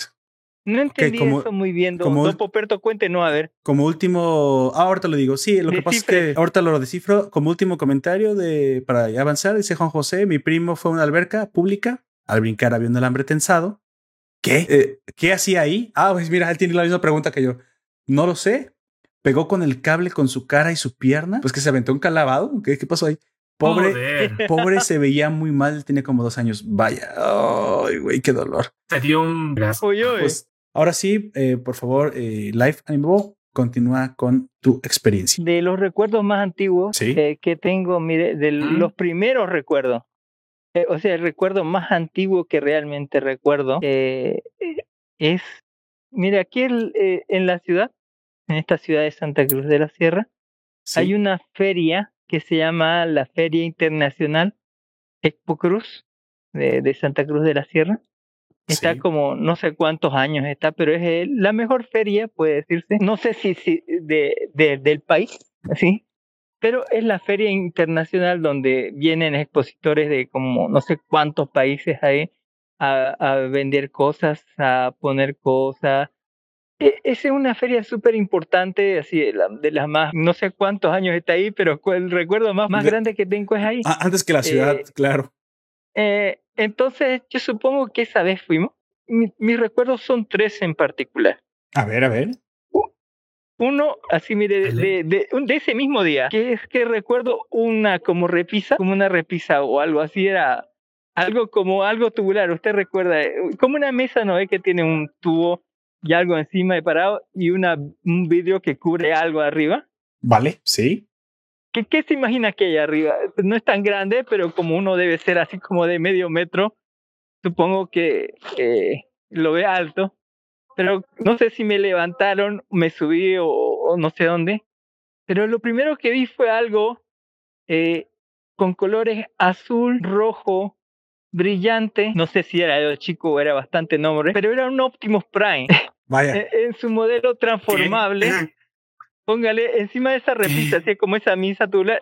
No entendí eso muy bien. Don, como, Poperto, no a ver. Como último, ah, ahorita lo digo. Sí, lo que pasa es que ahorita lo descifro. Como último comentario de para avanzar, dice Juan José: Mi primo fue a una alberca pública al brincar habiendo el hambre tensado. ¿Qué? Eh, ¿Qué hacía ahí? Ah, pues mira, él tiene la misma pregunta que yo. No lo sé. Pegó con el cable con su cara y su pierna. Pues que se aventó un calabado. ¿Qué, qué pasó ahí? Pobre, pobre se veía muy mal, tiene como dos años. Vaya, ay, güey, qué dolor. Se dio un brazo. Pues, ahora sí, eh, por favor, eh, Life Animal, continúa con tu experiencia. De los recuerdos más antiguos eh, que tengo, mire, de los primeros recuerdos, eh, o sea, el recuerdo más antiguo que realmente recuerdo es, mire, aquí en la ciudad, en esta ciudad de Santa Cruz de la Sierra, hay una feria que se llama la Feria Internacional Expo Cruz de, Santa Cruz de la Sierra. Está como no sé cuántos años está, pero es la mejor feria, puede decirse. No sé si, si de, del país, ¿sí? pero es la feria internacional donde vienen expositores de como no sé cuántos países ahí a, a vender cosas, a poner cosas, esa es una feria súper importante, así de, las más, no sé cuántos años está ahí, pero el recuerdo más, más grande que tengo es ahí. Ah, antes que la ciudad, eh, claro. Eh, entonces, yo supongo que esa vez fuimos. mis recuerdos son tres en particular. A ver, a ver. Uno, así mire, de, de, de, ese mismo día, que es que recuerdo una como repisa, como una repisa o algo así, era algo como algo tubular, usted recuerda, como una mesa, ¿no ve que tiene un tubo y algo encima de parado y una, un vidrio que cubre algo arriba? Vale, sí. ¿Qué, ¿Qué se imagina que hay arriba? No es tan grande, pero como uno debe ser así como de medio metro, supongo que eh, lo ve alto. Pero no sé si me levantaron, me subí o, o no sé dónde. Pero lo primero que vi fue algo eh, con colores azul, rojo, brillante. No sé si era de chico o era bastante nombre, pero era un Optimus Prime. Vaya. En, en su modelo transformable. Póngale encima de esa repisa, así como esa misa tubular.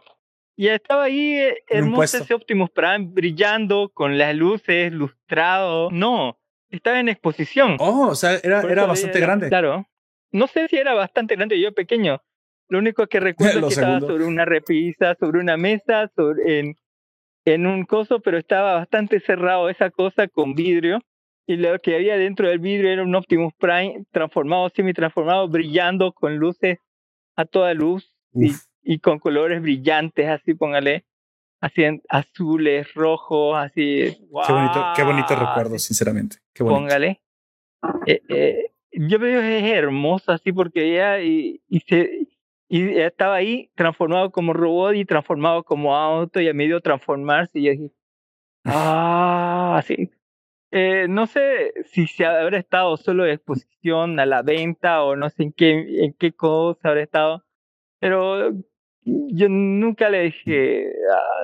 Y estaba ahí eh, hermoso ese Optimus Prime brillando con las luces, lustrado. No, estaba en exposición. Oh, o sea, era, era bastante era- grande. Claro. No sé si era bastante grande, yo pequeño. Lo único que recuerdo es que estaba sobre una repisa, sobre una mesa, sobre, en, en un coso, pero estaba bastante cerrado esa cosa con vidrio. Y lo que había dentro del vidrio era un Optimus Prime transformado, semi-transformado, brillando con luces a toda luz y, con colores brillantes, así póngale, así en azules, rojos, así. qué bonito, qué bonito recuerdo, sinceramente. Qué bonito. póngale. Eh, eh, yo veo es hermoso así porque ella y, y se y estaba ahí transformado como robot y transformado como auto y a medio transformarse y yo dije ah así eh, no sé si se habrá estado solo de exposición a la venta o no sé en qué en qué cosa habrá estado pero yo nunca le dije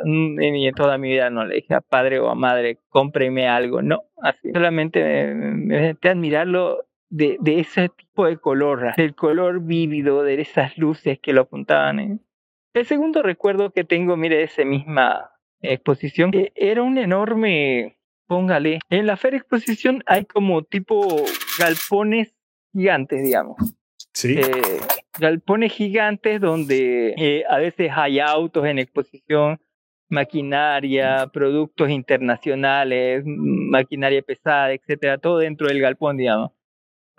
ni en toda mi vida no le dije a padre o a madre cómpreme algo no así. Solamente me, me metí a admirarlo de, de ese tipo de color del color vívido de esas luces que lo apuntaban ¿eh? el segundo recuerdo que tengo mire de esa misma exposición eh, era un enorme póngale en la feria exposición hay como tipo galpones gigantes digamos Sí. eh, galpones gigantes donde eh, a veces hay autos en exposición, maquinaria, productos internacionales, mm, maquinaria pesada, etcétera, todo dentro del galpón, digamos.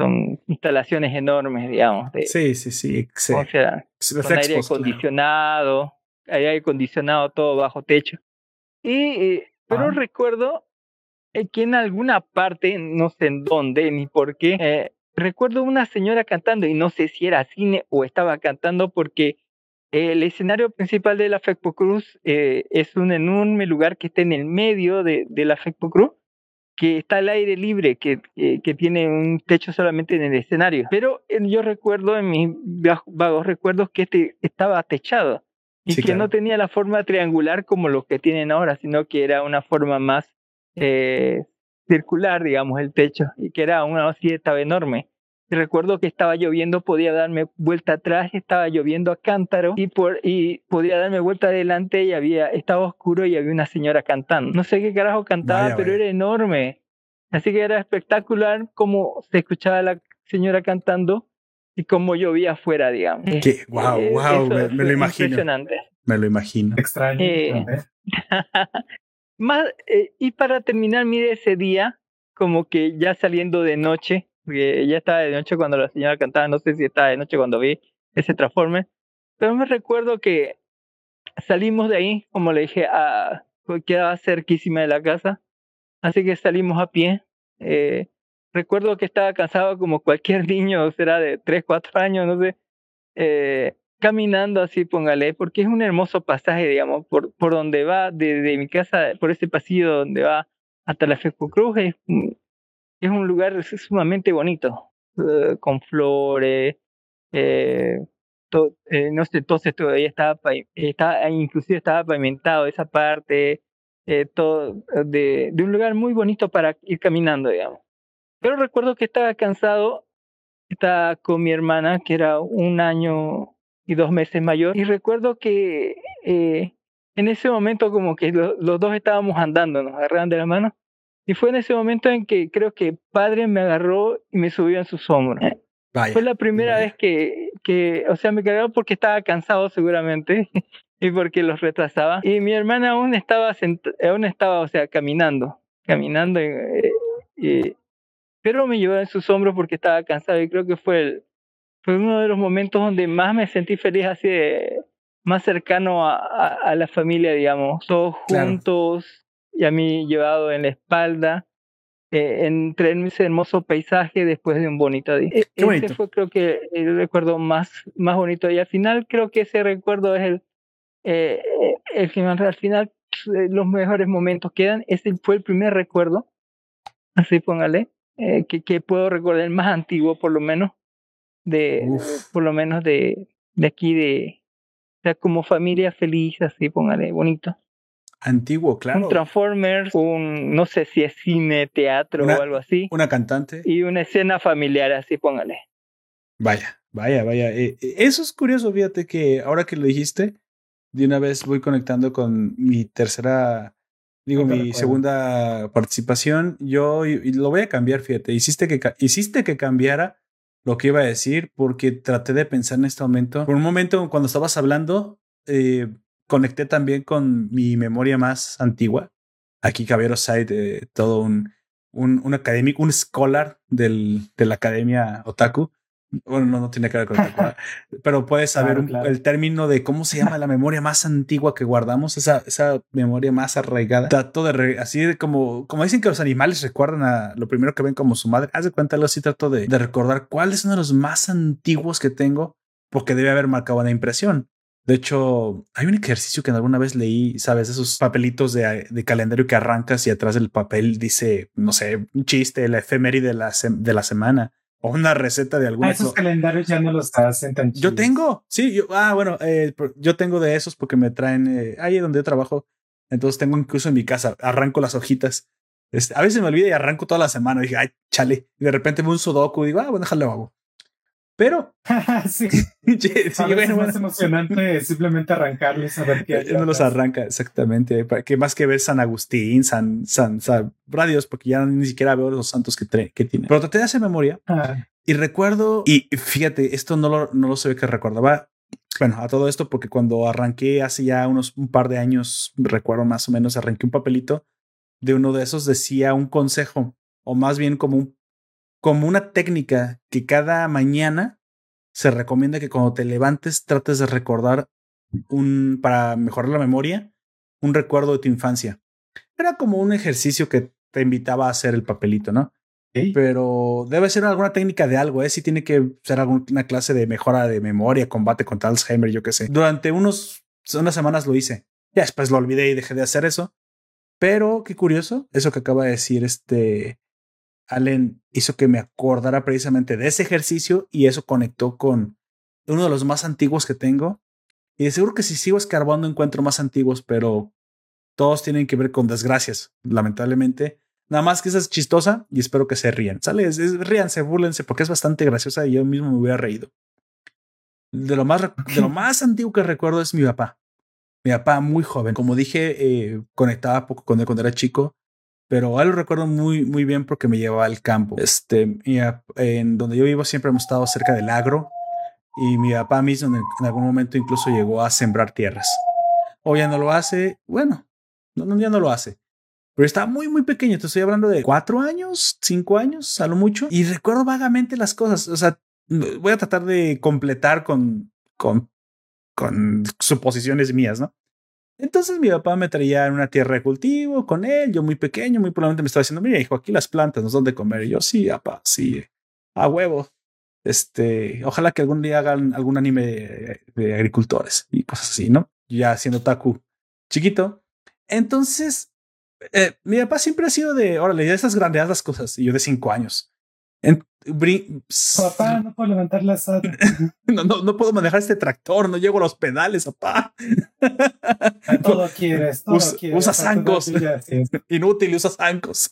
Son instalaciones enormes, digamos, de, sí, sí, sí. sí. o sea, con aire Expos, claro. acondicionado, hay aire acondicionado todo bajo techo. Y, eh, pero Ah. recuerdo eh, que en alguna parte, no sé en dónde ni por qué, eh, recuerdo una señora cantando y no sé si era cine o estaba cantando porque el escenario principal de la FECPO Cruz eh, es un enorme lugar que está en el medio de, de la FECPO Cruz que está al aire libre, que, que, que tiene un techo solamente en el escenario. Pero eh, yo recuerdo en mis va- vagos recuerdos que este estaba techado y Sí, que claro. no tenía la forma triangular como los que tienen ahora, sino que era una forma más eh, circular, digamos, el techo, y que era una así estaba enorme. Recuerdo que estaba lloviendo, podía darme vuelta atrás, estaba lloviendo a cántaro y por y podía darme vuelta adelante y había estaba oscuro y había una señora cantando. No sé qué carajo cantaba, Vaya, pero vaya. era enorme. Así que era espectacular cómo se escuchaba a la señora cantando y cómo llovía afuera, digamos. Que- wow, Eh, wow, eso me, lo imagino. Impresionante. Me lo imagino. Extraño. Eh, ver. Más, eh, y para terminar, mire ese día, como que ya saliendo de noche, porque ya estaba de noche cuando la señora cantaba, no sé si estaba de noche cuando vi ese transforme, pero me recuerdo que salimos de ahí, como le dije, a, quedaba cerquísima de la casa, así que salimos a pie. Eh, recuerdo que estaba cansado como cualquier niño, será de 3, 4 años, no sé, eh, caminando así, póngale, porque es un hermoso pasaje, digamos, por, por donde va, de, de mi casa, por ese pasillo donde va hasta la Fesco Cruz, es, un- es un lugar sumamente bonito, eh, con flores, eh, to- eh, no sé, entonces todavía estaba, estaba, inclusive estaba pavimentado esa parte, eh, todo, eh, de, de un lugar muy bonito para ir caminando, digamos. Pero recuerdo que estaba cansado, estaba con mi hermana, que era un año y dos meses mayor, y recuerdo que eh, en ese momento como que lo- los dos estábamos andando, nos agarraban de la mano, y fue en ese momento en que creo que padre me agarró y me subió en sus hombros. Vaya. Fue la primera vaya. vez que, que, o sea, me cargaba porque estaba cansado seguramente y porque los retrasaba. Y mi hermana aún estaba, aún estaba, o sea, caminando, caminando, eh, y- pero me llevó en sus hombros porque estaba cansado y creo que fue, el, fue uno de los momentos donde más me sentí feliz, así de, más cercano a, a, a la familia, digamos, todos Claro. juntos. Y a mí llevado en la espalda eh, entre ese hermoso paisaje después de un bonito día. E, ese fue creo que el recuerdo más, más bonito y al final creo que ese recuerdo es el, eh, el final, al final eh, los mejores momentos quedan. Ese fue el primer recuerdo, así póngale, eh, que, que puedo recordar, el más antiguo por lo menos, de, por lo menos de, de aquí de, o sea, como familia feliz, así póngale, bonito. Antiguo, claro. Un Transformers, un, no sé si es cine, teatro o algo así. Una cantante. Y una escena familiar, así póngale. Vaya, vaya, vaya. Eh, eh, eso es curioso, fíjate que ahora que lo dijiste, de una vez voy conectando con mi tercera, digo, mi segunda participación. Yo y lo voy a cambiar, fíjate. Hiciste que, hiciste que cambiara lo que iba a decir porque traté de pensar en este momento. Por un momento, cuando estabas hablando, eh, conecté también con mi memoria más antigua. Aquí Caballero Side, todo un, un, un académico, un scholar del, de la academia Otaku. Bueno, no, no tiene que ver con Otaku, pero puedes saber el término de cómo se llama la memoria más antigua que guardamos, esa, esa memoria más arraigada. Trato de, así como, como dicen que los animales recuerdan a lo primero que ven como su madre. Haz de cuenta, algo así trato de, de recordar cuál es uno de los más antiguos que tengo, porque debe haber marcado una impresión. De hecho, hay un ejercicio que alguna vez leí, sabes, esos papelitos de, de, calendario que arrancas y atrás del papel dice, no sé, un chiste, la efeméride de la, de la semana o una receta de alguna. Ah, esos calendarios ya no los hacen tan Yo tengo, sí, yo, ah, bueno, eh, yo tengo de esos porque me traen eh, ahí donde yo trabajo. Entonces tengo incluso en mi casa, arranco las hojitas. Este, a veces me olvida y arranco toda la semana. dije, ay, chale. Y de repente me un sudoku y digo, ah, bueno, déjalo hago. Pero sí, sí bueno, más emocionante simplemente arrancarlos a ver qué No los arranca, exactamente. Que más que ver San Agustín, San, San, San Radios, porque ya ni siquiera veo los santos que, que tiene. Pero traté de hacer memoria ah. y recuerdo, y fíjate, esto no lo, no lo sé que recordaba. Bueno, a todo esto, porque cuando arranqué hace ya unos un par de años, recuerdo más o menos, arranqué un papelito de uno de esos, decía un consejo, o más bien como un como una técnica que cada mañana se recomienda que cuando te levantes trates de recordar un, para mejorar la memoria, un recuerdo de tu infancia. Era como un ejercicio que te invitaba a hacer el papelito, ¿no? Pero debe ser alguna técnica de algo, ¿eh? Si tiene que ser alguna clase de mejora de memoria, combate contra Alzheimer, yo qué sé. Durante unos, unas semanas lo hice. Ya después lo olvidé y dejé de hacer eso. Pero qué curioso, eso que acaba de decir este Allen hizo que me acordara precisamente de ese ejercicio y eso conectó con uno de los más antiguos que tengo. Y de seguro que si sigo escarbando encuentro más antiguos, pero todos tienen que ver con desgracias, lamentablemente. Nada más que esa es chistosa y espero que se rían. Sale, ríanse, búrlense porque es bastante graciosa y yo mismo me hubiera reído. De lo más, de lo más antiguo que recuerdo es mi papá. Mi papá muy joven. Como dije, eh, conectaba poco con él cuando era chico pero a lo recuerdo muy, muy bien porque me llevaba al campo. Este, en donde yo vivo siempre hemos estado cerca del agro y mi papá mismo en, algún momento incluso llegó a sembrar tierras. Hoy ya no lo hace, bueno, no, ya no lo hace. Pero estaba muy, muy pequeño. Te estoy hablando de cuatro años, cinco años, a lo mucho. Y recuerdo vagamente las cosas. O sea, voy a tratar de completar con, con, con suposiciones mías, ¿no? Entonces mi papá me traía en una tierra de cultivo con él, yo muy pequeño, muy probablemente me estaba diciendo, mira hijo, aquí las plantas nos dan de comer. Y yo, sí, papá, sí, a huevo. Este, ojalá que algún día hagan algún anime de, agricultores y cosas así, ¿no? Ya siendo Taku chiquito. Entonces, eh, mi papá siempre ha sido de, órale, ya esas grandeadas cosas. Y yo de cinco años. Papá, no puedo levantar la no, no, no, puedo manejar este tractor, no llego a los pedales, papá. todo quieres, todo usa, quieres. Usa zancos. Inútil, usa zancos.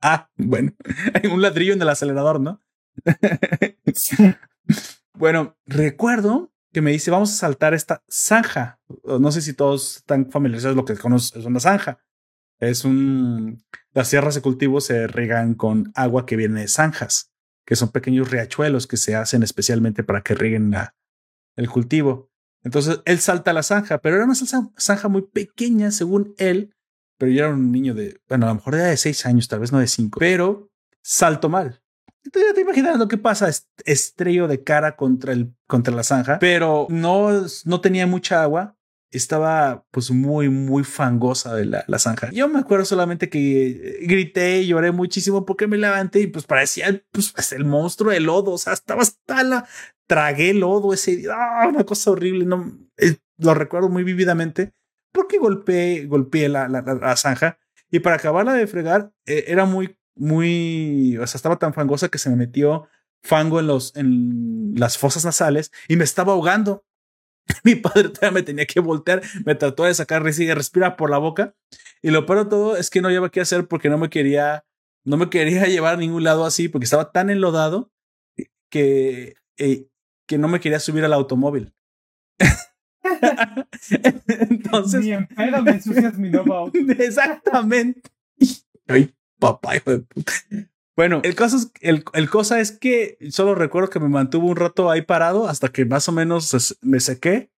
ah, bueno. Hay un ladrillo en el acelerador, ¿no? bueno, recuerdo que me dice, vamos a saltar esta zanja. No sé si todos están familiarizados lo que es una zanja. Es un... Las sierras de cultivo se regan con agua que viene de zanjas que son pequeños riachuelos que se hacen especialmente para que rieguen el cultivo. Entonces él salta a la zanja, pero era una zanja muy pequeña según él, pero yo era un niño de, bueno, a lo mejor era de seis años, tal vez no de cinco, pero salto mal. Entonces ya te imaginas lo que pasa, estrello de cara contra, el, contra la zanja, pero no, no tenía mucha agua estaba pues muy, muy fangosa de la, la zanja. Yo me acuerdo solamente que grité lloré muchísimo porque me levanté y pues parecía pues, pues el monstruo de lodo. O sea, estaba hasta la... Tragué lodo ese día. ¡Ah! una cosa horrible. No, eh, lo recuerdo muy vívidamente porque golpeé, golpeé la, la, la, zanja y para acabarla de fregar eh, era muy, muy, o sea, estaba tan fangosa que se me metió fango en los, en las fosas nasales y me estaba ahogando. Mi padre todavía me tenía que voltear, me trató de sacar y respira por la boca. Y lo peor de todo es que no llevaba qué hacer porque no me quería, no me quería llevar a ningún lado así porque estaba tan enlodado que, eh, que no me quería subir al automóvil. Entonces. Ni en pedo me ensucias mi nuevo auto. Exactamente. Ay, papá, hijo de puta. Bueno, el cosa, es, el, el, cosa es que solo recuerdo que me mantuvo un rato ahí parado hasta que más o menos me sequé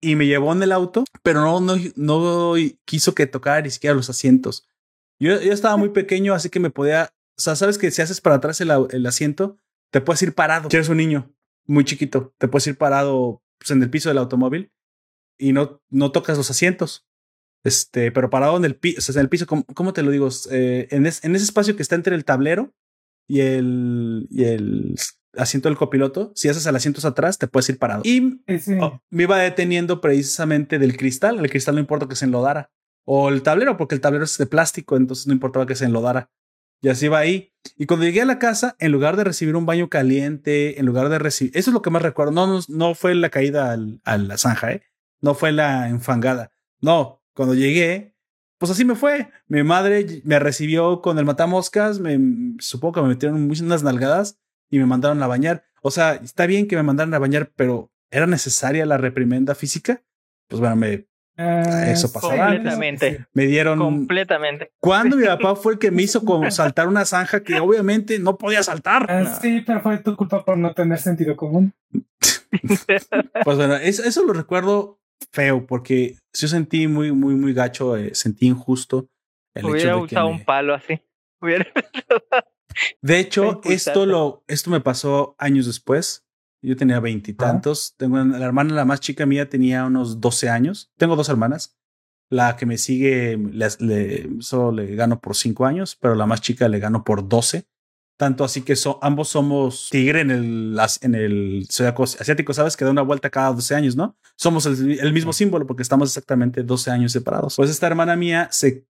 y me llevó en el auto, pero no, no, no quiso que tocara ni siquiera los asientos. Yo, yo estaba muy pequeño, así que me podía, o sea, sabes que si haces para atrás el, el asiento, te puedes ir parado. Si eres un niño muy chiquito, te puedes ir parado pues, en el piso del automóvil y no, no tocas los asientos. Este, pero parado en el piso, o sea, en el piso, ¿cómo, te lo digo? Eh, en, en, ese espacio que está entre el tablero y el, y el asiento del copiloto, si haces el asiento atrás, te puedes ir parado. Y oh, me iba deteniendo precisamente del cristal. El cristal no importa que se enlodara. O el tablero, porque el tablero es de plástico, entonces no importaba que se enlodara. Y así iba ahí. Y cuando llegué a la casa, en lugar de recibir un baño caliente, en lugar de recibir. Eso es lo que más recuerdo. No, no, no fue la caída al, a la zanja, ¿eh? No fue la enfangada. No, cuando llegué, pues así me fue. Mi madre me recibió con el matamoscas, me supongo que me metieron unas nalgadas y me mandaron a bañar. O sea, está bien que me mandaran a bañar, pero ¿era necesaria la reprimenda física? Pues bueno, me ah, eso pasaba. Completamente. Me dieron. Completamente. Cuando mi papá fue el que me hizo como saltar una zanja que obviamente no podía saltar. Ah, sí, pero fue tu culpa por no tener sentido común. pues bueno, eso, eso, lo recuerdo feo porque yo sentí muy, muy, muy gacho, eh, sentí injusto. El Hubiera hecho usado un palo así. De hecho, esto lo, esto me pasó años después. Yo tenía veintitantos. Tengo la hermana, la más chica mía, tenía unos 12 años. Tengo dos hermanas. La que me sigue le, solo le gano por cinco años, pero la más chica le gano por 12. Tanto así que ambos somos tigre en el, en el asiático, ¿sabes? Que da una vuelta cada 12 años, ¿no? Somos el, mismo símbolo porque estamos exactamente 12 años separados. Pues esta hermana mía se,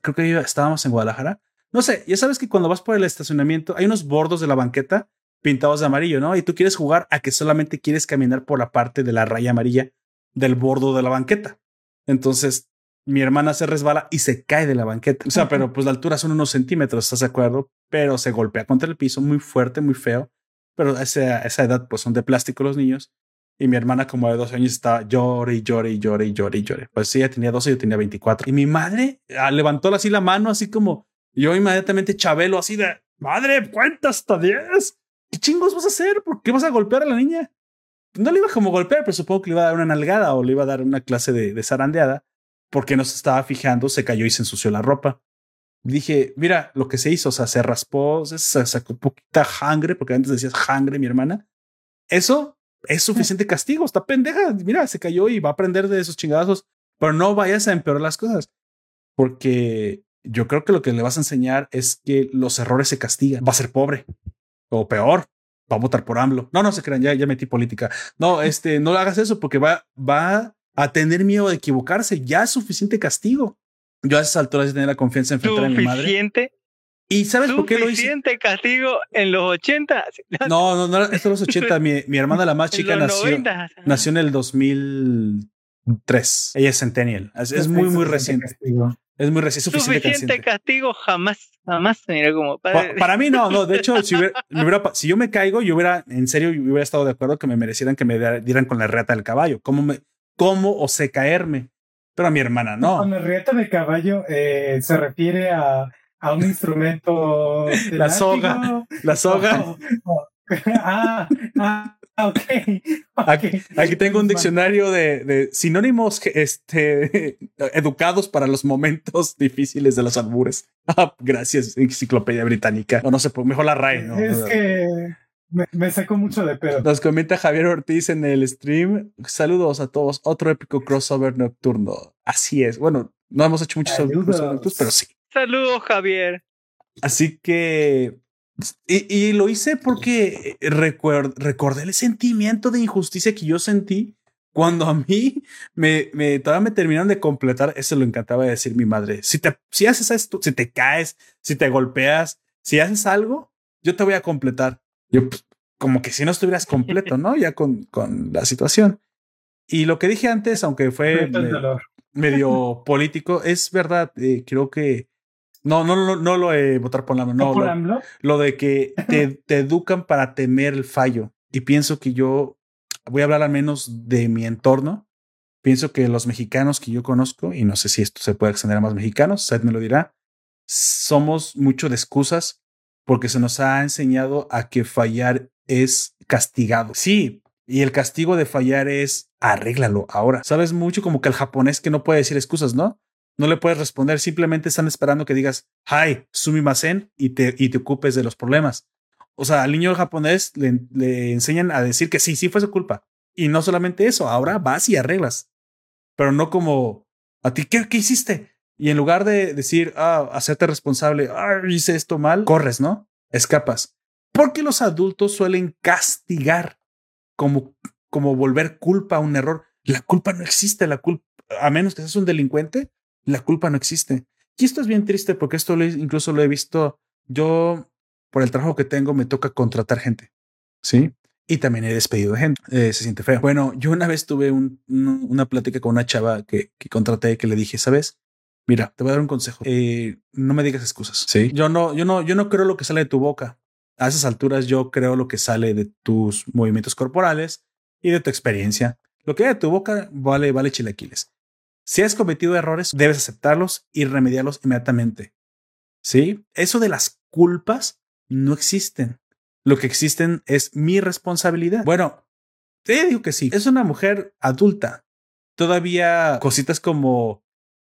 creo que estábamos en Guadalajara. No sé, ya sabes que cuando vas por el estacionamiento hay unos bordos de la banqueta pintados de amarillo, ¿no? Y tú quieres jugar a que solamente quieres caminar por la parte de la raya amarilla del bordo de la banqueta. Entonces mi hermana se resbala y se cae de la banqueta. O sea, pero pues la altura son unos centímetros, ¿estás de acuerdo? Pero se golpea contra el piso muy fuerte, muy feo. Pero a esa, esa edad, pues son de plástico los niños. Y mi hermana, como de 12 años, está llore y llore y llore y llore y llore. Pues ella tenía 12, yo tenía 24. Y mi madre ah, levantó así la mano, así como yo inmediatamente chabelo, así de madre, cuenta hasta 10. ¿Qué chingos vas a hacer? ¿Por qué vas a golpear a la niña? No le iba como golpear, pero supongo que le iba a dar una nalgada o le iba a dar una clase de, de zarandeada porque no se estaba fijando, se cayó y se ensució la ropa. Dije, mira lo que se hizo, o sea, se raspó, se sacó poquita sangre, porque antes decías sangre, mi hermana. Eso es suficiente castigo, está pendeja. Mira, se cayó y va a aprender de esos chingadazos, pero no vayas a empeorar las cosas, porque yo creo que lo que le vas a enseñar es que los errores se castigan. Va a ser pobre o peor, va a votar por AMLO. No, no se crean, ya, ya metí política. No, este, no hagas eso porque va, va a tener miedo de equivocarse. Ya es suficiente castigo. Yo a esas alturas de tener la confianza en enfrentar a mi madre. Suficiente. ¿Y sabes por qué lo hice? Suficiente castigo en los 80. No, no, no, esto es los 80. mi, mi hermana, la más chica, nació, nació en el 2003. Ella es Centennial. Es, muy, muy reciente. Es muy reciente. Suficiente, suficiente castigo jamás, jamás mira como. Para, para mí no, no. De hecho, si, hubiera, si yo me caigo, yo hubiera, en serio, yo hubiera estado de acuerdo que me merecieran que me dieran con la reata del caballo. ¿Cómo me, cómo o sé caerme. Pero a mi hermana no. Con la rieta de caballo eh, se refiere a, a un instrumento. la soga. La soga. ah, ah, ok. Aquí, tengo un diccionario de, de, sinónimos este, educados para los momentos difíciles de los albures. Ah, gracias, Enciclopedia Británica. O no sé, mejor la RAE. ¿no? Es que Me, me saco mucho de pedo. Nos comenta Javier Ortiz en el stream. Saludos a todos. Otro épico crossover nocturno. Así es. Bueno, no hemos hecho muchos Saludos. pero sí. Saludos, Javier. Así que. Y, y lo hice porque recuer- recordé el sentimiento de injusticia que yo sentí cuando a mí me, me todavía me terminaron de completar. Eso lo encantaba de decir mi madre. Si te, si haces esto, si te caes, si te golpeas, si haces algo, yo te voy a completar. Yo, pues, como que si no estuvieras completo, ¿no? Ya con, con la situación. Y lo que dije antes, aunque fue me- medio político, es verdad. eh, creo que no, no, no, no lo de votar por la mano, ¿No no, por lo, AMLO? lo de que te, te educan para temer el fallo. Y pienso que yo voy a hablar al menos de mi entorno. Pienso que los mexicanos que yo conozco, y no sé si esto se puede extender a más mexicanos, Seth me lo dirá, somos mucho de excusas porque se nos ha enseñado a que fallar es castigado. Sí, y el castigo de fallar es arréglalo ahora. Sabes mucho como que el japonés que no puede decir excusas, ¿no? No le puedes responder, simplemente están esperando que digas hi, sumimasen y te, y te ocupes de los problemas. O sea, al niño japonés le, le enseñan a decir que sí, sí fue su culpa. Y no solamente eso, ahora vas y arreglas. Pero no como a ti, ¿qué, qué hiciste? Y en lugar de decir, ah, hacerte responsable, ah, hice esto mal, corres, ¿no? Escapas. Porque los adultos suelen castigar como, como volver culpa a un error. La culpa no existe, la culpa, a menos que seas un delincuente, la culpa no existe. Y esto es bien triste porque esto lo incluso lo he visto yo por el trabajo que tengo me toca contratar gente, ¿sí? Y también he despedido gente. Eh, se siente feo. Bueno, yo una vez tuve un- un- una plática con una chava que, que contraté que le dije, ¿sabes? Mira, te voy a dar un consejo. Eh, no me digas excusas. Sí. Yo no, yo no, yo no creo lo que sale de tu boca. A esas alturas yo creo lo que sale de tus movimientos corporales y de tu experiencia. Lo que hay de tu boca vale, vale chilaquiles. Si has cometido errores, debes aceptarlos y remediarlos inmediatamente. ¿Sí? Eso de las culpas no existen. Lo que existen es mi responsabilidad. Bueno, te digo que sí. Es una mujer adulta. Todavía cositas como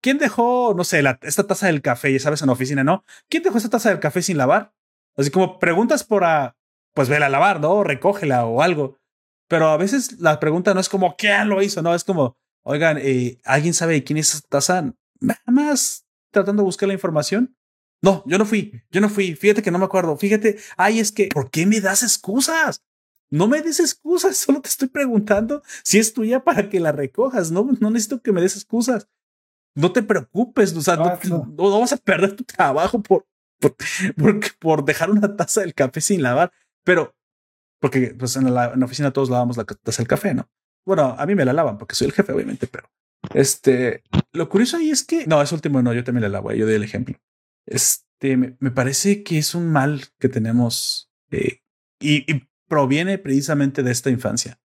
¿quién dejó, no sé, esta taza del café? Ya sabes, en la oficina, ¿no? ¿Quién dejó esta taza del café sin lavar? Así como preguntas por a, pues vela a lavar, ¿no? Recógela o algo. Pero a veces la pregunta no es como quién lo hizo, no es como, oigan, eh, ¿alguien sabe quién es esta taza? Nada más tratando de buscar la información. No, yo no fui, yo no fui. Fíjate que no me acuerdo. Fíjate, ay, es que, ¿por qué me das excusas? No me des excusas, solo te estoy preguntando si es tuya para que la recojas. No, no necesito que me des excusas. No te preocupes, o sea, no, Hazlo. no- no vas a perder tu trabajo por, por, por, por dejar una taza del café sin lavar. Pero, porque pues en la, en la oficina todos lavamos la taza del café, ¿no? Bueno, a mí me la lavan porque soy el jefe, obviamente, pero este, lo curioso ahí es que, no, es último, no, yo también la lavo, yo doy el ejemplo. Este, me, me parece que es un mal que tenemos eh, y, y proviene precisamente de esta infancia,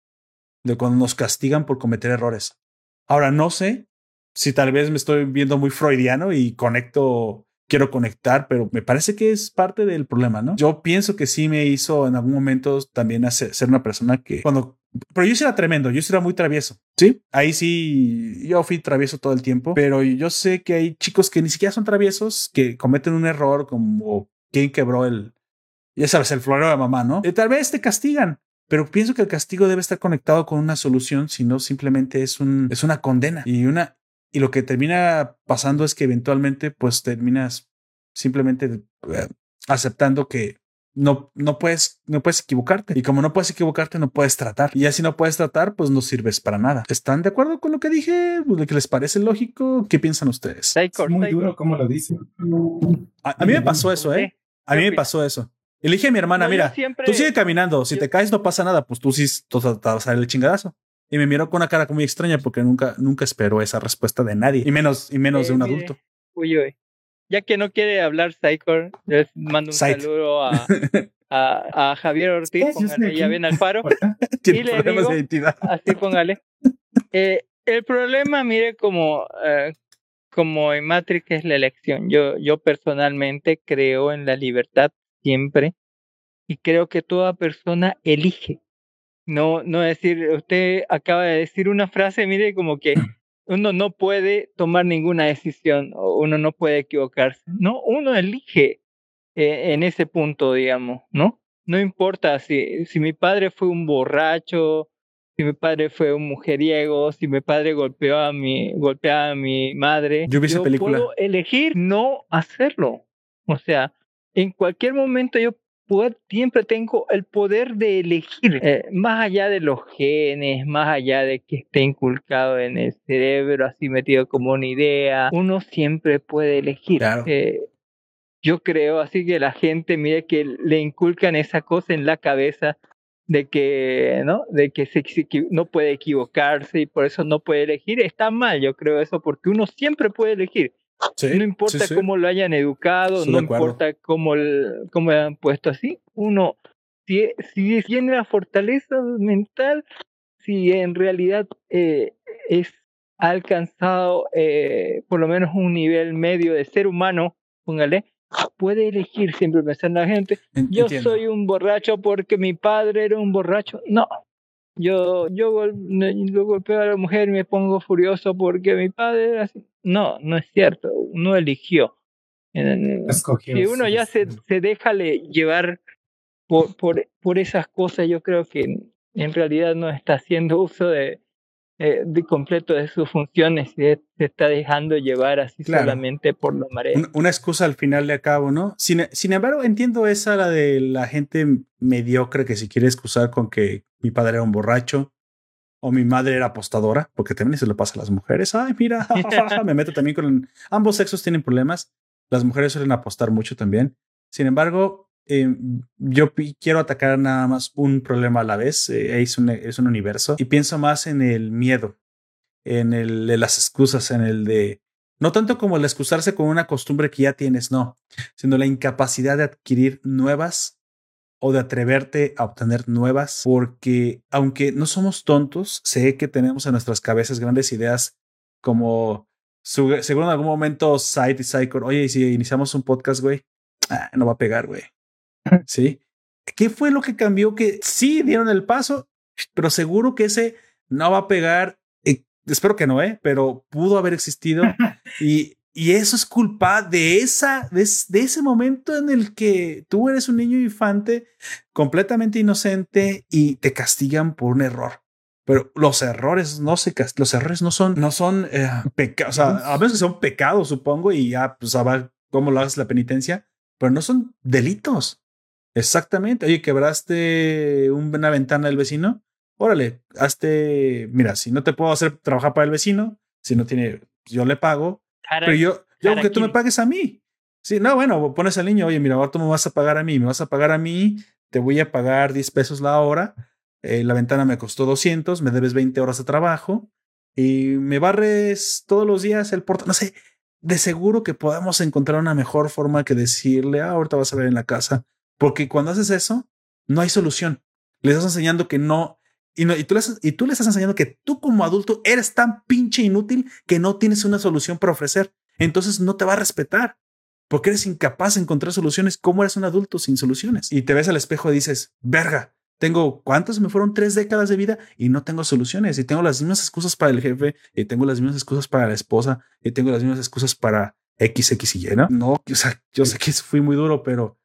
de cuando nos castigan por cometer errores. Ahora, no sé si tal vez me estoy viendo muy freudiano y conecto, quiero conectar, pero me parece que es parte del problema, ¿no? Yo pienso que sí me hizo en algún momento también hacer, ser una persona que cuando... Pero yo sí era tremendo, yo sí era muy travieso, ¿sí? Ahí sí, yo fui travieso todo el tiempo, pero yo sé que hay chicos que ni siquiera son traviesos, que cometen un error como quien quebró el, ya sabes, el florero de mamá, ¿no? Eh, tal vez te castigan, pero pienso que el castigo debe estar conectado con una solución, si no simplemente es un es una condena y una y lo que termina pasando es que eventualmente pues terminas simplemente eh, aceptando que no, no puedes, no puedes equivocarte. Y como no puedes equivocarte, no puedes tratar. Y ya si no puedes tratar, pues no sirves para nada. ¿Están de acuerdo con lo que dije? ¿Lo que les parece lógico? ¿Qué piensan ustedes? Es muy duro como lo dice. A, a mí me pasó eso, ¿eh? A mí me pasó eso. Dije a mi hermana, No, mira, siempre- tú sigue caminando. Si yo- te caes, no pasa nada. Pues tú sí tú te vas a dar el chingadazo. Y me miró con una cara muy extraña porque nunca, nunca esperó esa respuesta de nadie. Y menos, y menos Eh, de un mire, adulto. Uy, uy. Ya que no quiere hablar Psycho, les mando un Psych. saludo a, a, a Javier Ortiz. Póngale, ya ven al faro. Tiene y le problemas digo- de identidad. Así póngale. Eh, el problema, mire, como, eh, como en Matrix es la elección. Yo, yo personalmente creo en la libertad siempre y creo que toda persona elige. No, no decir, usted acaba de decir una frase, mire, como que uno no puede tomar ninguna decisión o uno no puede equivocarse. No, uno elige eh, en ese punto, digamos, ¿no? no importa si, si mi padre fue un borracho, si mi padre fue un mujeriego, si mi padre golpeó a mi, golpeaba a mi madre, yo, vi esa película. puedo elegir no hacerlo. O sea, en cualquier momento yo puedo, siempre tengo el poder de elegir, eh, más allá de los genes, más allá de que esté inculcado en el cerebro, así metido como una idea, uno siempre puede elegir. Eh, yo creo así que la gente, mire que le inculcan esa cosa en la cabeza de que, ¿no? De que se, no puede equivocarse y por eso no puede elegir. Está mal, yo creo eso, porque uno siempre puede elegir. No importa cómo lo hayan educado, no importa cómo, cómo lo han puesto así, uno, si, si tiene la fortaleza mental, si en realidad eh, es ha alcanzado eh, por lo menos un nivel medio de ser humano, póngale, puede elegir siempre pensar en la gente. Yo soy un borracho porque mi padre era un borracho. No. Yo, yo, golpeo a la mujer y me pongo furioso porque mi padre era así. No, no es cierto. Uno eligió. si uno ya se, se deja llevar por, por, por esas cosas, yo creo que en realidad no está haciendo uso de, eh, de completo de sus funciones y se está dejando llevar así solamente por la marea. Una, excusa al final de acabo, ¿no? Sin, sin, embargo, entiendo esa, la de la gente mediocre que si quiere excusar con que mi padre era un borracho o mi madre era apostadora, porque también se lo pasa a las mujeres. Ay, mira, me meto también con... Ambos sexos tienen problemas. Las mujeres suelen apostar mucho también. Sin embargo, eh, yo quiero atacar nada más un problema a la vez. Eh, es, un, es un universo y pienso más en el miedo, en el de las excusas, en el de no tanto como el excusarse con una costumbre que ya tienes, no, sino la incapacidad de adquirir nuevas o de atreverte a obtener nuevas, porque aunque no somos tontos, sé que tenemos en nuestras cabezas grandes ideas como seguro en algún momento Side y Cycle, oye, si iniciamos un podcast, güey, ah, no va a pegar, güey. ¿Sí? ¿Qué fue lo que cambió? Que sí dieron el paso, pero seguro que ese no va a pegar. Eh, espero que no, ¿eh? Pero pudo haber existido. y, y eso es culpa de, esa, de, ese momento en el que tú eres un niño infante completamente inocente y te castigan por un error. Pero los errores no se los errores no son, no son eh, pecados, o sea, a veces son pecados, supongo, y ya, pues, a ver cómo lo haces la penitencia, pero no son delitos. Exactamente. Oye, quebraste una ventana del vecino. Órale, hazte. Mira, si no te puedo hacer trabajar para el vecino, si no tiene, yo le pago. pero yo, yo que tú me pagues a mí. Sí, no, bueno, pones al niño, oye, mira, ahora tú me vas a pagar a mí, me vas a pagar a mí, te voy a pagar 10 pesos la hora. Eh, la ventana me costó 200, me debes 20 horas de trabajo y me barres todos los días el portal. No sé, de seguro que podemos encontrar una mejor forma que decirle, ah, ahorita vas a ver en la casa porque cuando haces eso, no hay solución. Le estás enseñando que no, y, no, y, tú, le, y tú le estás enseñando que tú como adulto eres tan pinche inútil que no tienes una solución para ofrecer. Entonces no te va a respetar porque eres incapaz de encontrar soluciones. ¿Cómo eres un adulto sin soluciones? Y te ves al espejo y dices, verga, tengo cuántas me fueron tres décadas de vida y no tengo soluciones y tengo las mismas excusas para el jefe y tengo las mismas excusas para la esposa y tengo las mismas excusas para X, X y Y. No, no o sea, yo sé que fui muy duro, pero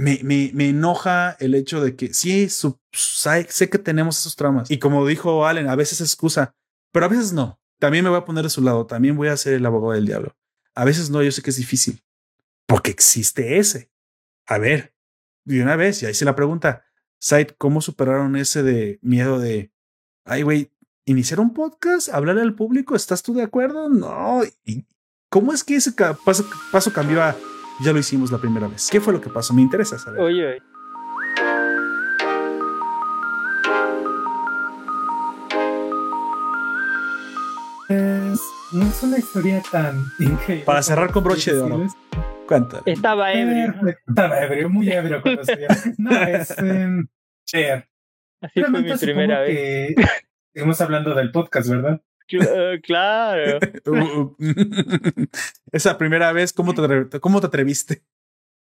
me, me, me, enoja el hecho de que sí, sé que tenemos esos traumas. Y como dijo Allen, a veces es excusa, pero a veces no. También me voy a poner de su lado, también voy a ser el abogado del diablo. A veces no, yo sé que es difícil, porque existe ese. A ver, de una vez, ya hice la pregunta, Said, ¿cómo superaron ese de miedo de, ay, güey, iniciar un podcast, hablar al público, ¿estás tú de acuerdo? No. ¿Y ¿Cómo es que ese paso, paso cambió a ya lo hicimos la primera vez. ¿Qué fue lo que pasó? Me interesa saber. Oye, no es una historia tan increíble. Para cerrar con broche de oro. Cuéntame. Estaba ebrio. estaba ebrio, muy ebrio cuando se No, es um, Así fue mi primera vez. Estamos hablando del podcast, ¿verdad? Claro. Uh, uh. esa primera vez, ¿cómo te, ¿cómo te atreviste?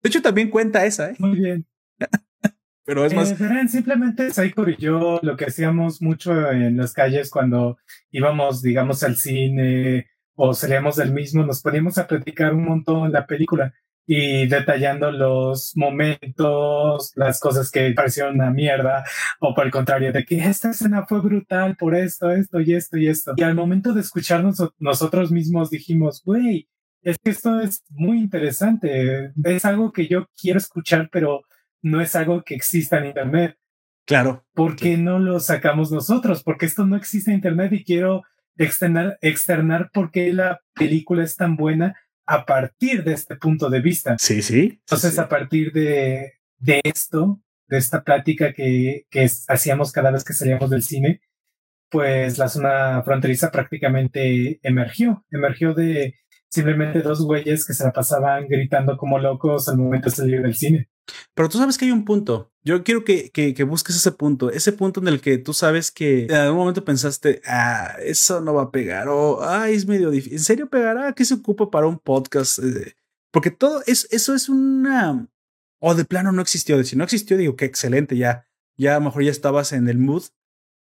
De hecho, también cuenta esa, ¿eh? Muy bien. Pero es más. Eh, simplemente Saikor y yo lo que hacíamos mucho en las calles cuando íbamos, digamos, al cine o salíamos del mismo, nos poníamos a platicar un montón la película. Y detallando los momentos, las cosas que parecieron una mierda, o por el contrario, de que esta escena fue brutal por esto, esto y esto y esto. Y al momento de escucharnos nosotros mismos dijimos, güey, es que esto es muy interesante, es algo que yo quiero escuchar, pero no es algo que exista en Internet. Claro. ¿Por qué no lo sacamos nosotros? Porque esto no existe en Internet y quiero externar, externar por qué la película es tan buena a partir de este punto de vista. Sí, sí. Entonces, a partir de, de esto, de esta plática que, que hacíamos cada vez que salíamos del cine, pues la zona fronteriza prácticamente emergió, emergió de simplemente dos güeyes que se la pasaban gritando como locos al momento de salir del cine. Pero tú sabes que hay un punto. Yo quiero que, que, busques ese punto, ese punto en el que tú sabes que en algún momento pensaste, ah, eso no va a pegar, o ah, es medio difícil. ¿En serio pegará? ¿Qué se ocupa para un podcast? Eh, porque todo es, eso es una. O de plano no existió. Si no existió, digo que excelente, ya, ya a lo mejor ya estabas en el mood,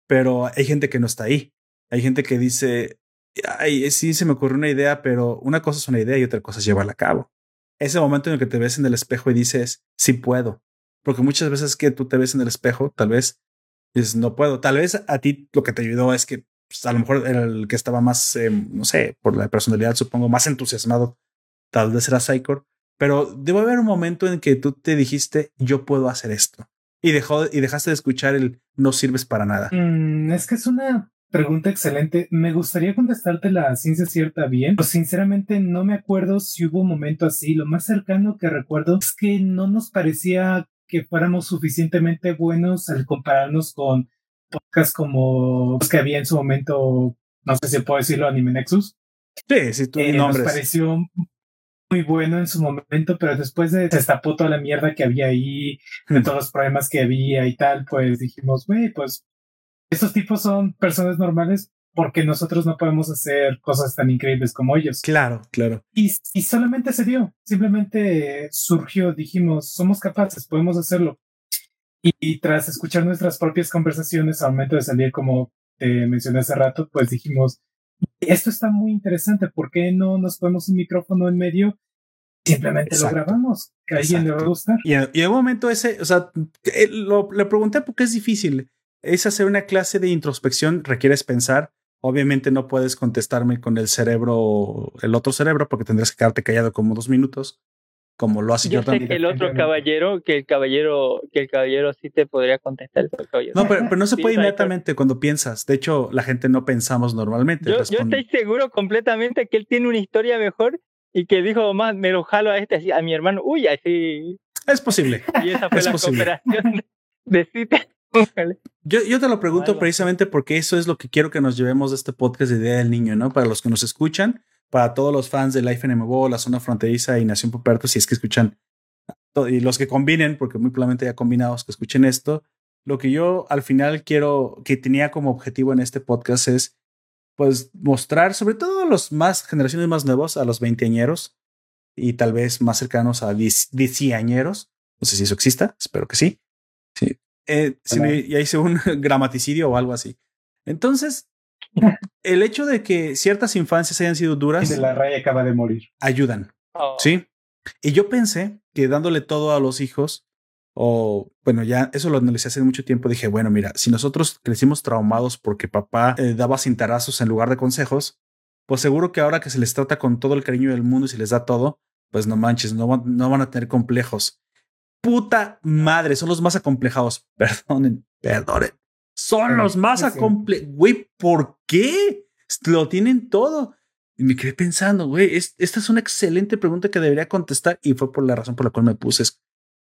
pero hay gente que no está ahí. Hay gente que dice, ay, sí se me ocurrió una idea, pero una cosa es una idea y otra cosa es llevarla a cabo ese momento en el que te ves en el espejo y dices, sí puedo. Porque muchas veces que tú te ves en el espejo, tal vez dices, no puedo. Tal vez a ti lo que te ayudó es que pues, a lo mejor el que estaba más, em, no sé, por la personalidad, supongo, más entusiasmado. Tal vez era Psychor. Pero debe haber un momento en que tú te dijiste, yo puedo hacer esto. Y, dejó, y dejaste de escuchar el no sirves para nada. Mm, es que es una Pregunta excelente. Me gustaría contestarte la ciencia cierta bien, pero sinceramente no me acuerdo si hubo un momento así. Lo más cercano que recuerdo es que no nos parecía que fuéramos suficientemente buenos al compararnos con podcasts como los que había en su momento, no sé si puedo decirlo, Anime Nexus. Sí, sí, tú eh, Nos pareció muy bueno en su momento, pero después de se destapó toda la mierda que había ahí, de todos los problemas que había y tal, pues dijimos, güey, pues estos tipos son personas normales porque nosotros no podemos hacer cosas tan increíbles como ellos. Claro, claro. Y, y solamente se dio, simplemente surgió, dijimos, somos capaces, podemos hacerlo. Y, tras escuchar nuestras propias conversaciones al momento de salir, como te mencioné hace rato, pues dijimos, esto está muy interesante, ¿por qué no nos ponemos un micrófono en medio? Simplemente lo grabamos, que a alguien le va a gustar. Y, en un momento ese, o sea, eh, lo, le pregunté porque es difícil es hacer una clase de introspección, requieres pensar. Obviamente no puedes contestarme con el cerebro, el otro cerebro, porque tendrías que quedarte callado como dos minutos, como lo hace yo, yo sé Que el otro caballero, que el caballero, que el caballero sí te podría contestar. No, pero, no se puede inmediatamente cuando piensas. De hecho, la gente no pensamos normalmente. Yo, yo, estoy seguro completamente que él tiene una historia mejor y que dijo más, me lo jalo a este, así, a mi hermano, uy, así. Es posible. Y esa fue la cooperación de, de Yo, yo te lo pregunto precisamente porque eso es lo que quiero que nos llevemos de este podcast de Idea del Niño, ¿no? Para los que nos escuchan, para todos los fans de Life NMO, la zona fronteriza y Nación Poperto, si es que escuchan, y los que combinen, porque muy probablemente ya combinados que escuchen esto, lo que yo al final quiero, que tenía como objetivo en este podcast es, pues, mostrar, sobre todo a los más, generaciones más nuevos, a los veinteañeros y tal vez más cercanos a dieciañeros, no sé si eso exista, espero que sí. Sí, eh, ya hice un gramaticidio o algo así. Entonces, el hecho de que ciertas infancias hayan sido duras. de la raya acaba de morir. Ayudan. Oh. Sí. Y yo pensé que dándole todo a los hijos, o bueno, ya eso lo analicé hace mucho tiempo. Dije, bueno, mira, si nosotros crecimos traumados porque papá eh, daba cintarazos en lugar de consejos, pues seguro que ahora que se les trata con todo el cariño del mundo y se les da todo, pues no manches, no, no van a tener complejos puta madre, son los más acomplejados. Perdonen, perdonen. Son los más acomplejados. Güey, ¿por qué? Lo tienen todo. Y me quedé pensando, güey, esta es una excelente pregunta que debería contestar y fue por la razón por la cual me puse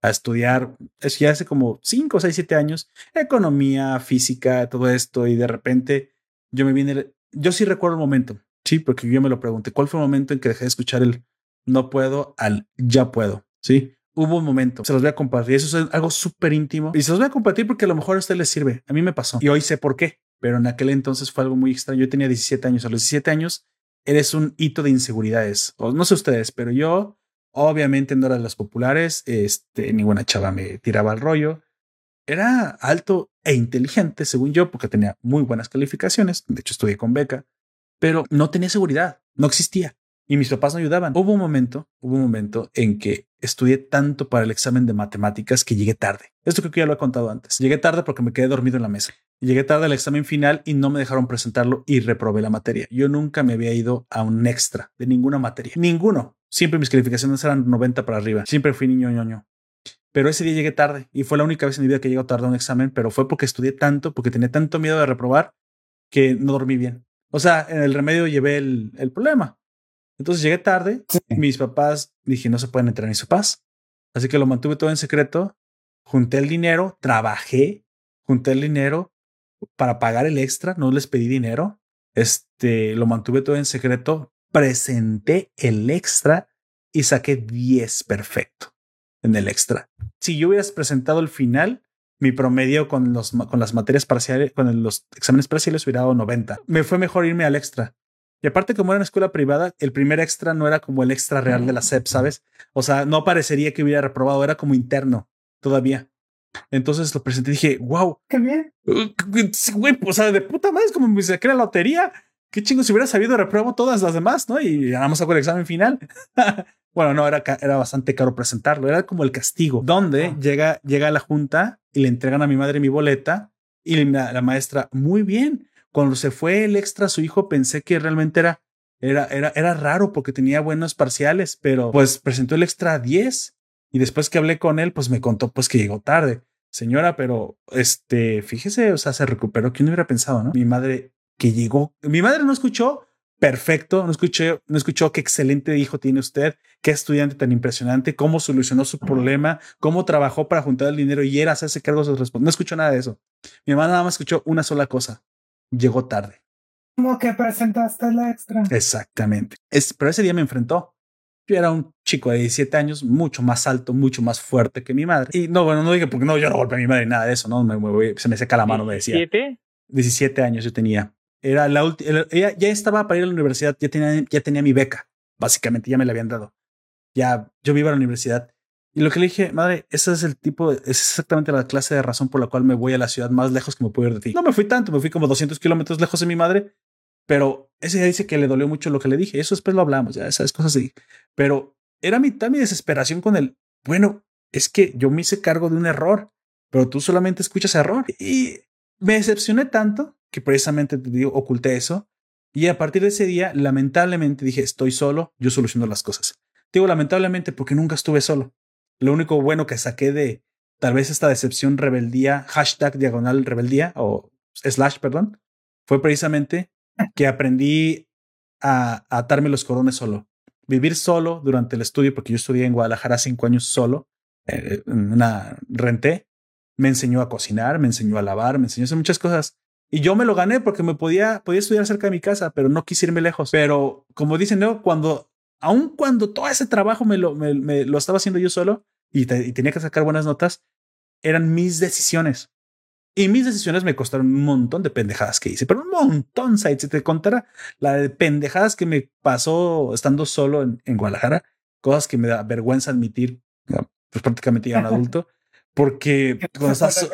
a estudiar, es ya hace como 5, 6, 7 años, economía, física, todo esto y de repente yo me vine, yo sí recuerdo el momento, sí, porque yo me lo pregunté, ¿cuál fue el momento en que dejé de escuchar el no puedo al ya puedo? Sí, hubo un momento, se los voy a compartir. Eso es algo súper íntimo y se los voy a compartir porque a lo mejor a usted les sirve. A mí me pasó y hoy sé por qué, pero en aquel entonces fue algo muy extraño. Yo tenía 17 años. A los 17 años eres un hito de inseguridades. No sé ustedes, pero yo obviamente no era de las populares. Este, ninguna chava me tiraba el rollo. Era alto e inteligente, según yo, porque tenía muy buenas calificaciones. De hecho, estudié con beca, pero no tenía seguridad. No existía. Y mis papás no ayudaban. Hubo un momento, hubo un momento en que estudié tanto para el examen de matemáticas que llegué tarde. Esto creo que ya lo he contado antes. Llegué tarde porque me quedé dormido en la mesa. Llegué tarde al examen final y no me dejaron presentarlo y reprobé la materia. Yo nunca me había ido a un extra de ninguna materia. Ninguno. Siempre mis calificaciones eran 90 para arriba. Siempre fui niño ñoño. Pero ese día llegué tarde y fue la única vez en mi vida que llego tarde a un examen, pero fue porque estudié tanto, porque tenía tanto miedo de reprobar que no dormí bien. O sea, en el remedio llevé el, el problema. Entonces llegué tarde. Mis papás dije, no se pueden entrar mis papás. Así que lo mantuve todo en secreto. Junté el dinero, trabajé, junté el dinero para pagar el extra. No les pedí dinero. Este lo mantuve todo en secreto. Presenté el extra y saqué 10 perfecto en el extra. Si yo hubieras presentado el final, mi promedio con, los, con las materias parciales, con los exámenes parciales hubiera dado 90. Me fue mejor irme al extra. Y aparte, como era una escuela privada, el primer extra no era como el extra real de la SEP, ¿sabes? O sea, no parecería que hubiera reprobado, era como interno todavía. Entonces lo presenté y dije, wow. Qué bien. Güey, o sea, de puta madre, es como me saqué la lotería. Qué chingo, si hubiera sabido, repruebo todas las demás, ¿no? Y más hago el examen final. bueno, no, era, era bastante caro presentarlo. Era como el castigo, donde llega, llega la junta y le entregan a mi madre mi boleta y la maestra, muy bien cuando se fue el extra su hijo, pensé que realmente era, era, era, era raro porque tenía buenos parciales, pero pues presentó el extra 10 y después que hablé con él, pues me contó pues que llegó tarde. Señora, pero este, fíjese, o sea, se recuperó. ¿Quién hubiera pensado, no? Mi madre que llegó, mi madre no escuchó perfecto, no escuché, no escuchó qué excelente hijo tiene usted, qué estudiante tan impresionante, cómo solucionó su problema, cómo trabajó para juntar el dinero y era hacerse cargo de sus responsables. No escuchó nada de eso. Mi mamá nada más escuchó una sola cosa llegó tarde. Como que presentaste la extra. Exactamente. Es, pero ese día me enfrentó. Yo era un chico de 17 años, mucho más alto, mucho más fuerte que mi madre. Y no, bueno, no dije porque no, yo no golpeé a mi madre, nada de eso, no, me, se me seca la mano, me decía. ¿17? 17 años yo tenía. Era la última, ella ya estaba para ir a la universidad, ya tenía, ya tenía mi beca, básicamente, ya me la habían dado. Ya, yo vivo a la universidad y lo que le dije, madre, ese es el tipo, es exactamente la clase de razón por la cual me voy a la ciudad más lejos que me puedo ir de ti. No me fui tanto, me fui como 200 kilómetros lejos de mi madre, pero ese día dice que le dolió mucho lo que le dije. Eso después lo hablamos, ya esas cosas así. Pero era mitad mi desesperación con él. Bueno, es que yo me hice cargo de un error, pero tú solamente escuchas error. Y me decepcioné tanto que precisamente te digo, oculté eso. Y a partir de ese día, lamentablemente dije, estoy solo, yo soluciono las cosas. Digo lamentablemente porque nunca estuve solo. Lo único bueno que saqué de tal vez esta decepción rebeldía, hashtag diagonal rebeldía o slash, perdón, fue precisamente que aprendí a, atarme los corones solo. Vivir solo durante el estudio, porque yo estudié en Guadalajara cinco años solo, eh, una renté, me enseñó a cocinar, me enseñó a lavar, me enseñó a hacer muchas cosas. Y yo me lo gané porque me podía, podía estudiar cerca de mi casa, pero no quise irme lejos. Pero como dicen, ¿no? cuando aun cuando todo ese trabajo me lo, me, lo estaba haciendo yo solo y, tenía que sacar buenas notas, eran mis decisiones. Y mis decisiones me costaron un montón de pendejadas que hice, pero un montón, Si te contara la de pendejadas que me pasó estando solo en, en Guadalajara, cosas que me da vergüenza admitir, pues prácticamente ya un adulto, porque cuando estás...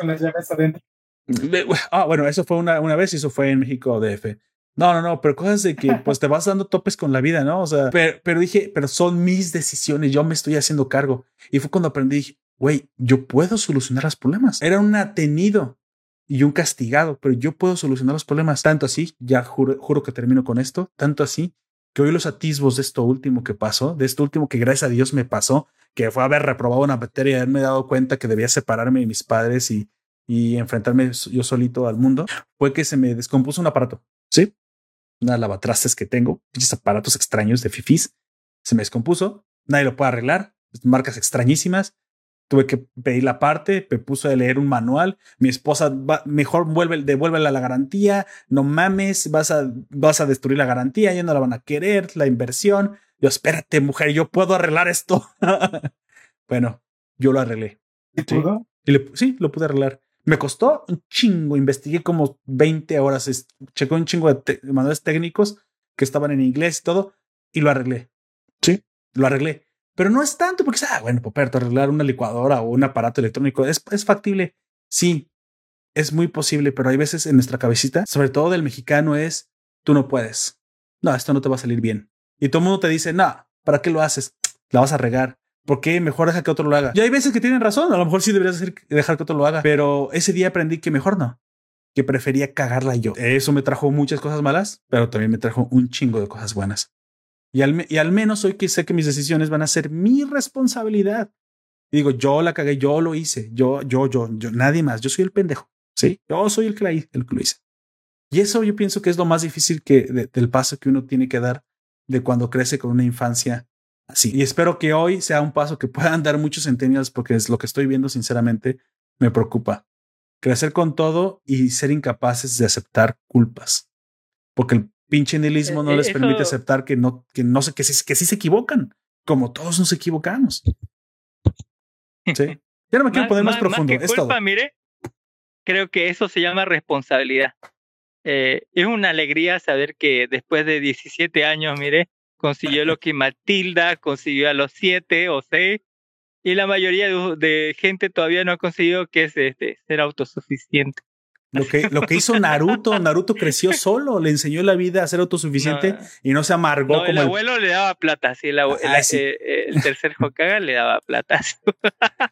Ah, bueno, eso fue una, una vez y eso fue en México DF. No, no, no, pero cosas de que pues te vas dando topes con la vida, ¿no? O sea, pero, dije, pero son mis decisiones, yo me estoy haciendo cargo. Y fue cuando aprendí, dije, güey, yo puedo solucionar los problemas. Era un atenido y un castigado, pero yo puedo solucionar los problemas. Tanto así, ya juro, juro que termino con esto, tanto así que hoy los atisbos de esto último que pasó, de esto último que gracias a Dios me pasó, que fue haber reprobado una materia y haberme dado cuenta que debía separarme de mis padres y, y enfrentarme yo solito al mundo, fue que se me descompuso un aparato. Sí, una lavatrastes que tengo, pinches aparatos extraños de fifis, se me descompuso, nadie lo puede arreglar, marcas extrañísimas. Tuve que pedir la parte, me puso a leer un manual. Mi esposa, mejor vuelve, devuélvela la garantía. No mames, vas a, vas a destruir la garantía, ya no la van a querer, la inversión. Yo, espérate, mujer, yo puedo arreglar esto. bueno, yo lo arreglé. ¿Sí? sí, lo pude arreglar. Me costó un chingo, investigué como 20 horas, chequé un chingo de manuales técnicos que estaban en inglés y todo, y lo arreglé. Sí, lo arreglé. Pero no es tanto porque, ah, bueno, Poperto, arreglar una licuadora o un aparato electrónico es, es factible. Sí, es muy posible, pero hay veces en nuestra cabecita, sobre todo del mexicano, es tú no puedes. No, esto no te va a salir bien. Y todo el mundo te dice, no, ¿para qué lo haces? La vas a regar. ¿Por qué? Mejor deja que otro lo haga. Y hay veces que tienen razón. A lo mejor sí deberías dejar que otro lo haga. Pero ese día aprendí que mejor no. Que prefería cagarla yo. Eso me trajo muchas cosas malas, pero también me trajo un chingo de cosas buenas. Y al, menos hoy que sé que mis decisiones van a ser mi responsabilidad. digo, yo la cagué, yo lo hice. Yo, yo, yo, yo, nadie más. Yo soy el pendejo. Sí, yo soy el que, la, el que lo hice. Y eso yo pienso que es lo más difícil que del paso que uno tiene que dar de cuando crece con una infancia así. Y espero que hoy sea un paso que puedan dar muchos centennials porque es lo que estoy viendo sinceramente me preocupa. Crecer con todo y ser incapaces de aceptar culpas. Porque el pinche nihilismo no eh, les permite aceptar que no, que no sé, que sí, que sí se equivocan, como todos nos equivocamos. Sí. Ya no me quiero poner más, profundo. es todo. mire, creo que eso se llama responsabilidad. Eh, es una alegría saber que después de 17 años, mire, consiguió lo que Matilda consiguió a los 7 o 6 y la mayoría de, gente todavía no ha conseguido que es este, ser autosuficiente. Lo que, lo que hizo Naruto, Naruto creció solo, le enseñó la vida a ser autosuficiente y no se amargó como el abuelo le daba plata, sí, el, ah, eh, el tercer Hokage le daba plata.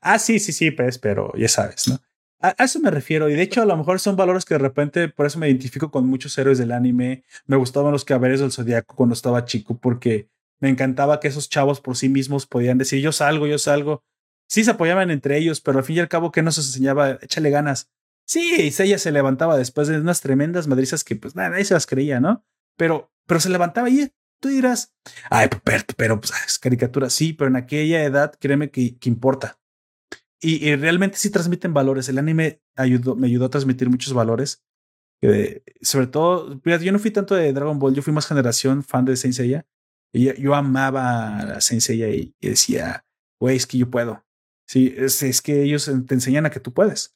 ah, sí, sí, sí, pues, pero ya sabes, ¿no? A, eso me refiero. Y de hecho, a lo mejor son valores que de repente, por eso me identifico con muchos héroes del anime. Me gustaban los caballeros del zodiaco cuando estaba chico, porque me encantaba que esos chavos por sí mismos podían decir: Yo salgo, yo salgo. Sí se apoyaban entre ellos, pero al fin y al cabo, ¿qué nos enseñaba? Échale ganas. Sí, ella se levantaba después de unas tremendas madrizas que, pues nada, nadie se las creía, ¿no? Pero, pero se levantaba y tú dirás, ay, pero, pero pues, es caricatura. Sí, pero en aquella edad, créeme que, que importa y, realmente sí transmiten valores. El anime me ayudó a transmitir muchos valores. sobre todo, yo no fui tanto de Dragon Ball, yo fui más generación fan de Saint. Y yo, amaba a Saint Seiya y, decía, güey, es que yo puedo. Sí, es, es, que ellos te enseñan a que tú puedes.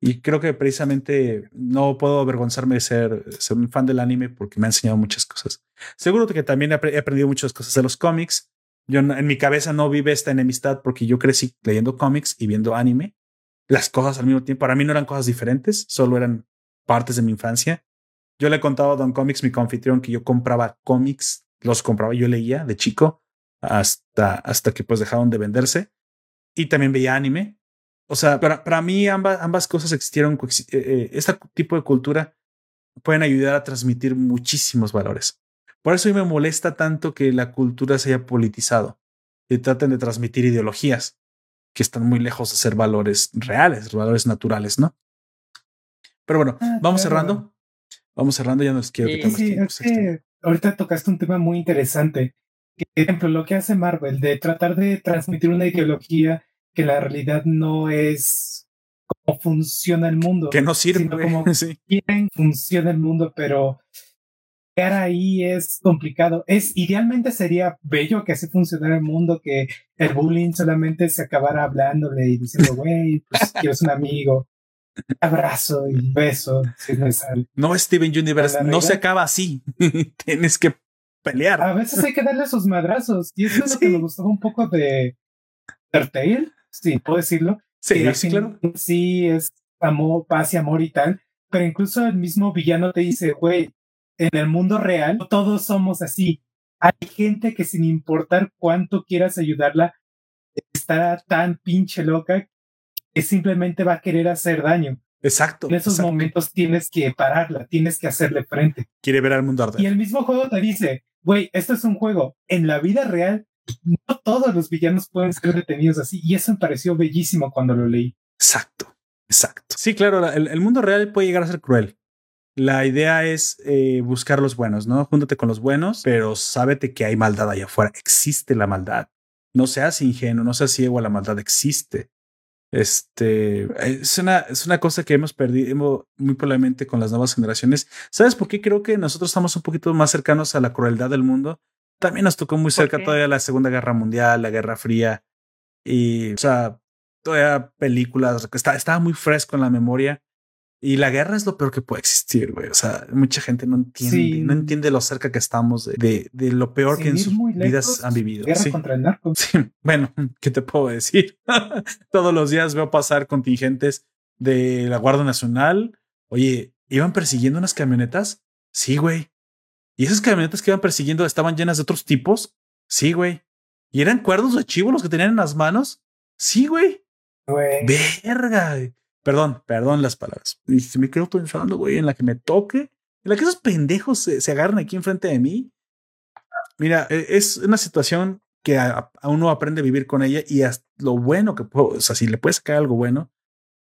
Y creo que precisamente no puedo avergonzarme de ser, ser un fan del anime porque me ha enseñado muchas cosas. Seguro que también he aprendido muchas cosas de los cómics yo en mi cabeza no vive esta enemistad porque yo crecí leyendo cómics y viendo anime. Las cosas al mismo tiempo, para mí no eran cosas diferentes, solo eran partes de mi infancia. Yo le he contado a Don Comics, mi confitrión, que yo compraba cómics, los compraba, yo leía de chico hasta, hasta que pues dejaron de venderse. Y también veía anime. O sea, para, para mí ambas, ambas cosas existieron. Eh, eh, este tipo de cultura pueden ayudar a transmitir muchísimos valores. Por eso me molesta tanto que la cultura se haya politizado y traten de transmitir ideologías que están muy lejos de ser valores reales, valores naturales, ¿no? Pero bueno, ah, vamos cerrando. Vamos cerrando, ya nos quiero quitar sí, es que ahorita tocaste un tema muy interesante. Por ejemplo, lo que hace Marvel de tratar de transmitir una ideología que la realidad no es como funciona el mundo. Que no sirve. Sino como sí. quieren funciona el mundo, pero ahí es complicado. Es idealmente sería bello que así funcionara el mundo, que el bullying solamente se acabara hablándole y diciendo, güey, pues quiero un amigo. Abrazo y beso, si no sale. No, Steven Universe, no se acaba así. Tienes que pelear. A veces hay que darle sus madrazos. Y eso es lo que me gustó un poco de Tertail, sí, puedo decirlo. Sí, sí, claro. Sí, es amor, paz y amor y tal. Pero incluso el mismo villano te dice, güey, en el mundo real todos somos así. Hay gente que sin importar cuánto quieras ayudarla, está tan pinche loca que simplemente va a querer hacer daño. Exacto. En esos momentos tienes que pararla, tienes que hacerle frente. Quiere ver al mundo arder. Y el mismo juego te dice, güey, esto es un juego. En la vida real, no todos los villanos pueden ser detenidos así. Y eso me pareció bellísimo cuando lo leí. Exacto, exacto. Sí, claro, el mundo real puede llegar a ser cruel. La idea es eh, buscar los buenos, ¿no? Júntate con los buenos, pero sábete que hay maldad allá afuera. Existe la maldad. No seas ingenuo, no seas ciego, la maldad existe. Este es una, es una cosa que hemos perdido muy probablemente con las nuevas generaciones. ¿Sabes por qué creo que nosotros estamos un poquito más cercanos a la crueldad del mundo? También nos tocó muy cerca todavía la Segunda Guerra Mundial, la Guerra Fría y, o sea, todavía películas, está, estaba muy fresco en la memoria y la guerra es lo peor que puede existir, güey. O sea, mucha gente no entiende, no entiende lo cerca que estamos de, de, lo peor que en sus vidas han vivido. Guerra sí. contra el narco. Sí, bueno, ¿qué te puedo decir? Todos los días veo pasar contingentes de la Guardia Nacional. Oye, ¿iban persiguiendo unas camionetas? Sí, güey. Y esas camionetas que iban persiguiendo estaban llenas de otros tipos. Sí, güey. ¿Y eran cuerdos de chivo los que tenían en las manos? Sí, güey. Güey. Verga. Perdón, perdón las palabras. Y se me quedo pensando, güey, en la que me toque, en la que esos pendejos se, agarran aquí enfrente de mí. Mira, e, es una situación que a, uno aprende a vivir con ella y lo bueno que puedo, o sea, si le puedes sacar algo bueno,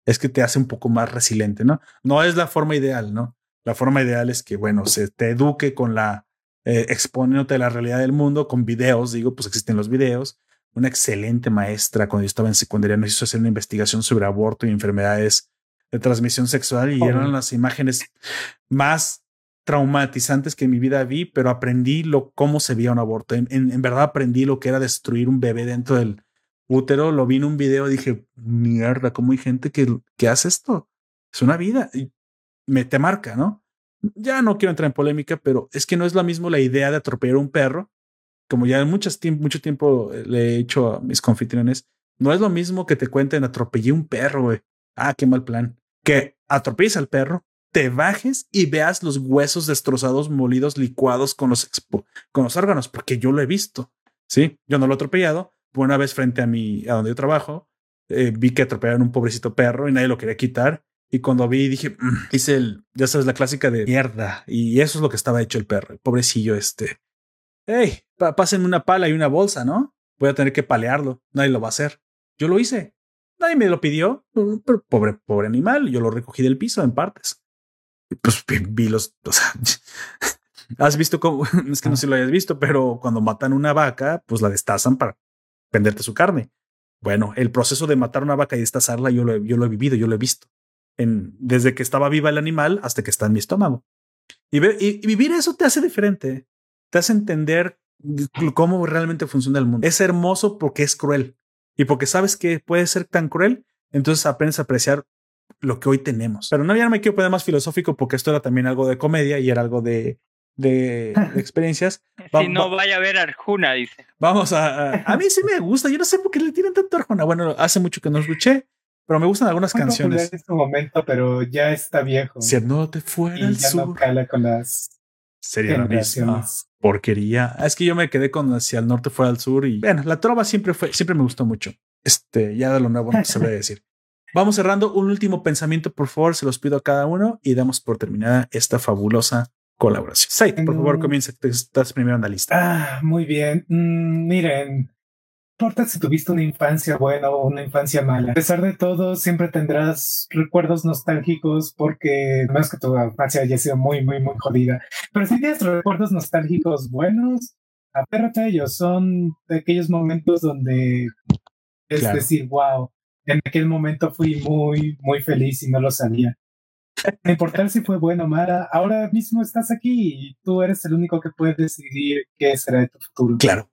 es que te hace un poco más resiliente, ¿no? No es la forma ideal, ¿no? La forma ideal es que, bueno, se te eduque con la, eh, exponiéndote a la realidad del mundo con videos, digo, pues existen los videos. Una excelente maestra cuando yo estaba en secundaria nos hizo hacer una investigación sobre aborto y enfermedades de transmisión sexual y eran las imágenes más traumatizantes que en mi vida vi, pero aprendí lo cómo se veía un aborto. En, en, verdad aprendí lo que era destruir un bebé dentro del útero. Lo vi en un video, dije, mierda, cómo hay gente que, que hace esto. Es una vida y me te marca, ¿no? Ya no quiero entrar en polémica, pero es que no es lo mismo la idea de atropellar un perro, como ya muchas, mucho tiempo le he hecho a mis confitriones, no es lo mismo que te cuenten atropellé un perro, güey. Ah, qué mal plan. Que atropelles al perro, te bajes y veas los huesos destrozados, molidos, licuados con los, con los órganos, porque yo lo he visto. Sí, yo no lo he atropellado. Una vez frente a mi, a donde yo trabajo, eh, vi que atropellaron un pobrecito perro y nadie lo quería quitar. Y cuando vi, dije, mm", hice el, ya sabes, la clásica de mierda. Y eso es lo que estaba hecho el perro, el pobrecillo este. Hey, pásenme una pala y una bolsa, ¿no? Voy a tener que palearlo. Nadie lo va a hacer. Yo lo hice. Nadie me lo pidió. Pero pobre, pobre animal. Yo lo recogí del piso en partes pues vi los, o sea, has visto cómo, es que no sé si lo hayas visto, pero cuando matan una vaca, pues la destazan para venderte su carne. Bueno, el proceso de matar una vaca y destazarla, yo lo, yo lo he vivido, yo lo he visto. En, desde que estaba viva el animal hasta que está en mi estómago. Y, ver, y, vivir eso te hace diferente, te hace entender cómo realmente funciona el mundo. Es hermoso porque es cruel y porque sabes que puede ser tan cruel, entonces aprendes a apreciar lo que hoy tenemos. Pero no, ya no me quiero poner más filosófico porque esto era también algo de comedia y era algo de, de, experiencias. si no vaya a ver Arjuna, dice. Vamos a, a, mí sí me gusta. Yo no sé por qué le tienen tanto Arjuna. Bueno, hace mucho que no escuché, pero me gustan algunas canciones. En este momento, pero ya está viejo. Si no te fuera y ya no cala con las Sería la misma porquería. Es que yo me quedé con hacia el norte fuera al sur y bueno, la trova siempre fue, siempre me gustó mucho. Este, ya de lo nuevo no se a decir. Vamos cerrando un último pensamiento, por favor, se los pido a cada uno y damos por terminada esta fabulosa colaboración. Said, por favor, comienza, estás primero en la lista. Ah, muy bien. Mm, miren, importa si tuviste una infancia buena o una infancia mala. A pesar de todo, siempre tendrás recuerdos nostálgicos porque no es que tu infancia haya sido muy, muy, muy jodida. Pero si tienes recuerdos nostálgicos buenos, apérrate a ellos. Son de aquellos momentos donde es decir, wow, en aquel momento fui muy, muy feliz y no lo sabía. No importa si fue bueno o mala, ahora mismo estás aquí y tú eres el único que puede decidir qué será de tu futuro. Claro.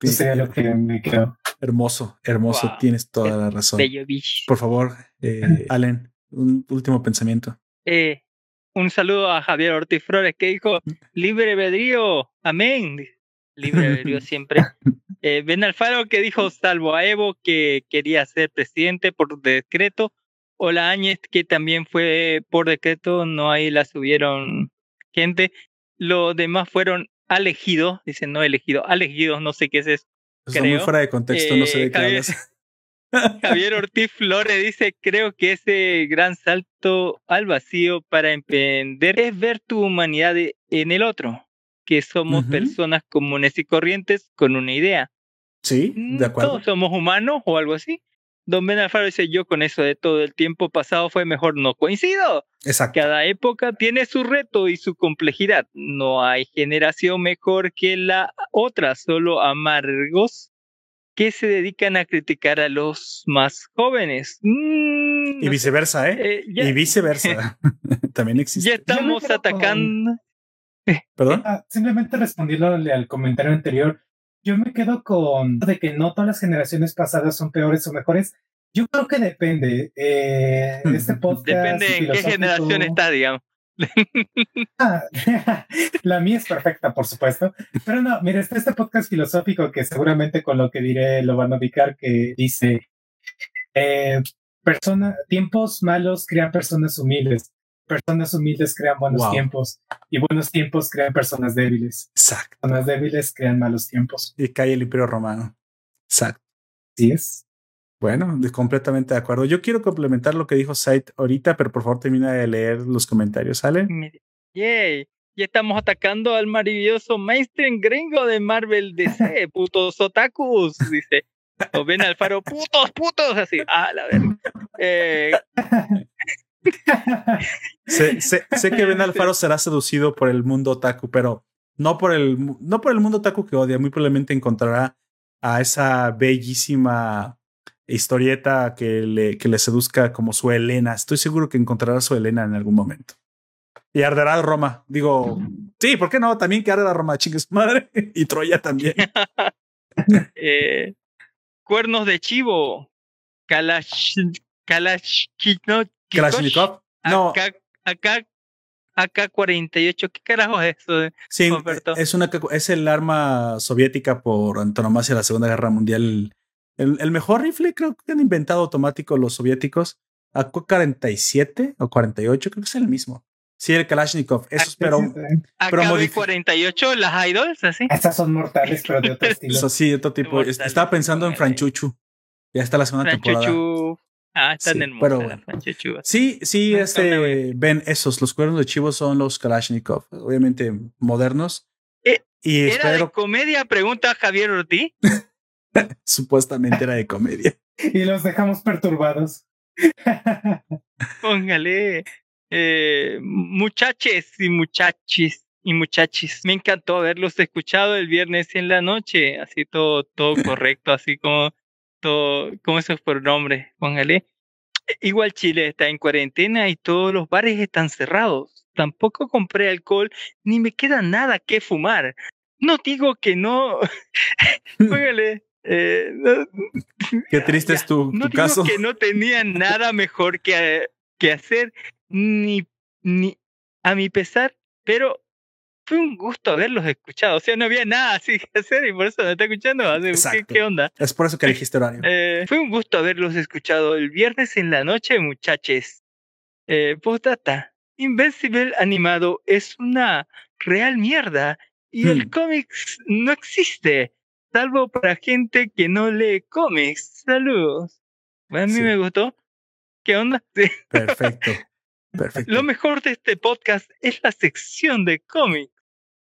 Eso lo que me quedo. Hermoso, hermoso, tienes toda la razón. Por favor, eh, Allen, un último pensamiento. Eh, un saludo a Javier Ortiz Flores que dijo, libre albedrío, amén. Libre albedrío siempre. Eh, ben Alfaro que dijo salvo a Evo que quería ser presidente por decreto, o la Áñez que también fue por decreto, no ahí la subieron gente. Los demás fueron elegidos, dicen no elegidos, elegidos, no sé qué es eso. Eso muy fuera de contexto, no sé de qué Javier, Javier Ortiz Flores dice, creo que ese gran salto al vacío para emprender es ver tu humanidad en el otro, que somos personas comunes y corrientes con una idea. Sí, de mm, acuerdo. Todos somos humanos o algo así. Don Ben Alfaro dice, yo con eso de todo el tiempo pasado fue mejor no coincido. Exacto. Cada época tiene su reto y su complejidad. No hay generación mejor que la otra, solo amargos que se dedican a criticar a los más jóvenes. Mm, y viceversa, ¿eh? eh y viceversa. También existe. Ya estamos atacando. ¿Perdón? Ah, simplemente respondiéndole al comentario anterior, yo me quedo con de que no todas las generaciones pasadas son peores o mejores. Yo creo que depende. Eh, este podcast. Depende en qué generación está, digamos. Ah, la mía es perfecta, por supuesto. Pero no, mira, está este podcast filosófico que seguramente con lo que diré lo van a ubicar, que dice, eh, persona, tiempos malos crean personas humildes, personas humildes crean buenos tiempos y buenos tiempos crean personas débiles. Exacto. Personas débiles crean malos tiempos. Y cae el Imperio Romano. Exacto. Sí es. Bueno, completamente de acuerdo. Yo quiero complementar lo que dijo Said ahorita, pero por favor termina de leer los comentarios, ¿sale? Yay. Ya estamos atacando al maravilloso mainstream gringo de Marvel DC, putos otakus, dice. O ven Alfaro, putos, putos, así. Ah, la verdad. Eh... sé, sé, sé, que Ben Alfaro será seducido por el mundo otaku, pero no por el, no por el mundo otaku que odia. Muy probablemente encontrará a esa bellísima historieta que le, que le seduzca como su Elena. Estoy seguro que encontrará a su Elena en algún momento. Y arderá Roma. Digo, sí, ¿por qué no? También que arda Roma, chingues madre. y Troya también. eh, cuernos de chivo. Kalash, Kalashnikov. Kalashnikov. No. Acá, acá, 48. ¿Qué carajo es eso? Sí, es, una, es el arma soviética por antonomasia de la Segunda Guerra Mundial. El, el mejor rifle creo que han inventado automático los soviéticos. AK-47 o 48, creo que es el mismo. Sí, el Kalashnikov. Eso es, pero. pero 48, las idols, así. Estas son mortales, pero de otro estilo. Eso sí, otro tipo. Estaba pensando en Franchuchu. Ya está la segunda temporada. Ah, están en pero bueno. Sí, sí, este, ven esos, los cuernos de chivo son los Kalashnikov, obviamente modernos. Eh, y ¿Era espero... de comedia? Pregunta Javier Ortiz. Supuestamente era de comedia. y los dejamos perturbados. Póngale. Eh, muchaches y muchachis y muchachis, me encantó haberlos escuchado el viernes en la noche, así todo, todo correcto, así como todo, como esos pronombres, póngale. Igual Chile está en cuarentena y todos los bares están cerrados. Tampoco compré alcohol ni me queda nada que fumar. No digo que no. póngale. Eh, Qué triste es tu, no digo caso. que no tenía nada mejor que, que hacer ni, ni a mi pesar, pero fue un gusto haberlos escuchado. O sea, no había nada así que hacer y por eso me está escuchando. ¿Qué, ¿Qué, onda? Es por eso que dijiste horario. Eh, fue un gusto haberlos escuchado el viernes en la noche, muchachos. Eh, postdata. Invincible animado es una real mierda y el hmm. cómics no existe, salvo para gente que no lee cómics. Saludos. A mí me gustó. ¿Qué onda? Perfecto. Perfecto. Lo mejor de este podcast es la sección de cómics.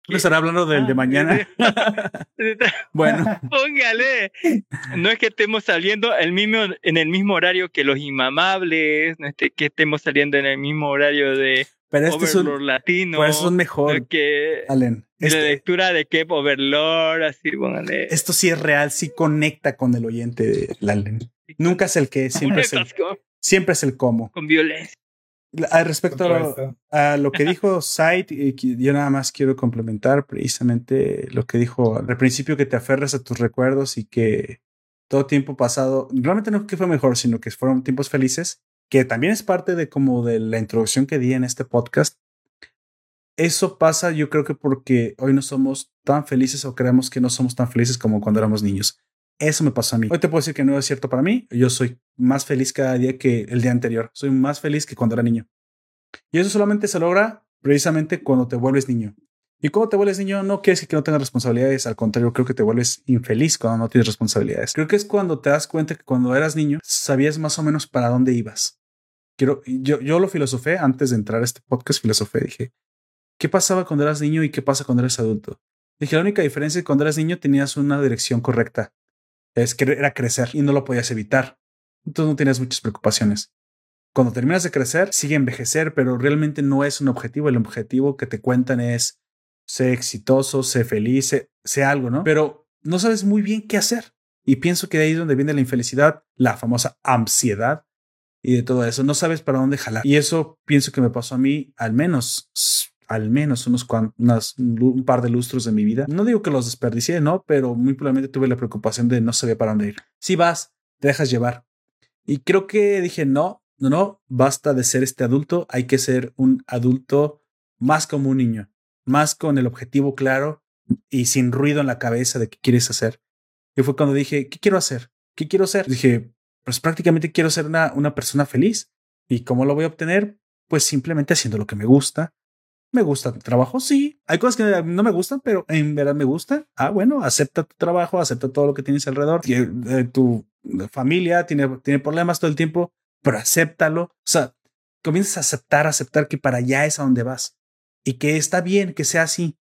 ¿No estará hablando del de mañana? bueno. Póngale. No es que estemos saliendo el mismo, en el mismo horario que los inmamables, no es que estemos saliendo en el mismo horario de Pero este Overlord es latino. Por eso es mejor. Que Allen. La este lectura de Kev Overlord, así, póngale. Esto sí es real, sí conecta con el oyente de Allen. Nunca es el que, siempre es el, siempre es el cómo. Con violencia. A, respecto a, lo que dijo Said, yo nada más quiero complementar precisamente lo que dijo al principio, que te aferres a tus recuerdos y que todo tiempo pasado, realmente no que fue mejor, sino que fueron tiempos felices, que también es parte de como de la introducción que di en este podcast. Eso pasa yo creo que porque hoy no somos tan felices o creemos que no somos tan felices como cuando éramos niños. Eso me pasó a mí. Hoy te puedo decir que no es cierto para mí. Yo soy más feliz cada día que el día anterior. Soy más feliz que cuando era niño. Y eso solamente se logra precisamente cuando te vuelves niño. Y cuando te vuelves niño no quiere decir que no tengas responsabilidades, al contrario, creo que te vuelves infeliz cuando no tienes responsabilidades. Creo que es cuando te das cuenta que cuando eras niño sabías más o menos para dónde ibas. Quiero, yo, yo lo filosofé antes de entrar a este podcast, filosofé, dije, ¿qué pasaba cuando eras niño y qué pasa cuando eres adulto? Dije, la única diferencia es que cuando eras niño tenías una dirección correcta es que era crecer y no lo podías evitar. Entonces no tienes muchas preocupaciones. Cuando terminas de crecer, sigue envejecer, pero realmente no es un objetivo. El objetivo que te cuentan es ser exitoso, ser feliz, sé algo, ¿no? Pero no sabes muy bien qué hacer. Y pienso que de ahí es donde viene la infelicidad, la famosa ansiedad y de todo eso. No sabes para dónde jalar. Y eso pienso que me pasó a mí al menos al menos unos cuantos, un par de lustros de mi vida. No digo que los desperdicié, no, pero muy probablemente tuve la preocupación de no saber para dónde ir. Si vas, te dejas llevar. Y creo que dije, no, no, no, basta de ser este adulto, hay que ser un adulto más como un niño, más con el objetivo claro y sin ruido en la cabeza de qué quieres hacer. Y fue cuando dije, ¿qué quiero hacer? ¿Qué quiero hacer? Dije, pues prácticamente quiero ser una, una persona feliz. ¿Y cómo lo voy a obtener? pues simplemente haciendo lo que me gusta. Me gusta tu trabajo, sí. Hay cosas que no me gustan, pero en verdad me gusta. Ah, bueno, acepta tu trabajo, acepta todo lo que tienes alrededor. Eh, tu familia tiene, tiene problemas todo el tiempo, pero acéptalo. O sea, comienzas a aceptar, aceptar que para allá es a donde vas y que está bien que sea así.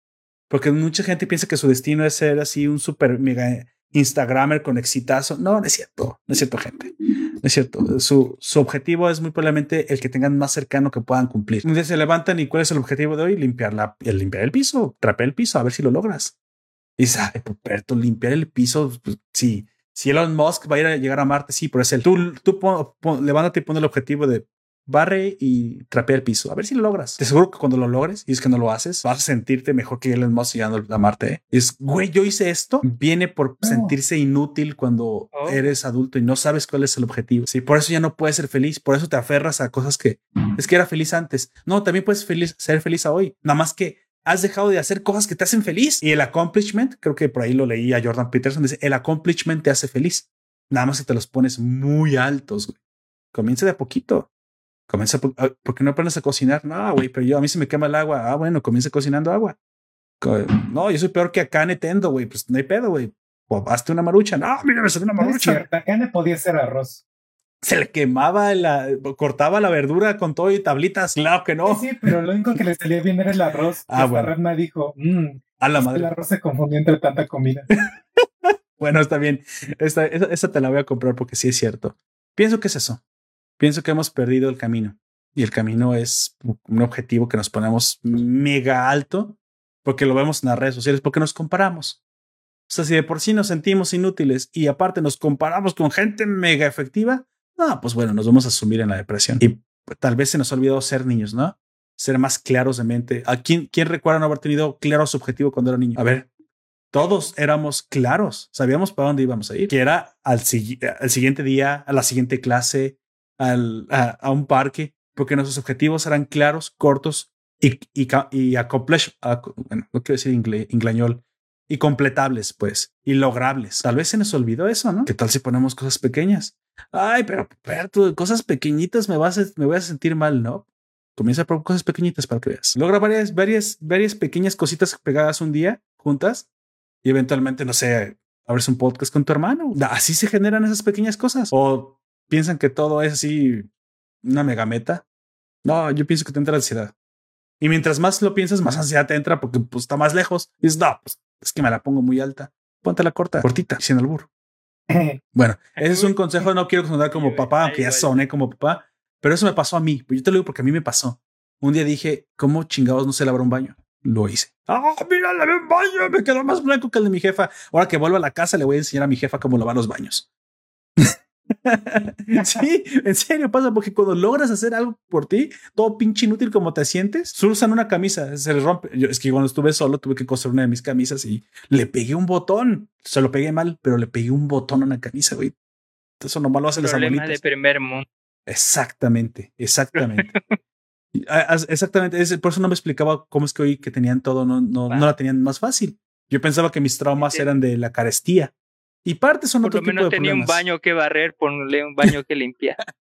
Porque mucha gente piensa que su destino es ser así un super mega Instagramer con exitazo. No, no es cierto. No es cierto, gente. No es cierto. Su, su objetivo es muy probablemente el que tengan más cercano que puedan cumplir. Entonces se levantan y ¿cuál es el objetivo de hoy? Limpiar, la, limpiar el piso, trapear el piso, a ver si lo logras. Y sabe, Puperto, limpiar el piso. Pues, sí. Si Elon Musk va a ir a llegar a Marte, sí, pero es el tú, tú levántate y pon el objetivo de barre y trapea el piso. A ver si lo logras. Te seguro que cuando lo logres y es que no lo haces, vas a sentirte mejor que Elon Musk llegando a Marte. ¿eh? Es, güey, yo hice esto. Viene por sentirse inútil cuando oh. eres adulto y no sabes cuál es el objetivo. Sí, por eso ya no puedes ser feliz. Por eso te aferras a cosas que es que era feliz antes. No, también puedes feliz, ser feliz a hoy. Nada más que has dejado de hacer cosas que te hacen feliz. Y el accomplishment, creo que por ahí lo leí a Jordan Peterson, dice, el accomplishment te hace feliz. Nada más que te los pones muy altos. Güey. Comienza de a poquito. Comienza, ah, ¿por qué no aprendes a cocinar? No, güey, pero yo a mí se me quema el agua. Ah, bueno, comienza cocinando agua. No, yo soy peor que acá Tendo, güey. Pues no hay pedo, güey. Hazte una marucha. No, mira, me salió una marucha. Akane podía hacer arroz. Se le quemaba la, cortaba la verdura con todo y tablitas. Claro que no. Sí, pero lo único que le salía bien era el arroz. Ah, bueno. me dijo, mmm, a la madre. El arroz se confundió entre tanta comida. bueno, está bien. Esta, esa te la voy a comprar porque sí es cierto. Pienso que es eso pienso que hemos perdido el camino y el camino es un objetivo que nos ponemos mega alto porque lo vemos en las redes sociales, porque nos comparamos. O sea, si de por sí nos sentimos inútiles y aparte nos comparamos con gente mega efectiva, no, pues bueno, nos vamos a sumir en la depresión. Y tal vez se nos ha olvidado ser niños, ¿no? Ser más claros de mente. ¿A quién, quién recuerda no haber tenido claro su objetivo cuando era niño? A ver, todos éramos claros, sabíamos para dónde íbamos a ir, que era al siguiente día, a la siguiente clase, al, a, un parque porque nuestros objetivos eran claros, cortos y, y, y accomplish, bueno, no quiero decir inglañol, y completables, pues, y logrables. Tal vez se nos olvidó eso, ¿no? ¿Qué tal si ponemos cosas pequeñas? Ay, pero, pero cosas pequeñitas me, vas a, me voy a sentir mal, ¿no? Comienza por cosas pequeñitas para que veas. Logra varias, varias, varias pequeñas cositas pegadas un día juntas y eventualmente, no sé, abres un podcast con tu hermano. Así se generan esas pequeñas cosas. O piensan que todo es así una mega meta. No, yo pienso que te entra ansiedad. Y mientras más lo piensas, más ansiedad te entra porque pues, está más lejos. Y dices, no, pues es que me la pongo muy alta. Ponte la corta, cortita, sin el burro. bueno, ese es un consejo. No quiero sonar como papá, aunque ya soné como papá, pero eso me pasó a mí. Yo te lo digo porque a mí me pasó. Un día dije, ¿cómo chingados no se lavar un baño? Lo hice. Ah, mira, lavé un baño, me quedó más blanco que el de mi jefa. Ahora que vuelvo a la casa, le voy a enseñar a mi jefa cómo lavar los baños. sí, en serio pasa porque cuando logras hacer algo por ti, todo pinche inútil como te sientes, solo usan una camisa, se les rompe. Yo, es que cuando estuve solo tuve que coser una de mis camisas y le pegué un botón. Se lo pegué mal, pero le pegué un botón a una camisa, güey. Eso nomás lo hacen los abuelitos. de primer mundo. Exactamente, exactamente. exactamente, por eso no me explicaba cómo es que hoy que tenían todo, no, no, no la tenían más fácil. Yo pensaba que mis traumas eran de la carestía. Y parte son Por lo menos tenía un baño que barrer, ponle un baño que limpiar.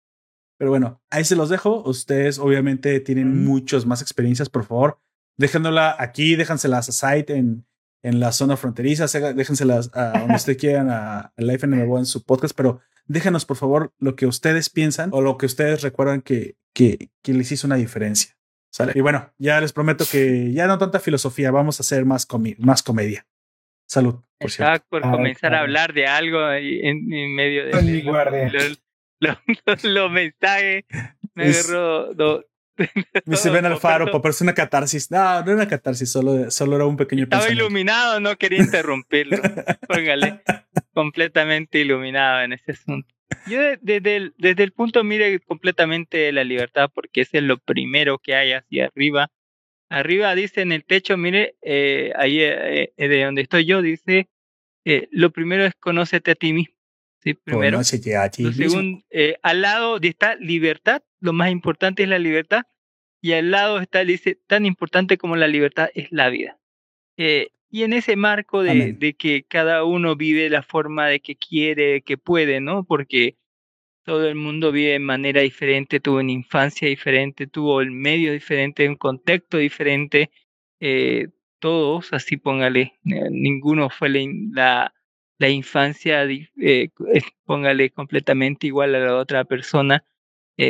Pero bueno, ahí se los dejo. Ustedes obviamente tienen muchas más experiencias, por favor. Déjenla aquí, déjanselas a site en, en la zona fronteriza, déjenselas a donde ustedes quieran, a, Life en en su podcast, pero déjenos por favor lo que ustedes piensan o lo que ustedes recuerdan que, que, que les hizo una diferencia. ¿Sale? Y bueno, ya les prometo que ya no tanta filosofía, vamos a hacer más, más comedia. Salud, por cierto. por ah, comenzar a hablar de algo en, en medio de, los, los, los, mensajes. Me agarró. Me se ven al faro, pero es una catarsis. No, no era una catarsis, solo, solo era un pequeño Estaba iluminado, no quería interrumpirlo. Póngale, completamente iluminado en ese asunto. Yo desde el, desde el punto mire completamente la libertad, porque ese es lo primero que hay hacia arriba Arriba dice en el techo, mire, eh, ahí eh, eh, de donde estoy yo, dice, eh, lo primero es conócete a ti mismo. ¿sí? Primero. a ti mismo. al lado está libertad, lo más importante es la libertad, y al lado está, dice, tan importante como la libertad es la vida. y en ese marco de, de, que cada uno vive la forma de que quiere, que puede, ¿no? Porque todo el mundo vive de manera diferente, tuvo una infancia diferente, tuvo el medio diferente, un contexto diferente, eh, todos, así póngale, eh, ninguno fue la, la, infancia, eh, póngale completamente igual a la otra persona,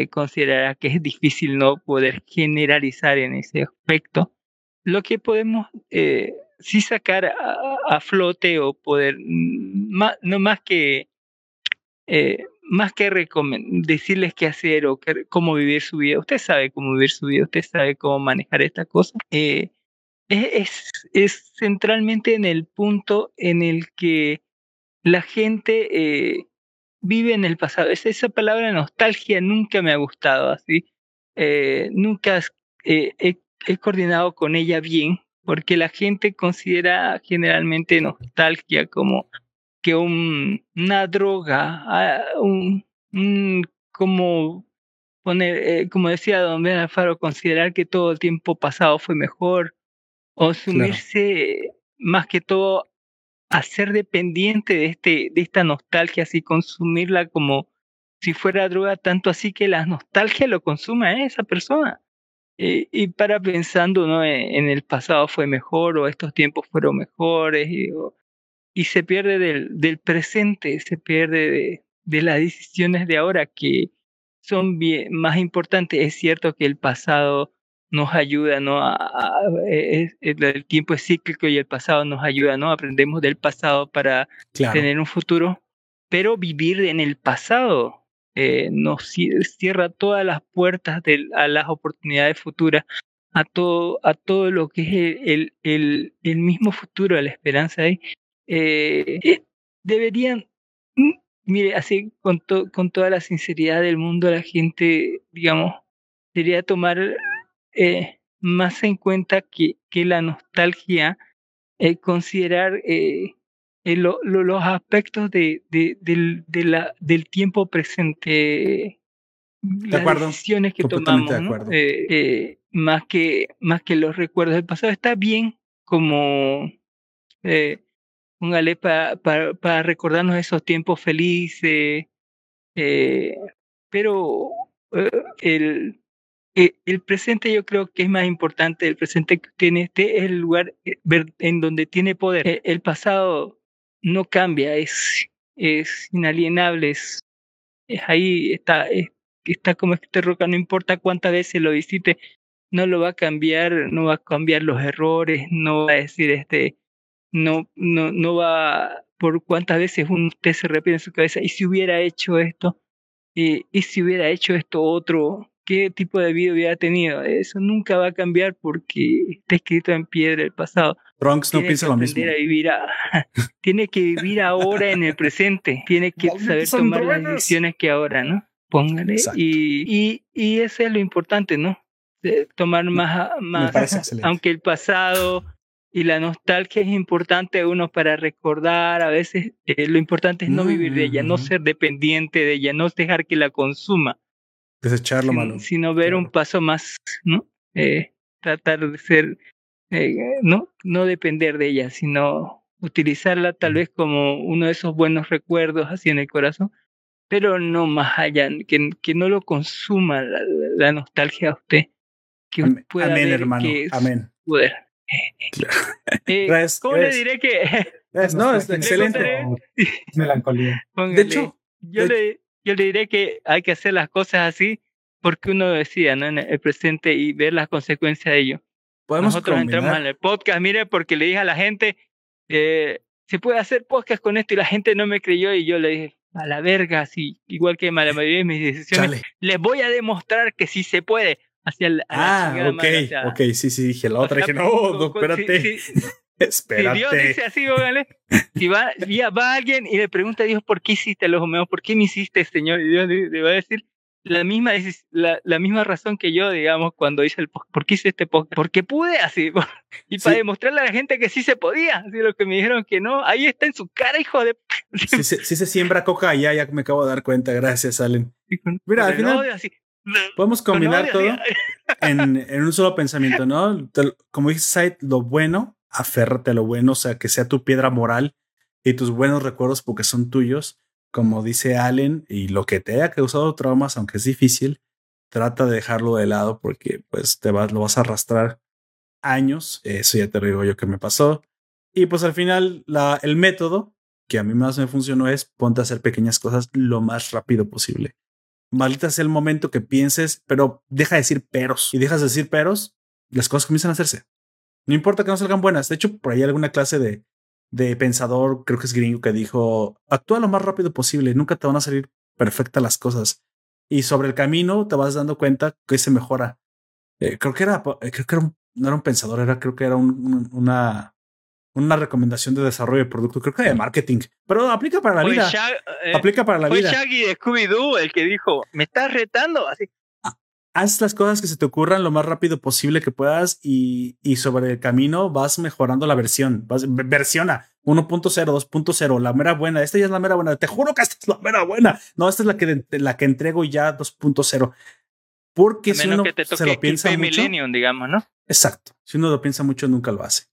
considerará que es difícil no poder generalizar en ese aspecto. Lo que podemos sí sacar a, flote o poder, mm, no más que más que decirles qué hacer o cómo vivir su vida, usted sabe cómo vivir su vida, usted sabe cómo manejar esta cosa. Eh, es, es, centralmente en el punto en el que la gente eh, vive en el pasado. esa palabra nostalgia nunca me ha gustado así. Eh, nunca he, he coordinado con ella bien, porque la gente considera generalmente nostalgia como que un, una droga, ah, un, como poner, eh, como decía Don Ben Alfaro, considerar que todo el tiempo pasado fue mejor, o sumirse más que todo a ser dependiente de, este, de esta nostalgia, así consumirla como si fuera droga, tanto así que la nostalgia lo consuma a esa persona. Eh, y para pensando ¿no? en, el pasado fue mejor o estos tiempos fueron mejores y, y se pierde del, del presente, se pierde de, de, las decisiones de ahora que son bien, más importantes. Es cierto que el pasado nos ayuda, ¿no? A, el tiempo es cíclico y el pasado nos ayuda, ¿no? Aprendemos del pasado para tener un futuro, pero vivir en el pasado eh, nos cierra todas las puertas de, a las oportunidades futuras, a todo, a todo lo que es el, el, el mismo futuro, la esperanza ahí. Eh, eh, deberían, mm, mire, así con, con toda la sinceridad del mundo, la gente, digamos, debería tomar eh, más en cuenta que, que la nostalgia, eh, considerar eh, los aspectos de, de, del, de la, del tiempo presente. las decisiones que tomamos, más, que, más que los recuerdos del pasado. Está bien como eh, póngale para para recordarnos esos tiempos felices, eh, pero eh, el, eh, el presente yo creo que es más importante, el presente que tiene este es el lugar en donde tiene poder. El pasado no cambia, es, es inalienable, es, ahí, está, está como este roca, no importa cuántas veces lo visite, no lo va a cambiar, no va a cambiar los errores, no va a decir este no, no, no va por cuántas veces usted se repite en su cabeza, y si hubiera hecho esto, y, y si hubiera hecho esto otro, qué tipo de vida hubiera tenido. Eso nunca va a cambiar porque está escrito en piedra el pasado. Bronx no piensa lo mismo. vivir tiene que vivir ahora en el presente. Tiene que saber tomar las decisiones que ahora, ¿no? Póngale. Y, y, y eso es lo importante, ¿no? tomar más, más aunque el pasado y la nostalgia es importante uno para recordar, a veces eh, lo importante es no vivir de ella, no ser dependiente de ella, no dejar que la consuma. Desecharlo malo. Sino ver un paso más, ¿no? Eh, tratar de ser, eh, no, no depender de ella, sino utilizarla tal vez como uno de esos buenos recuerdos así en el corazón, pero no más allá, que, que no lo consuma la, nostalgia a usted. Que pueda Amén, hermano. Amén. Poder. Eh, ¿Cómo le diré que.? no, es excelente. melancolía. de hecho, yo, Le, yo le diré que hay que hacer las cosas así porque uno decía, ¿no? En el presente y ver las consecuencias de ello. Podemos Nosotros entramos en el podcast, mire, porque le dije a la gente, eh, se puede hacer podcast con esto y la gente no me creyó y yo le dije, a la verga, así, igual que la mayoría de mis decisiones, les voy a demostrar que sí se puede hacia el, ah, ok, ok, sí, sí, dije la otra, dije, no, no, espérate. espérate. Si Dios dice así, ¿vale? Si va, va alguien y le pregunta a Dios, ¿por qué hiciste los homeos? ¿Por qué me hiciste, Señor? Y Dios le, va a decir la misma, la, la, misma razón que yo, digamos, cuando hice el podcast. ¿Por qué hice este podcast? Porque pude así. Y para demostrarle a la gente que sí se podía. Así lo que me dijeron que no. Ahí está en su cara, hijo de... Si se, se siembra coca ya, ya me acabo de dar cuenta. Gracias, Allen. Mira, al final... así, Podemos combinar todo en, en, un solo pensamiento, ¿no? Como dice Said, lo bueno, aférrate a lo bueno, o sea, que sea tu piedra moral y tus buenos recuerdos porque son tuyos. como dice Allen, y lo que te haya causado traumas, aunque es difícil, trata de dejarlo de lado porque pues te vas, lo vas a arrastrar años. Eso ya te digo yo que me pasó. Y pues al final la, el método que a mí más me funcionó es ponte a hacer pequeñas cosas lo más rápido posible. Maldita sea el momento que pienses, pero deja de decir peros. Y dejas de decir peros, las cosas comienzan a hacerse. No importa que no salgan buenas. De hecho, por ahí alguna clase de, de pensador, creo que es gringo, que dijo, actúa lo más rápido posible, nunca te van a salir perfectas las cosas. Y sobre el camino te vas dando cuenta que se mejora. Eh, creo que era, eh, creo que era no era un pensador, era creo que era un, una, una recomendación de desarrollo de producto, creo que de marketing, pero aplica para la vida. Eh, aplica para la vida. Fue Shaggy de Scooby-Doo el que dijo, me estás retando, así. Ah, haz las cosas que se te ocurran lo más rápido posible que puedas y, y sobre el camino vas mejorando la versión. Vas, versiona 1.0, 2.0, la mera buena. Esta ya es la mera buena. Te juro que esta es la mera buena. No, esta es la que, la que entrego ya 2.0. Porque si uno se lo piensa mucho, digamos, ¿no? Exacto. Si uno lo piensa mucho, nunca lo hace.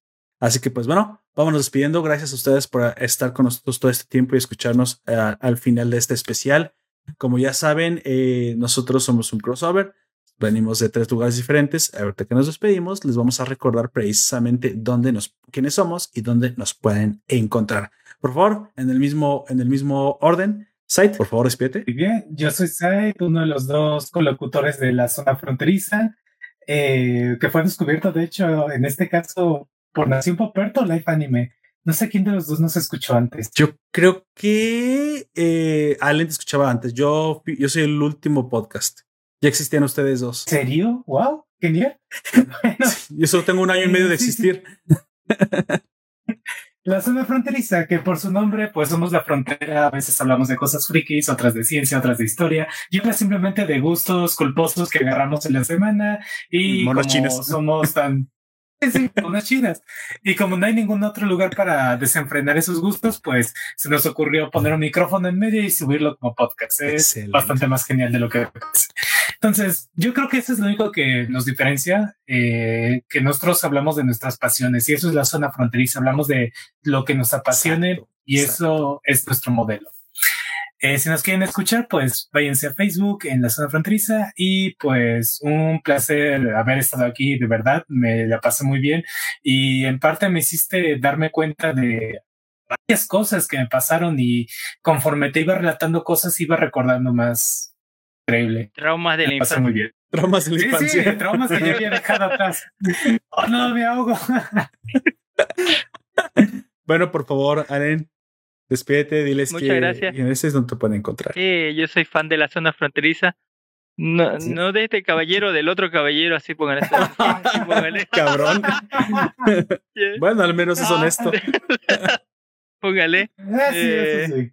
Así que pues bueno, vámonos despidiendo. Gracias a ustedes por estar con nosotros todo este tiempo y escucharnos eh, al final de este especial. Como ya saben, eh, nosotros somos un crossover. Venimos de tres lugares diferentes. Ahorita que nos despedimos, les vamos a recordar precisamente dónde nos, quiénes somos y dónde nos pueden encontrar. Por favor, en el mismo, en el mismo orden, Said, por favor, despídete. Bien, yo soy Said, uno de los dos colocutores de la zona fronteriza, eh, que fue descubierto, de hecho, en este caso, por Nación Poperto Live Anime. No sé quién de los dos nos escuchó antes. Yo creo que eh, Allen te escuchaba antes. Yo, yo soy el último podcast. Ya existían ustedes dos. ¿Serio? ¡Wow! Genial. yo solo tengo un año y medio de existir. La zona fronteriza, que por su nombre, pues somos la frontera, a veces hablamos de cosas frikis, otras de ciencia, otras de historia, y otras simplemente de gustos culposos que agarramos en la semana, y como somos tan Sí, unas chinas. Y como no hay ningún otro lugar para desenfrenar esos gustos, pues se nos ocurrió poner un micrófono en medio y subirlo como podcast. Es bastante más genial de lo que Entonces, yo creo que eso es lo único que nos diferencia, eh, que nosotros hablamos de nuestras pasiones y eso es la zona fronteriza. Hablamos de lo que nos apasione y eso es nuestro modelo. Eh, si nos quieren escuchar, pues váyanse a Facebook en la zona fronteriza y pues un placer haber estado aquí, de verdad, me la pasé muy bien y en parte me hiciste darme cuenta de varias cosas que me pasaron y conforme te iba relatando cosas iba recordando más increíble. Traumas de la infancia. muy bien. Traumas de la infancia. Sí, traumas que yo había dejado atrás. Oh, no, me ahogo. bueno, por favor, Aren, Despídete, diles Muchas que gracias. en ese es donde te pueden encontrar. Sí, yo soy fan de la zona fronteriza. No, no de este caballero, del otro caballero, así póngale. Cabrón. bueno, al menos es honesto. póngale. Ah, eh,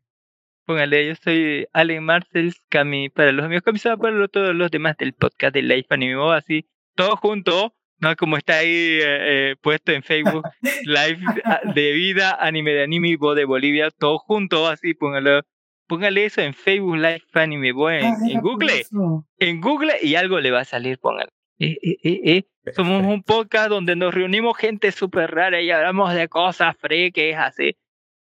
póngale, yo soy Allen Marcel, Cami para los amigos, Cami para todos los demás del podcast de Life Anime, así, todo junto no, como está ahí eh, eh, puesto en Facebook, live ah, de vida, anime de anime, voz de Bolivia, todo junto, así, póngalo. Póngale eso en Facebook Live Anime Boy, en, ah, Google. En Google y algo le va a salir, póngalo. Eh, eh, Somos un podcast donde nos reunimos gente súper rara y hablamos de cosas freques, así.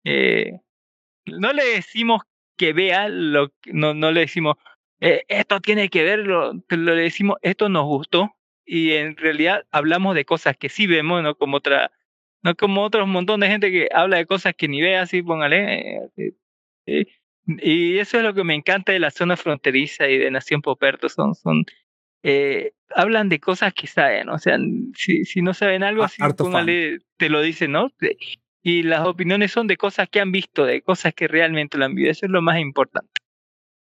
no le decimos que vea, lo, no, no le decimos, esto tiene que verlo, lo, le decimos, esto nos gustó, y en realidad hablamos de cosas que sí vemos, no como otra, no como otros montón de gente que habla de cosas que ni ve así, póngale. Eh, eh, y eso es lo que me encanta de la zona fronteriza y de Nación Poperto, son, son eh, hablan de cosas que saben, o sea, si, si no saben algo así, póngale, te lo dicen, ¿no? Y las opiniones son de cosas que han visto, de cosas que realmente lo han visto, eso es lo más importante.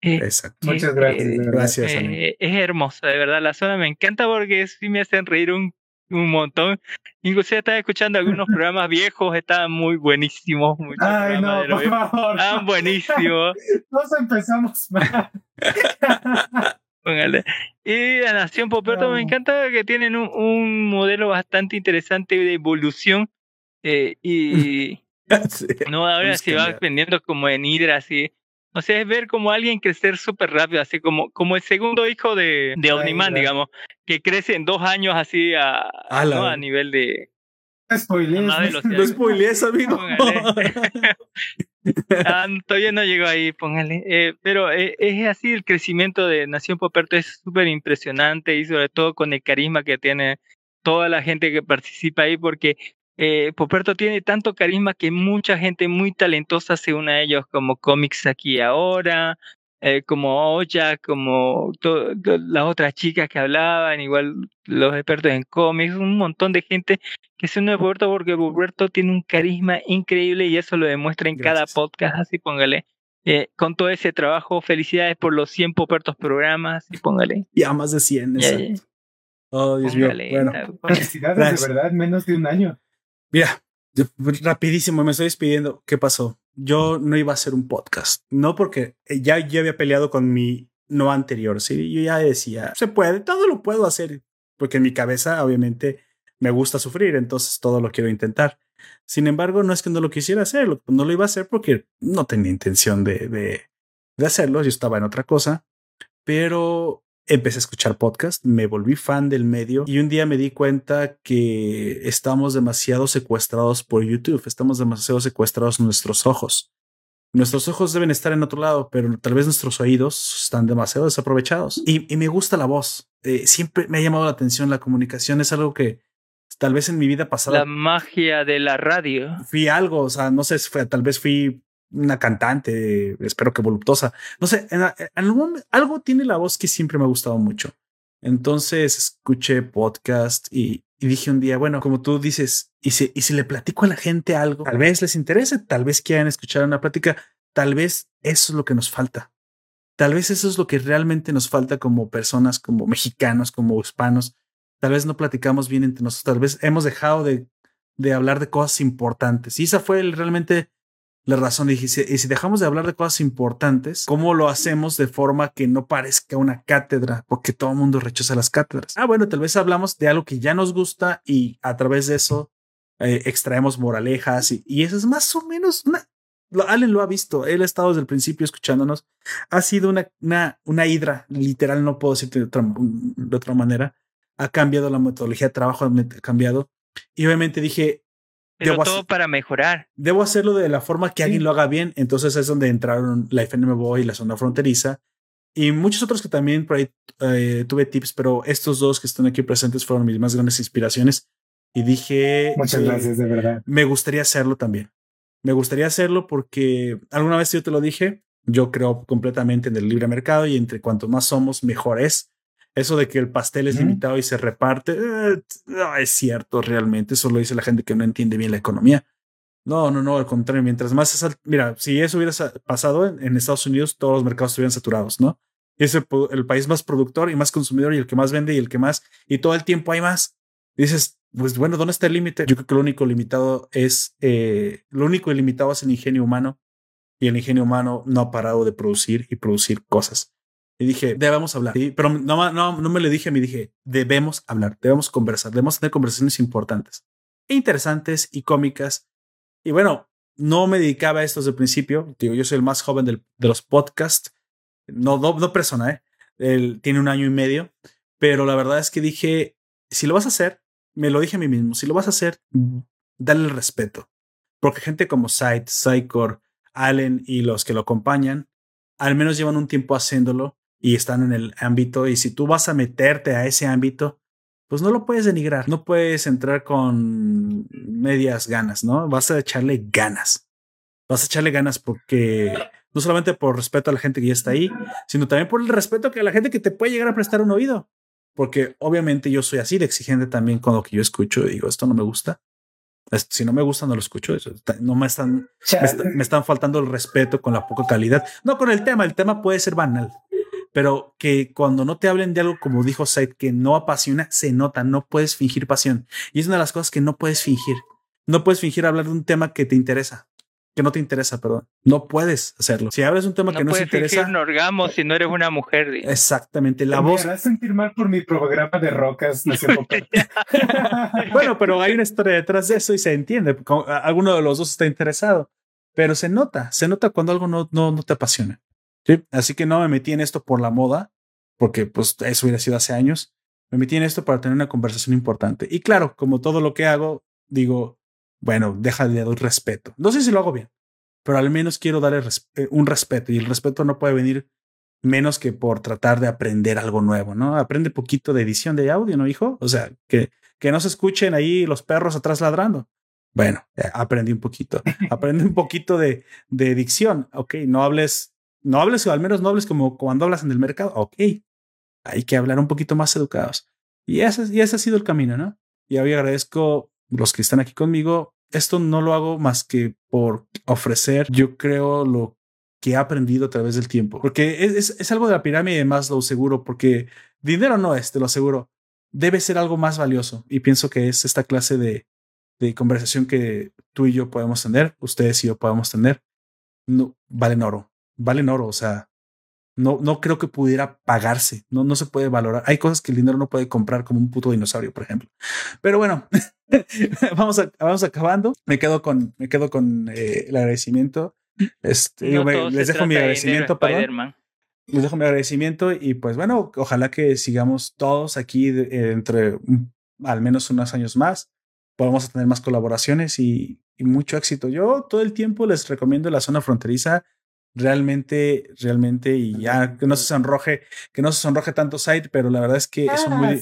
Eh, Exacto. Muchas eh, gracias. Eh, gracias. es hermosa, de verdad. La zona me encanta porque sí me hacen reír un, un montón. Inclusive estaba escuchando algunos programas viejos, estaban muy buenísimos. Ay, no, por favor. Estaban buenísimos. Nos empezamos mal. Póngale. Y la Nación Poperto me encanta que tienen un, un, modelo bastante interesante de evolución. y no, ahora se va vendiendo como en Hydra, así o sea, es ver como alguien crecer súper rápido, así como, como el segundo hijo de, de Omniman, digamos, que crece en dos años así a, a nivel de... No spoilees, amigo. ah, todavía no llegó ahí, póngale. Eh, pero eh, es así, el crecimiento de Nación Poperto es súper impresionante y sobre todo con el carisma que tiene toda la gente que participa ahí, porque eh, Poperto tiene tanto carisma que mucha gente muy talentosa se une a ellos, como cómics aquí ahora, eh, como Oya, como las otras chicas que hablaban, igual los expertos en cómics, un montón de gente que se une a Roberto porque Roberto tiene un carisma increíble y eso lo demuestra en cada podcast, así póngale. Eh, con todo ese trabajo, felicidades por los 100 Popertos programas, y póngale. Ya más de 100, exacto. Oh, Dios mío. Bueno. Felicidades, de verdad, menos de un año. Mira, rapidísimo, me estoy despidiendo. ¿Qué pasó? yo no iba a hacer un podcast. No porque ya, ya había peleado con mi no anterior. Sí, yo ya decía, se puede, todo lo puedo hacer. Porque en mi cabeza, obviamente, me gusta sufrir, entonces todo lo quiero intentar. Sin embargo, no es que no lo quisiera hacer, no lo iba a hacer porque no tenía intención de, de hacerlo. Yo estaba en otra cosa, pero empecé a escuchar podcast, me volví fan del medio y un día me di cuenta que estamos demasiado secuestrados por YouTube, estamos demasiado secuestrados nuestros ojos. Nuestros ojos deben estar en otro lado, pero tal vez nuestros oídos están demasiado desaprovechados. Y, me gusta la voz. Eh, siempre me ha llamado la atención la comunicación. Es algo que tal vez en mi vida pasada. La magia de la radio. Fui algo, o sea, no sé, fue, tal vez fui una cantante, espero que voluptuosa. No sé, en, algo tiene la voz que siempre me ha gustado mucho. Entonces escuché podcast y, dije un día, bueno, como tú dices, y si, y si le platico a la gente algo, tal vez les interese, tal vez quieran escuchar una plática, tal vez eso es lo que nos falta. Tal vez eso es lo que realmente nos falta como personas, como mexicanos, como hispanos. Tal vez no platicamos bien entre nosotros, tal vez hemos dejado de, de hablar de cosas importantes. Y esa fue el, realmente la razón. Dije, y si dejamos de hablar de cosas importantes, ¿cómo lo hacemos de forma que no parezca una cátedra? Porque todo el mundo rechaza las cátedras. Ah, bueno, tal vez hablamos de algo que ya nos gusta y a través de eso eh, extraemos moralejas y, y, eso es más o menos una... Allen lo ha visto, él ha estado desde el principio escuchándonos. Ha sido una, una, una hidra, literal, no puedo decirte de otra, de otra manera. Ha cambiado la metodología de trabajo, ha cambiado. Y obviamente dije, pero todo para mejorar. Debo hacerlo de la forma que alguien lo haga bien. Entonces es donde entraron la FNM Boy y la zona fronteriza. Y muchos otros que también por ahí eh, tuve tips, pero estos dos que están aquí presentes fueron mis más grandes inspiraciones. Y dije... Muchas gracias, de verdad. Me gustaría hacerlo también. Me gustaría hacerlo porque alguna vez yo te lo dije, yo creo completamente en el libre mercado y entre cuanto más somos, mejor es. Eso de que el pastel es limitado y se reparte, eh, no es cierto realmente. Eso lo dice la gente que no entiende bien la economía. No, no, no, al contrario. Mientras más es, mira, si eso hubiera pasado en, Estados Unidos, todos los mercados estuvieran saturados, ¿no? Es el, país más productor y más consumidor y el que más vende y el que más, y todo el tiempo hay más. dices, pues bueno, ¿dónde está el límite? Yo creo que lo único limitado es, eh, lo único ilimitado es el ingenio humano y el ingenio humano no ha parado de producir y producir cosas. Y dije, debemos hablar. Pero no, no, no me lo dije a mí, dije, debemos hablar, debemos conversar, debemos tener conversaciones importantes e interesantes y cómicas. Y bueno, no me dedicaba a esto desde el principio. Digo, yo soy el más joven del, de los podcasts. No, no, no persona, ¿eh? Él tiene un año y medio. Pero la verdad es que dije, si lo vas a hacer, me lo dije a mí mismo, si lo vas a hacer, dale el respeto. Porque gente como Sight, Psychor, Allen y los que lo acompañan, al menos llevan un tiempo haciéndolo y están en el ámbito y si tú vas a meterte a ese ámbito, pues no lo puedes denigrar, no puedes entrar con medias ganas, ¿no? Vas a echarle ganas. Vas a echarle ganas porque no solamente por respeto a la gente que ya está ahí, sino también por el respeto que a la gente que te puede llegar a prestar un oído. Porque obviamente yo soy así de exigente también con lo que yo escucho y digo, esto no me gusta. Si no me gusta, no lo escucho. No me están, me están faltando el respeto con la poca calidad. No con el tema, el tema puede ser banal pero que cuando no te hablen de algo como dijo Said, que no apasiona, se nota, no puedes fingir pasión. Y es una de las cosas que no puedes fingir. No puedes fingir hablar de un tema que te interesa, que no te interesa, perdón. No puedes hacerlo. Si hablas un tema que no te interesa. No si no eres una mujer. Exactamente. La voz. Me sentir mal por mi programa de rocas. bueno, pero hay una historia detrás de eso y se entiende. Alguno de los dos está interesado, pero se nota, se nota cuando algo no, no, no te apasiona. Sí, así que no me metí en esto por la moda, porque pues eso hubiera sido hace años. Me metí en esto para tener una conversación importante. Y claro, como todo lo que hago, digo, bueno, deja de dar respeto. No sé si lo hago bien, pero al menos quiero darle eh, un respeto y el respeto no puede venir menos que por tratar de aprender algo nuevo, ¿no? Aprende poquito de edición de audio, ¿no, hijo? O sea, que, que no se escuchen ahí los perros atrás ladrando. Bueno, aprendí un poquito. Aprende un poquito de, de dicción. Ok, no hables, no hables, o al menos no hables como cuando hablas en el mercado. Ok, hay que hablar un poquito más educados. Y ese, y ese ha sido el camino, ¿no? Y hoy agradezco los que están aquí conmigo. Esto no lo hago más que por ofrecer, yo creo, lo que he aprendido a través del tiempo. Porque es, es, algo de la pirámide más lo seguro, porque dinero no es, te lo aseguro. Debe ser algo más valioso. Y pienso que es esta clase de, de conversación que tú y yo podemos tener, ustedes y yo podemos tener. No, valen oro. Valen oro. O sea, no, no creo que pudiera pagarse. No, no se puede valorar. Hay cosas que el dinero no puede comprar, como un puto dinosaurio, por ejemplo. Pero bueno, vamos, a, vamos acabando. Me quedo con, me quedo con eh, el agradecimiento. Este, les dejo mi agradecimiento, perdón. Les dejo mi agradecimiento y pues bueno, ojalá que sigamos todos aquí entre al menos unos años más. Podamos tener más colaboraciones y, y mucho éxito. Yo todo el tiempo les recomiendo la zona fronteriza realmente, realmente, y ya que no se sonroje, que no se sonroje tanto Side, pero la verdad es que son, muy,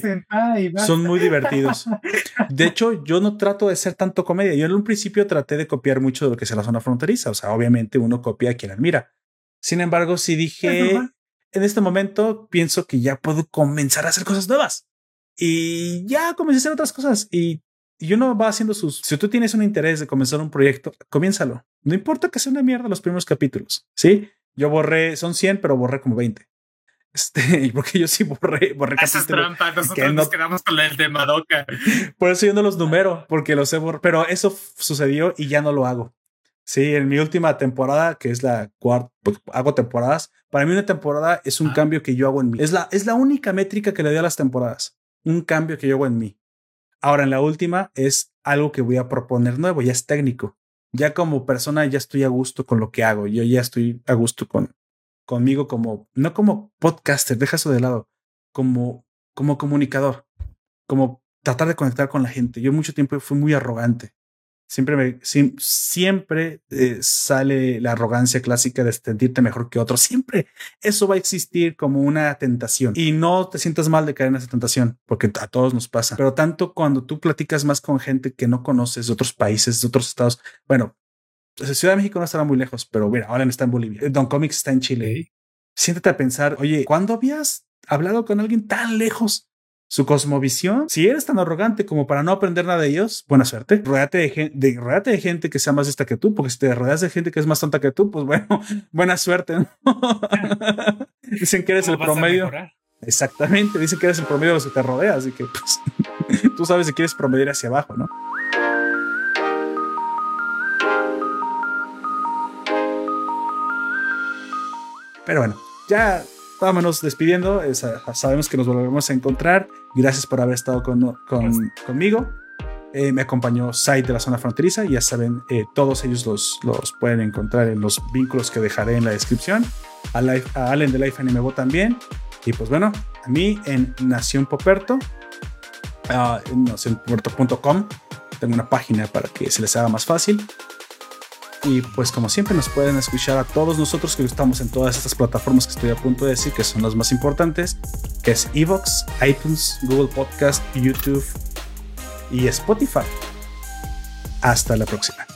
son muy divertidos. De hecho, yo no trato de ser tanto comedia. Yo en un principio traté de copiar mucho de lo que es la zona fronteriza. O sea, obviamente uno copia a quien admira. Sin embargo, si dije, en este momento pienso que ya puedo comenzar a hacer cosas nuevas. Y ya comencé a hacer otras cosas y y uno va haciendo sus. Si tú tienes un interés de comenzar un proyecto, comiénzalo. No importa que sea una mierda los primeros capítulos. Sí, yo borré, son 100, pero borré como 20. Este, porque yo sí borré, borré Esa es trampa, nosotros nos quedamos con el de Madoka. Por eso yo no los numero, porque los he borrado. Pero eso sucedió y ya no lo hago. Sí, en mi última temporada, que es la cuarta, pues, hago temporadas. Para mí una temporada es un ah. cambio que yo hago en mí. Es la, es la única métrica que le doy a las temporadas. Un cambio que yo hago en mí. Ahora en la última es algo que voy a proponer nuevo, ya es técnico. Ya como persona ya estoy a gusto con lo que hago. Yo ya estoy a gusto con conmigo como no como podcaster, deja eso de lado, como como comunicador, como tratar de conectar con la gente. Yo mucho tiempo fui muy arrogante siempre me, siempre eh, sale la arrogancia clásica de sentirte mejor que otro. Siempre eso va a existir como una tentación y no te sientas mal de caer en esa tentación porque a todos nos pasa. Pero tanto cuando tú platicas más con gente que no conoces de otros países, de otros estados, bueno, Ciudad de México no estará muy lejos, pero mira, ahora está en Bolivia. Don Comics está en Chile. Siéntate a pensar, oye, ¿cuándo habías hablado con alguien tan lejos? Su cosmovisión. Si eres tan arrogante como para no aprender nada de ellos, buena suerte. Rodate de, de, de gente que sea más esta que tú, porque si te rodeas de gente que es más tonta que tú, pues bueno, buena suerte. dicen que eres el promedio. Exactamente, dicen que eres el promedio de los que te rodeas, así que pues, tú sabes si quieres promediar hacia abajo, ¿no? Pero bueno, ya vámonos despidiendo. sabemos que nos volveremos a encontrar. Gracias por haber estado con, conmigo. Eh, me acompañó Side de la zona fronteriza. Ya saben, eh, todos ellos los, los pueden encontrar en los vínculos que dejaré en la descripción. A, Allen de Life Anime también. Y pues bueno, a mí en Nación Poperto, uh, en nacionpoperto.com, tengo una página para que se les haga más fácil. Y pues como siempre nos pueden escuchar a todos nosotros que estamos en todas estas plataformas que estoy a punto de decir que son las más importantes, que es Evox, iTunes, Google Podcast, YouTube y Spotify. Hasta la próxima.